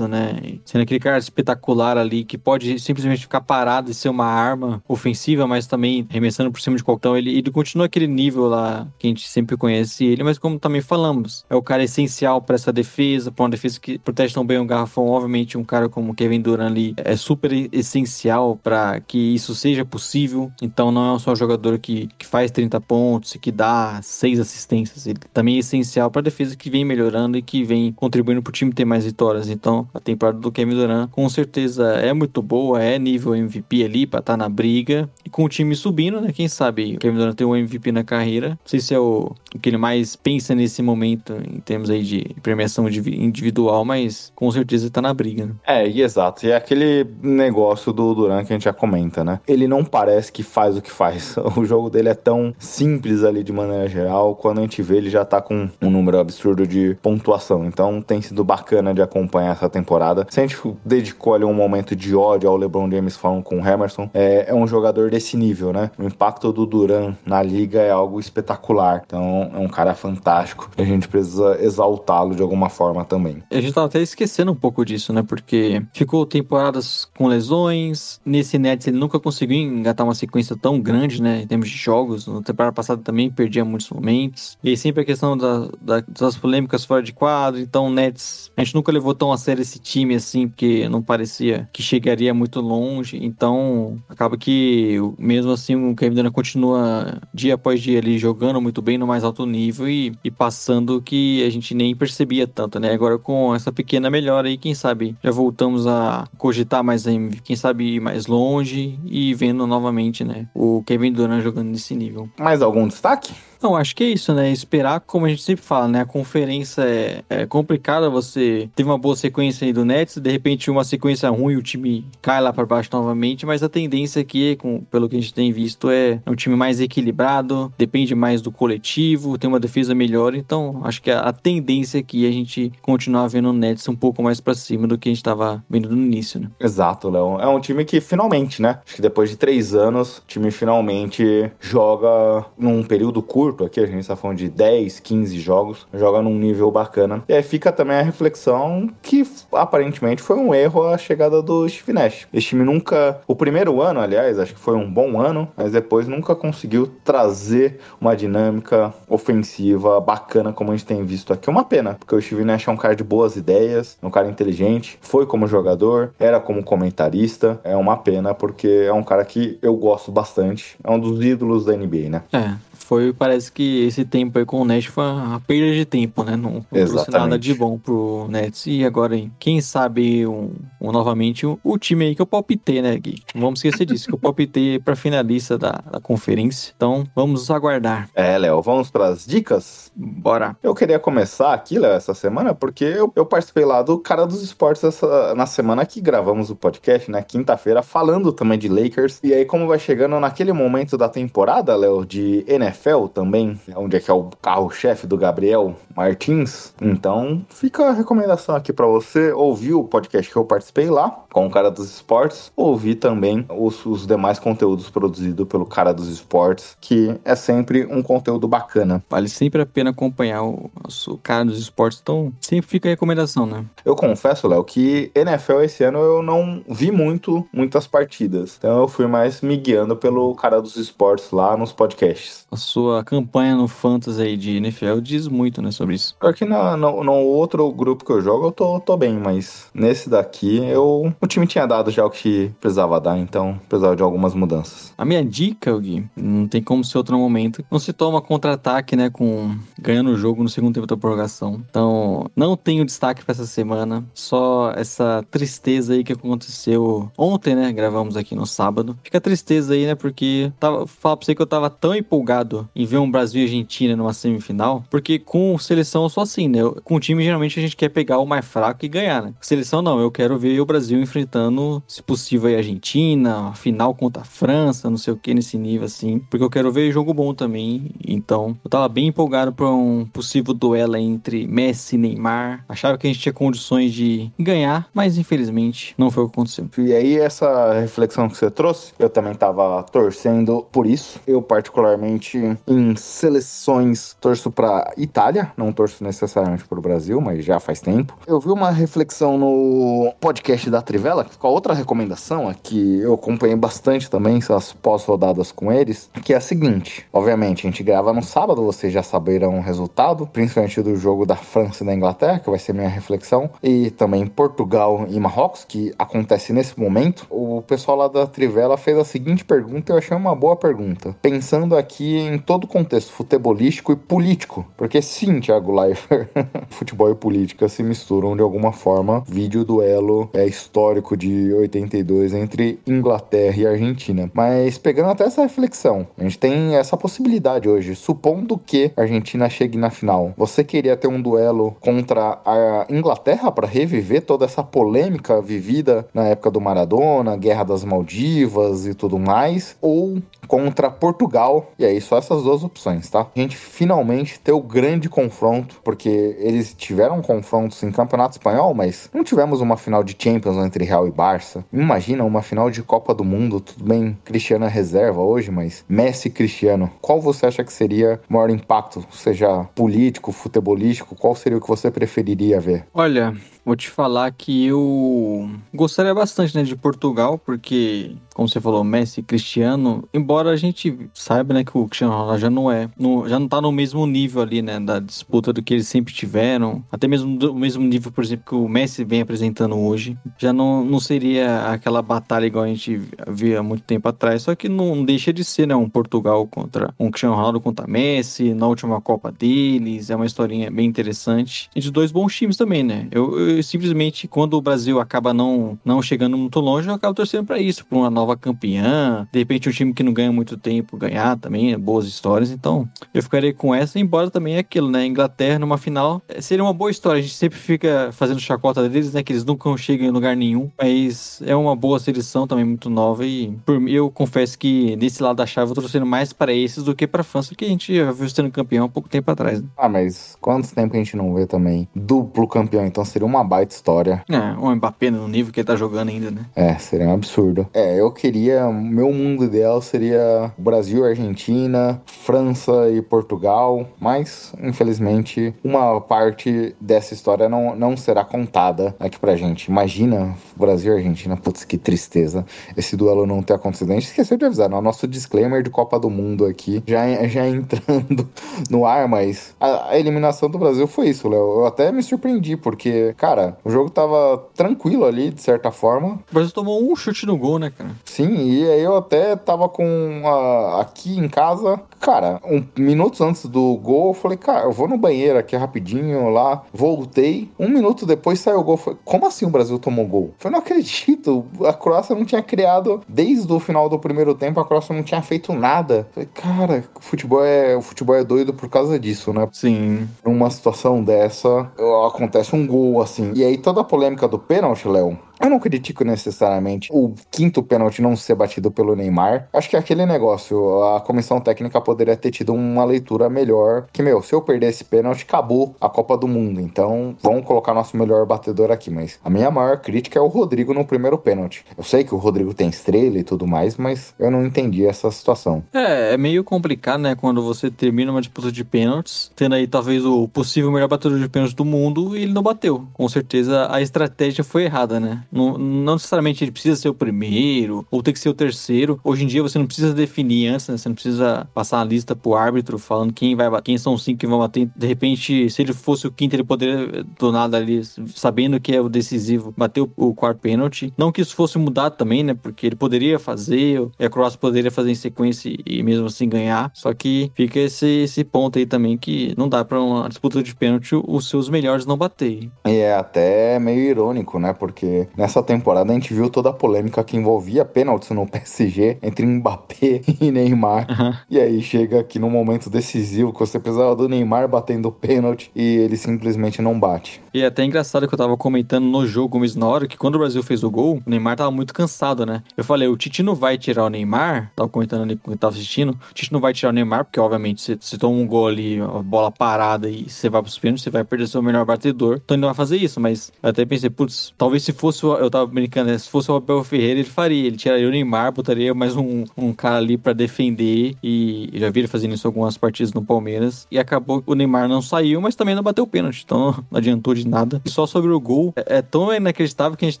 né? Sendo aquele cara espetacular ali que pode simplesmente ficar parado e ser uma arma ofensiva, mas também remessando por cima de qualquer. Ele, ele continua aquele nível lá que a gente sempre conhece ele, mas como também falamos, é o cara essencial para essa defesa, para uma defesa que protege tão bem o garrafão. Obviamente, um cara como Kevin Durant ali é super essencial para que isso seja possível. Então não é só um jogador que, que faz 30 pontos e que dá seis assistências. Ele também é essencial para a defesa que vem melhorando e que vem contribuindo para o time ter mais vitórias. Então a temporada do Kevin Durant com certeza é muito boa, é nível MVP ali para estar tá na briga. E com o time subindo, né? Quem sabe o Kevin Durant tem um MVP na carreira. Não sei se é o, o que ele mais pensa nesse momento em termos aí de premiação individual, mas com certeza tá na briga, né? É, e exato. E é aquele negócio do Duran que a gente já comenta, né? Ele não parece que faz o que faz. O jogo dele é tão simples ali de maneira geral. Quando a gente vê, ele já tá com um número absurdo de pontuação. Então tem sido bacana de acompanhar essa temporada. Se a gente dedicou ali um momento de ódio ao LeBron James falando com o Emerson, é, é um jogador desse nível, né? O impacto do Duran na liga é algo espetacular. Então é um cara fantástico. A gente precisa exaltá-lo de alguma forma também. A gente tava até esquecendo um pouco disso, né? Porque ficou temporadas com lesões. Nesse Nets ele nunca conseguiu engatar uma sequência tão grande, né? Em termos de jogos. Na temporada passada também perdia muitos momentos. E sempre a questão da, da, das polêmicas fora de quadro. Então Nets, a gente nunca levou tão a sério esse time assim, porque não parecia que chegaria muito longe. Então acaba que mesmo assim o Kevin Durant continua dia após dia ali jogando muito bem no mais alto nível e, e passando que a gente nem percebia tanto, né? Agora com essa pequena melhora aí, quem sabe já voltamos a cogitar mais quem sabe ir mais longe e vendo novamente, né, o Kevin Durant jogando nesse nível. Mais algum destaque? Não, acho que é isso, né? Esperar, como a gente sempre fala, né? A conferência é, é complicada, você teve uma boa sequência aí do Nets, de repente uma sequência ruim, o time cai lá para baixo novamente, mas a tendência aqui, com, pelo que a gente tem visto, é um time mais equilibrado, depende mais do coletivo, tem uma defesa melhor, então acho que a, a tendência aqui é a gente continuar vendo o Nets um pouco mais para cima do que a gente tava vendo no início, né? Exato, Léo. É um time que finalmente, né? Acho que depois de três anos, o time finalmente joga num período curto aqui, a gente tá falando de 10, 15 jogos, joga num nível bacana. E aí fica também a reflexão que aparentemente foi um erro a chegada do Steve Nash. Esse time nunca. O primeiro ano, aliás, acho que foi um bom ano, mas depois nunca conseguiu trazer uma dinâmica ofensiva bacana como a gente tem visto aqui. Uma pena, porque o Steve Nash é um cara de boas ideias, um cara inteligente, foi como jogador, era como comentarista. É uma pena, porque é um cara que eu gosto bastante. É um dos ídolos da NBA, né? É, foi, parece que esse tempo aí com o Nets foi uma perda de tempo, né? Não, não trouxe nada de bom pro Nets. E agora, quem sabe, um, um- novamente, o, o time aí que eu palpitei, né, Gui? Não vamos esquecer disso, que eu palpitei pra finalista da, da conferência. Então, vamos aguardar. É, Léo, vamos pras dicas? Bora. Eu queria começar aqui, Léo, essa semana, porque eu, eu participei lá do Cara dos Esportes essa, na semana que gravamos o podcast, né? Quinta-feira, falando também de Lakers. E aí, como vai chegando naquele momento da temporada, Léo, de NFL também, onde é que é o carro-chefe do Gabriel Martins. Então, fica a recomendação aqui pra você ouvir o podcast que eu participei lá, com o Cara dos Esportes, ouvir também os, os demais conteúdos produzidos pelo Cara dos Esportes, que é sempre um conteúdo bacana. Vale sempre a pena acompanhar o nosso cara dos esportes. Então, sempre fica a recomendação, né? Eu confesso, Léo, que NFL esse ano eu não vi muito, muitas partidas. Então eu fui mais me guiando pelo cara dos esportes lá nos podcasts. A sua campanha no Fantasy aí de NFL diz muito, né, sobre isso. Pior que na- no, no outro grupo que eu jogo eu tô, tô bem, mas nesse daqui eu. O time tinha dado já o que precisava dar, então precisava de algumas mudanças. A minha dica, Gui, não tem como ser outro momento. Não se toma contra-ataque, né, com ganhando o jogo no segundo tempo da prorrogação. Então, não tenho destaque pra essa semana. Só essa tristeza aí que aconteceu ontem, né? Gravamos aqui no sábado. Fica tristeza aí, né? Porque tava, falo pra você que eu tava tão empolgado em ver um Brasil e Argentina numa semifinal. Porque com seleção eu sou assim, né? Com time, geralmente a gente quer pegar o mais fraco e ganhar, né? Seleção não, eu quero ver o Brasil enfrentando, se possível, a Argentina, a final contra a França, não sei o que, nesse nível assim. Porque eu quero ver jogo bom também. Então, eu tava bem empolgado pra um possível duelo entre Messi e Neymar. Achava que a gente tinha condições de ganhar, mas infelizmente não foi o que aconteceu. E aí, essa reflexão que você trouxe, eu também tava torcendo por isso. Eu, particularmente, em seleções, torço pra Itália, não torço necessariamente pro Brasil, mas já faz tempo. Eu vi uma reflexão no podcast da Trivela, com a outra recomendação, que eu acompanhei bastante também, as pós-rodadas com eles, que é a seguinte: obviamente, a gente grava no sábado, vocês já saberão o resultado, principalmente do jogo da França e da Inglaterra, que vai ser minha reflexão, e também Portugal e Marrocos, que acontece nesse momento. O pessoal lá da Trivela fez a seguinte pergunta, eu achei uma boa pergunta. Pensando aqui em todo o contexto futebolístico e político, porque sim, Thiago Leifert, futebol e política se misturam de alguma forma. Vídeo duelo é histórico de 82 entre Inglaterra e Argentina. Mas pegando até essa reflexão, a gente tem essa possibilidade hoje. Supondo que a Argentina chegue na final, você queria ter um duelo contra a Inglaterra para reviver toda essa polêmica vivida na época do Maradona, Guerra das Maldivas e tudo mais, ou contra Portugal? E aí, só essas duas opções, tá? A gente finalmente ter o grande confronto, porque eles tiveram confrontos em Campeonato Espanhol, mas não tivemos uma final de Champions entre Real e Barça. Imagina uma final de Copa do Mundo, tudo bem, Cristiano é reserva hoje, mas Messi e Cristiano. Qual você acha que seria o maior impacto, seja político, futebolístico? Qual seria o que você preferiria ver? Olha, vou te falar que eu gostaria bastante, né, de Portugal, porque, como você falou, Messi Cristiano, embora a gente saiba, né, que o Cristiano Ronaldo já não é, no- já não tá no mesmo nível ali, né, da disputa do que eles sempre tiveram, até mesmo do mesmo nível, por exemplo, que o Messi vem apresentando hoje, já não, não seria aquela batalha igual a gente via muito tempo atrás, só que não deixa de ser, né, um Portugal contra um Cristiano Ronaldo contra Messi, na última Copa deles, é uma historinha bem interessante, e de dois bons times também, né, eu, eu simplesmente, quando o Brasil acaba não, não chegando muito longe, eu acabo torcendo para isso, para uma nova campeã. De repente, um time que não ganha muito tempo ganhar também, boas histórias. Então, eu ficarei com essa, embora também é aquilo, né? Inglaterra numa final é, seria uma boa história. A gente sempre fica fazendo chacota deles, né? Que eles nunca chegam em lugar nenhum. Mas é uma boa seleção também, muito nova. E por mim, eu confesso que nesse lado da chave eu tô torcendo mais para esses do que para a França, que a gente já viu sendo campeão há pouco tempo atrás. Né? Ah, mas quanto tempo a gente não vê também duplo campeão? Então seria uma baita história. É, o Mbappé no nível que ele tá jogando ainda, né? É, seria um absurdo. É, eu queria. Meu mundo ideal seria Brasil, Argentina, França e Portugal. Mas, infelizmente, uma parte dessa história não, não será contada aqui pra gente. Imagina Brasil e Argentina. Putz, que tristeza. Esse duelo não ter acontecido. A gente esqueceu de avisar, no nosso disclaimer de Copa do Mundo aqui, já, já entrando no ar, mas a, a eliminação do Brasil foi isso, Léo. Eu até me surpreendi, porque, cara, o jogo tava tranquilo ali, de certa forma. O Brasil tomou um chute no gol, né, cara? Sim, e aí eu até tava com a, aqui em casa, cara, um, minutos antes do gol, eu falei, cara, eu vou no banheiro aqui rapidinho lá, voltei. Um minuto depois saiu o gol. Falei, como assim o Brasil tomou gol? Eu falei, não acredito, a Croácia não tinha criado, desde o final do primeiro tempo, a Croácia não tinha feito nada. Eu falei, cara, o futebol é, o futebol é doido por causa disso, né? Sim. Numa situação dessa, acontece um gol assim. E aí toda a polêmica do pênalti, Léo, eu não critico necessariamente o quinto pênalti não ser batido pelo Neymar. Acho que é aquele negócio, a comissão técnica poderia ter tido uma leitura melhor. Que, meu, se eu perder esse pênalti, acabou a Copa do Mundo. Então, vamos colocar nosso melhor batedor aqui. Mas a minha maior crítica é o Rodrigo no primeiro pênalti. Eu sei que o Rodrigo tem estrela e tudo mais, mas eu não entendi essa situação. É, é meio complicado, né? Quando você termina uma disputa de pênaltis, tendo aí talvez o possível melhor batedor de pênaltis do mundo e ele não bateu. Com certeza a estratégia foi errada, né? Não, não necessariamente ele precisa ser o primeiro ou ter que ser o terceiro. Hoje em dia você não precisa definir antes, né? Você não precisa passar a lista pro árbitro falando quem vai quem são os cinco que vão bater. De repente, se ele fosse o quinto, ele poderia do nada ali, sabendo que é o decisivo, bater o, o quarto pênalti. Não que isso fosse mudar também, né? Porque ele poderia fazer, e a Croácia poderia fazer em sequência e mesmo assim ganhar. Só que fica esse, esse ponto aí também que não dá para uma disputa de pênalti os seus melhores não bater. E é até meio irônico, né? Porque nessa temporada a gente viu toda a polêmica que envolvia pênaltis no PSG entre Mbappé e Neymar. Uhum. E aí chega aqui no momento decisivo que você precisava do Neymar batendo pênalti e ele simplesmente não bate. E é até engraçado que eu tava comentando no jogo mesmo na hora que quando o Brasil fez o gol, o Neymar tava muito cansado, né? Eu falei, o Tite não vai tirar o Neymar, tava comentando ali quem tava assistindo, o Tite não vai tirar o Neymar, porque obviamente se você toma um gol ali, a bola parada e você vai pros pênaltis, você vai perder seu melhor batedor, então ele não vai fazer isso, mas eu até pensei, putz, talvez se fosse, eu tava brincando, né? se fosse o Abel Ferreira, ele faria, ele tiraria o Neymar, botaria mais um, um cara ali para defender e já vi ele fazendo isso algumas partidas no Palmeiras e acabou o Neymar não saiu, mas também não bateu o pênalti, então não adiantou de nada. E só sobre o gol, é, é tão inacreditável que a gente,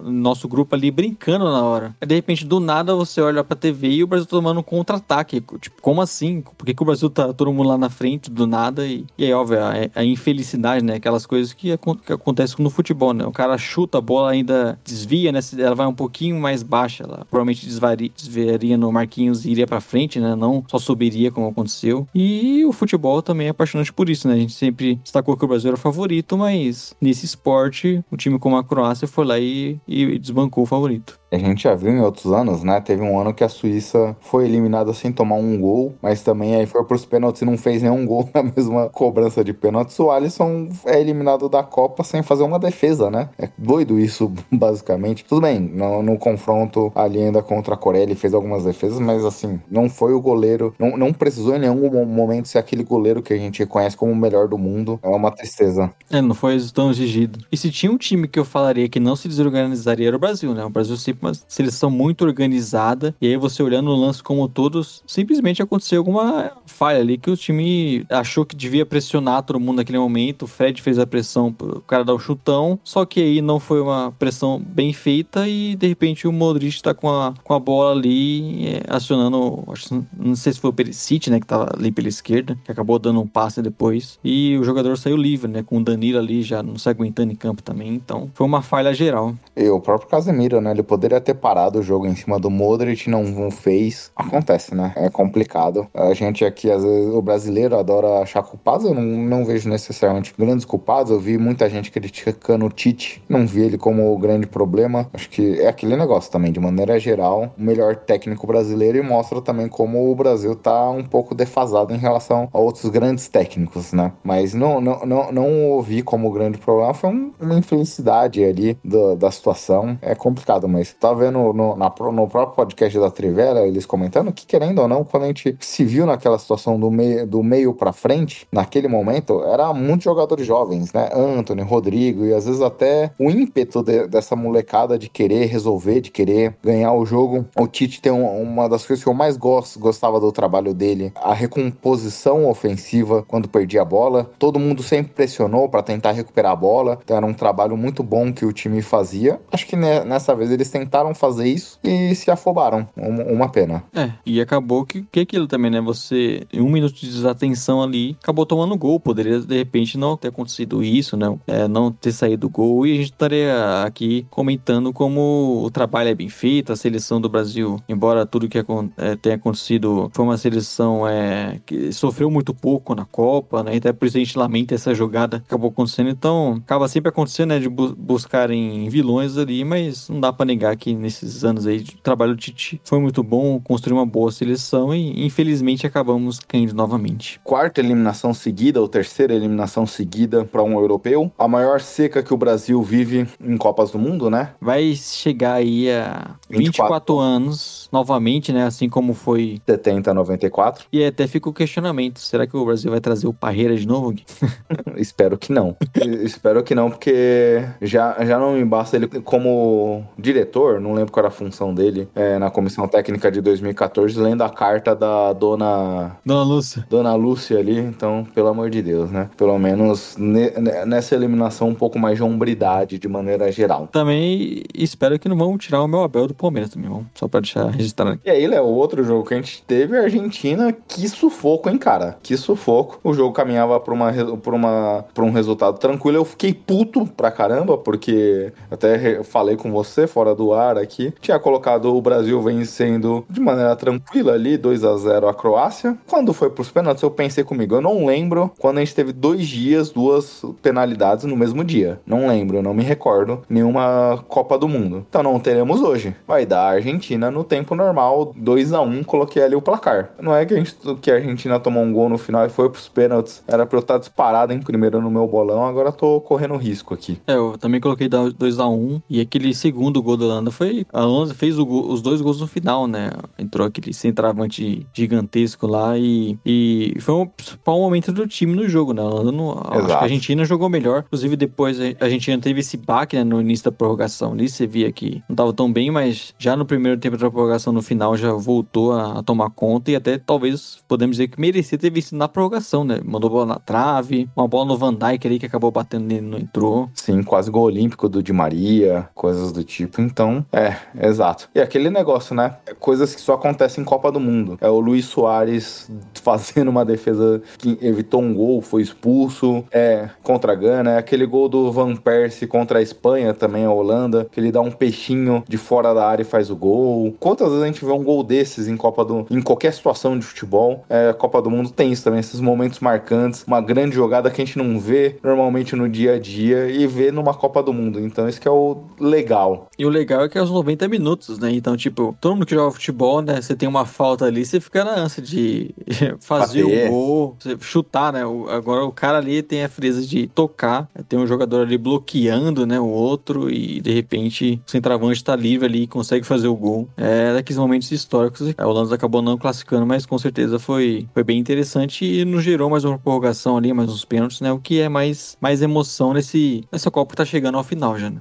nosso grupo ali brincando na hora. de repente, do nada, você olha pra TV e o Brasil tá tomando um contra-ataque. Tipo, como assim? Por que, que, o Brasil tá todo mundo lá na frente, do nada? E, e aí, óbvio, a, a, infelicidade, né? Aquelas coisas que, que acontecem no futebol, né? O cara chuta a bola, ainda desvia, né? Ela vai um pouquinho mais baixa, ela provavelmente desvaria, desviaria no Marquinhos e iria pra frente, né? Não só subiria, como aconteceu. E o futebol também é apaixonante por isso, né? A gente sempre destacou que o Brasil era o favorito, mas nesse esporte, o time como a Croácia foi lá e, e desbancou o favorito. A gente já viu em outros anos, né? Teve um ano que a Suíça foi eliminada sem tomar um gol, mas também aí foi pros pênaltis e não fez nenhum gol na mesma cobrança de pênaltis. O Alisson é eliminado da Copa sem fazer uma defesa, né? É doido isso, basicamente. Tudo bem, no, no confronto ali ainda contra a Coreia ele fez algumas defesas, mas assim, não foi o goleiro, não, não precisou em nenhum momento ser aquele goleiro que a gente reconhece como o melhor do mundo. É uma tristeza. É, não foi tão exigido. E se tinha um time que eu falaria que não se desorganizaria era o Brasil, né? O Brasil sempre uma seleção muito organizada. E aí você olhando o lance como todos, simplesmente aconteceu alguma falha ali que o time achou que devia pressionar todo mundo naquele momento. O Fred fez a pressão pro cara dar o chutão, só que aí não foi uma pressão bem feita e de repente o Modric tá com a, com a bola ali é, acionando, acho, não sei se foi o Perisic, né, que tava ali pela esquerda, que acabou dando um passe depois. E o jogador saiu livre, né, com o Danilo ali já não se aguentando em campo também. Então foi uma falha geral. E o próprio Casemiro, né, ele poderia poderia ter parado o jogo em cima do Modric, não, fez. Acontece, né? É complicado. A gente aqui, às vezes, o brasileiro adora achar culpados. Eu não, não vejo necessariamente grandes culpados. Eu vi muita gente criticando o Tite. Não vi ele como o grande problema. Acho que é aquele negócio também, de maneira geral, o melhor técnico brasileiro e mostra também como o Brasil tá um pouco defasado em relação a outros grandes técnicos, né? Mas não, não, não, não ouvi como o grande problema. Foi um, uma infelicidade ali da situação. É complicado, mas tá vendo no, na, no próprio podcast da Trivela, eles comentando que, querendo ou não, quando a gente se viu naquela situação do meio, do meio pra frente, naquele momento, era muitos jogadores jovens, né? Anthony, Rodrigo, e às vezes até o ímpeto de, dessa molecada de querer resolver, de querer ganhar o jogo. O Tite tem um, uma das coisas que eu mais gosto, gostava do trabalho dele, a recomposição ofensiva quando perdia a bola. Todo mundo sempre pressionou para tentar recuperar a bola, então era um trabalho muito bom que o time fazia. Acho que nessa vez eles tentaram fazer isso e se afobaram. Uma, uma pena. É, e acabou que, que aquilo também, né? Você, em um minuto de desatenção ali, acabou tomando gol. Poderia, de repente, não ter acontecido isso, né? É, não ter saído gol. E a gente estaria aqui comentando como o trabalho é bem feito, a seleção do Brasil, embora tudo que é, tenha acontecido foi uma seleção é, que sofreu muito pouco na Copa, né? Até por isso a gente lamenta essa jogada que acabou acontecendo. Então, acaba sempre acontecendo, né? De bu buscarem vilões ali, mas não dá para negar que nesses anos aí de trabalho do Tite foi muito bom, construiu uma boa seleção e infelizmente acabamos caindo novamente. Quarta eliminação seguida, ou terceira eliminação seguida para um europeu. A maior seca que o Brasil vive em Copas do Mundo, né? Vai chegar aí a 24, 24 anos novamente, né? Assim como foi 70, 94. E até fica o questionamento: será que o Brasil vai trazer o Parreira de novo? Espero que não. Espero que não, porque já, já não me basta ele como diretor, não lembro qual era a função dele é, na comissão técnica de 2014, lendo a carta da dona. Dona Lúcia. Dona Lúcia ali, então, pelo amor de Deus, né? Pelo menos ne, nessa eliminação, um pouco mais de hombridade de maneira geral. Também espero que não vão tirar o meu Abel do Palmeiras também, vamos, só pra deixar registrado aqui. E aí, Léo, outro jogo que a gente teve, a Argentina, que sufoco, hein, cara? Que sufoco. O jogo caminhava pra, uma, pra, uma, pra um resultado tranquilo. Eu fiquei puto pra caramba, porque até falei com você fora do ar aqui. Tinha colocado o Brasil vencendo de maneira tranquila ali, 2 a 0 a Croácia. Quando foi pros pênaltis, eu pensei comigo, eu não lembro quando a gente teve dois dias, duas penalidades no mesmo dia. Não lembro, não me recordo nenhuma Copa do Mundo. Então não teremos hoje. Vai dar a Argentina no tempo normal, 2 a 1 coloquei ali o placar. Não é que a, gente, que a Argentina tomou um gol no final e foi pros pênaltis. Era pra eu estar disparado em primeiro no meu bolão, agora tô correndo risco aqui. É, eu também coloquei 2 a 1 e aquele segundo gol da Holanda foi. A Holanda fez gol, os dois gols no final, né? Entrou aquele centroavante gigantesco lá e, e foi um principal momento do time no jogo, né? A Holanda não, acho que a Argentina jogou melhor. Inclusive, depois a Argentina teve esse baque né, no início da prorrogação ali. Você via que não tava tão bem, mas já no primeiro tempo da prorrogação, no final, já voltou a, a tomar conta e até talvez podemos dizer que merecia ter visto na prorrogação, né? Mandou bola na trave, uma bola no Van Dijk ali que acabou batendo nele não entrou. Sim, quase gol olímpico do Di Maria, coisas do tipo. Então, é, exato. E aquele negócio, né? Coisas que só acontecem em Copa do Mundo. É o Luiz Soares fazendo uma defesa que evitou um gol, foi expulso. É, contra a Gana. É aquele gol do Van Persie contra a Espanha também, a Holanda, que ele dá um peixinho de fora da área e faz o gol. Quantas vezes a gente vê um gol desses em Copa do em qualquer situação de futebol? É, Copa do Mundo tem isso também, esses momentos marcantes, uma grande jogada que a gente não vê normalmente no dia a dia e vê numa Copa do Mundo. Então, isso que é o legal. E o legal é que é os 90 minutos, né? Então, tipo, todo mundo que joga futebol, né? Você tem uma falta ali, você fica na ânsia de fazer Bater. o gol, chutar, né? Agora o cara ali tem a frieza de tocar, tem um jogador ali bloqueando, né? O outro e de repente o centroavante tá livre ali e consegue fazer o gol. É daqueles momentos históricos. A Holanda acabou não classificando, mas com certeza foi, foi bem interessante e nos gerou mais uma prorrogação ali, mais uns pênaltis, né? O que é mais, mais emoção nesse, nessa Copa que tá chegando ao final já, né?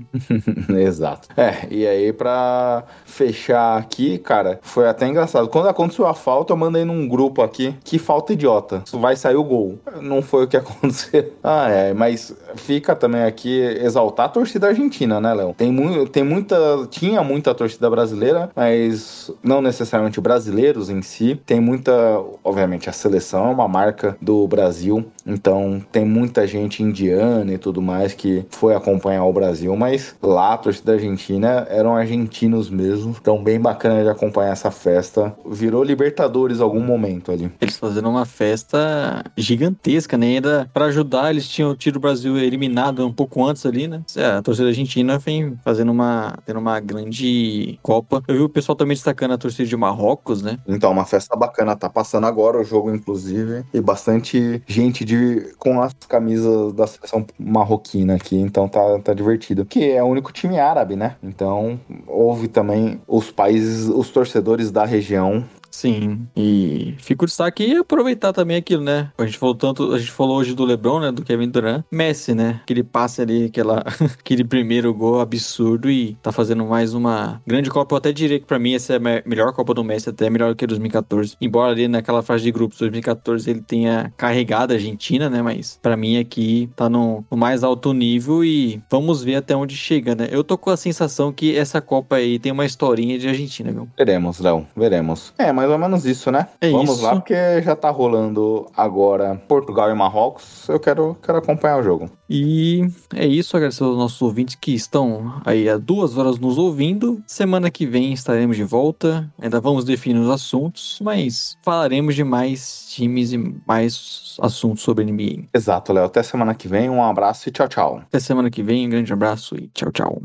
Exato. É, e aí pra fechar aqui, cara, foi até engraçado. Quando aconteceu a falta, eu mandei num grupo aqui, que falta idiota. Vai sair o gol. Não foi o que aconteceu. Ah, é, mas fica também aqui exaltar a torcida argentina, né, Léo? Tem, mu tem muita, tinha muita torcida brasileira, mas não necessariamente brasileiros em si. Tem muita, obviamente, a seleção é uma marca do Brasil, então tem muita gente indiana e tudo mais que foi acompanhar o Brasil, mas lá a torcida argentina é eram argentinos mesmo. Então, bem bacana de acompanhar essa festa. Virou Libertadores algum momento ali. Eles fazendo uma festa gigantesca, né? Ainda pra ajudar, eles tinham tido o Brasil eliminado um pouco antes ali, né? É, a torcida argentina vem fazendo uma, tendo uma grande Copa. Eu vi o pessoal também destacando a torcida de Marrocos, né? Então, uma festa bacana. Tá passando agora o jogo, inclusive. E bastante gente de, com as camisas da seleção marroquina aqui. Então, tá, tá divertido. Que é o único time árabe, né? Então, houve também os países, os torcedores da região Sim, e fica o destaque e aproveitar também aquilo, né? A gente falou tanto, a gente falou hoje do LeBron, né? Do Kevin Durant. Messi, né? Aquele passe ali, aquela, aquele primeiro gol absurdo e tá fazendo mais uma grande Copa. Eu até diria que pra mim essa é a melhor Copa do Messi, até melhor que a 2014. Embora ali naquela fase de grupos 2014 ele tenha carregado a Argentina, né? Mas pra mim aqui tá no, no mais alto nível e vamos ver até onde chega, né? Eu tô com a sensação que essa Copa aí tem uma historinha de Argentina, viu? Veremos, Léo, veremos. É, mais ou menos isso, né? É Vamos isso. lá, porque já tá rolando agora Portugal e Marrocos. Eu quero, quero acompanhar o jogo. E é isso, agradecer aos nossos ouvintes que estão aí há duas horas nos ouvindo. Semana que vem estaremos de volta. Ainda vamos definir os assuntos, mas falaremos de mais times e mais assuntos sobre NBA. Exato, Léo. Até semana que vem. Um abraço e tchau, tchau. Até semana que vem, um grande abraço e tchau, tchau.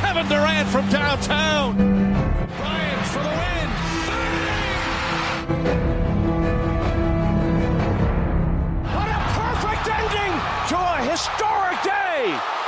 Kevin Durant from downtown. Bryant for the win. What a perfect ending to a historic day.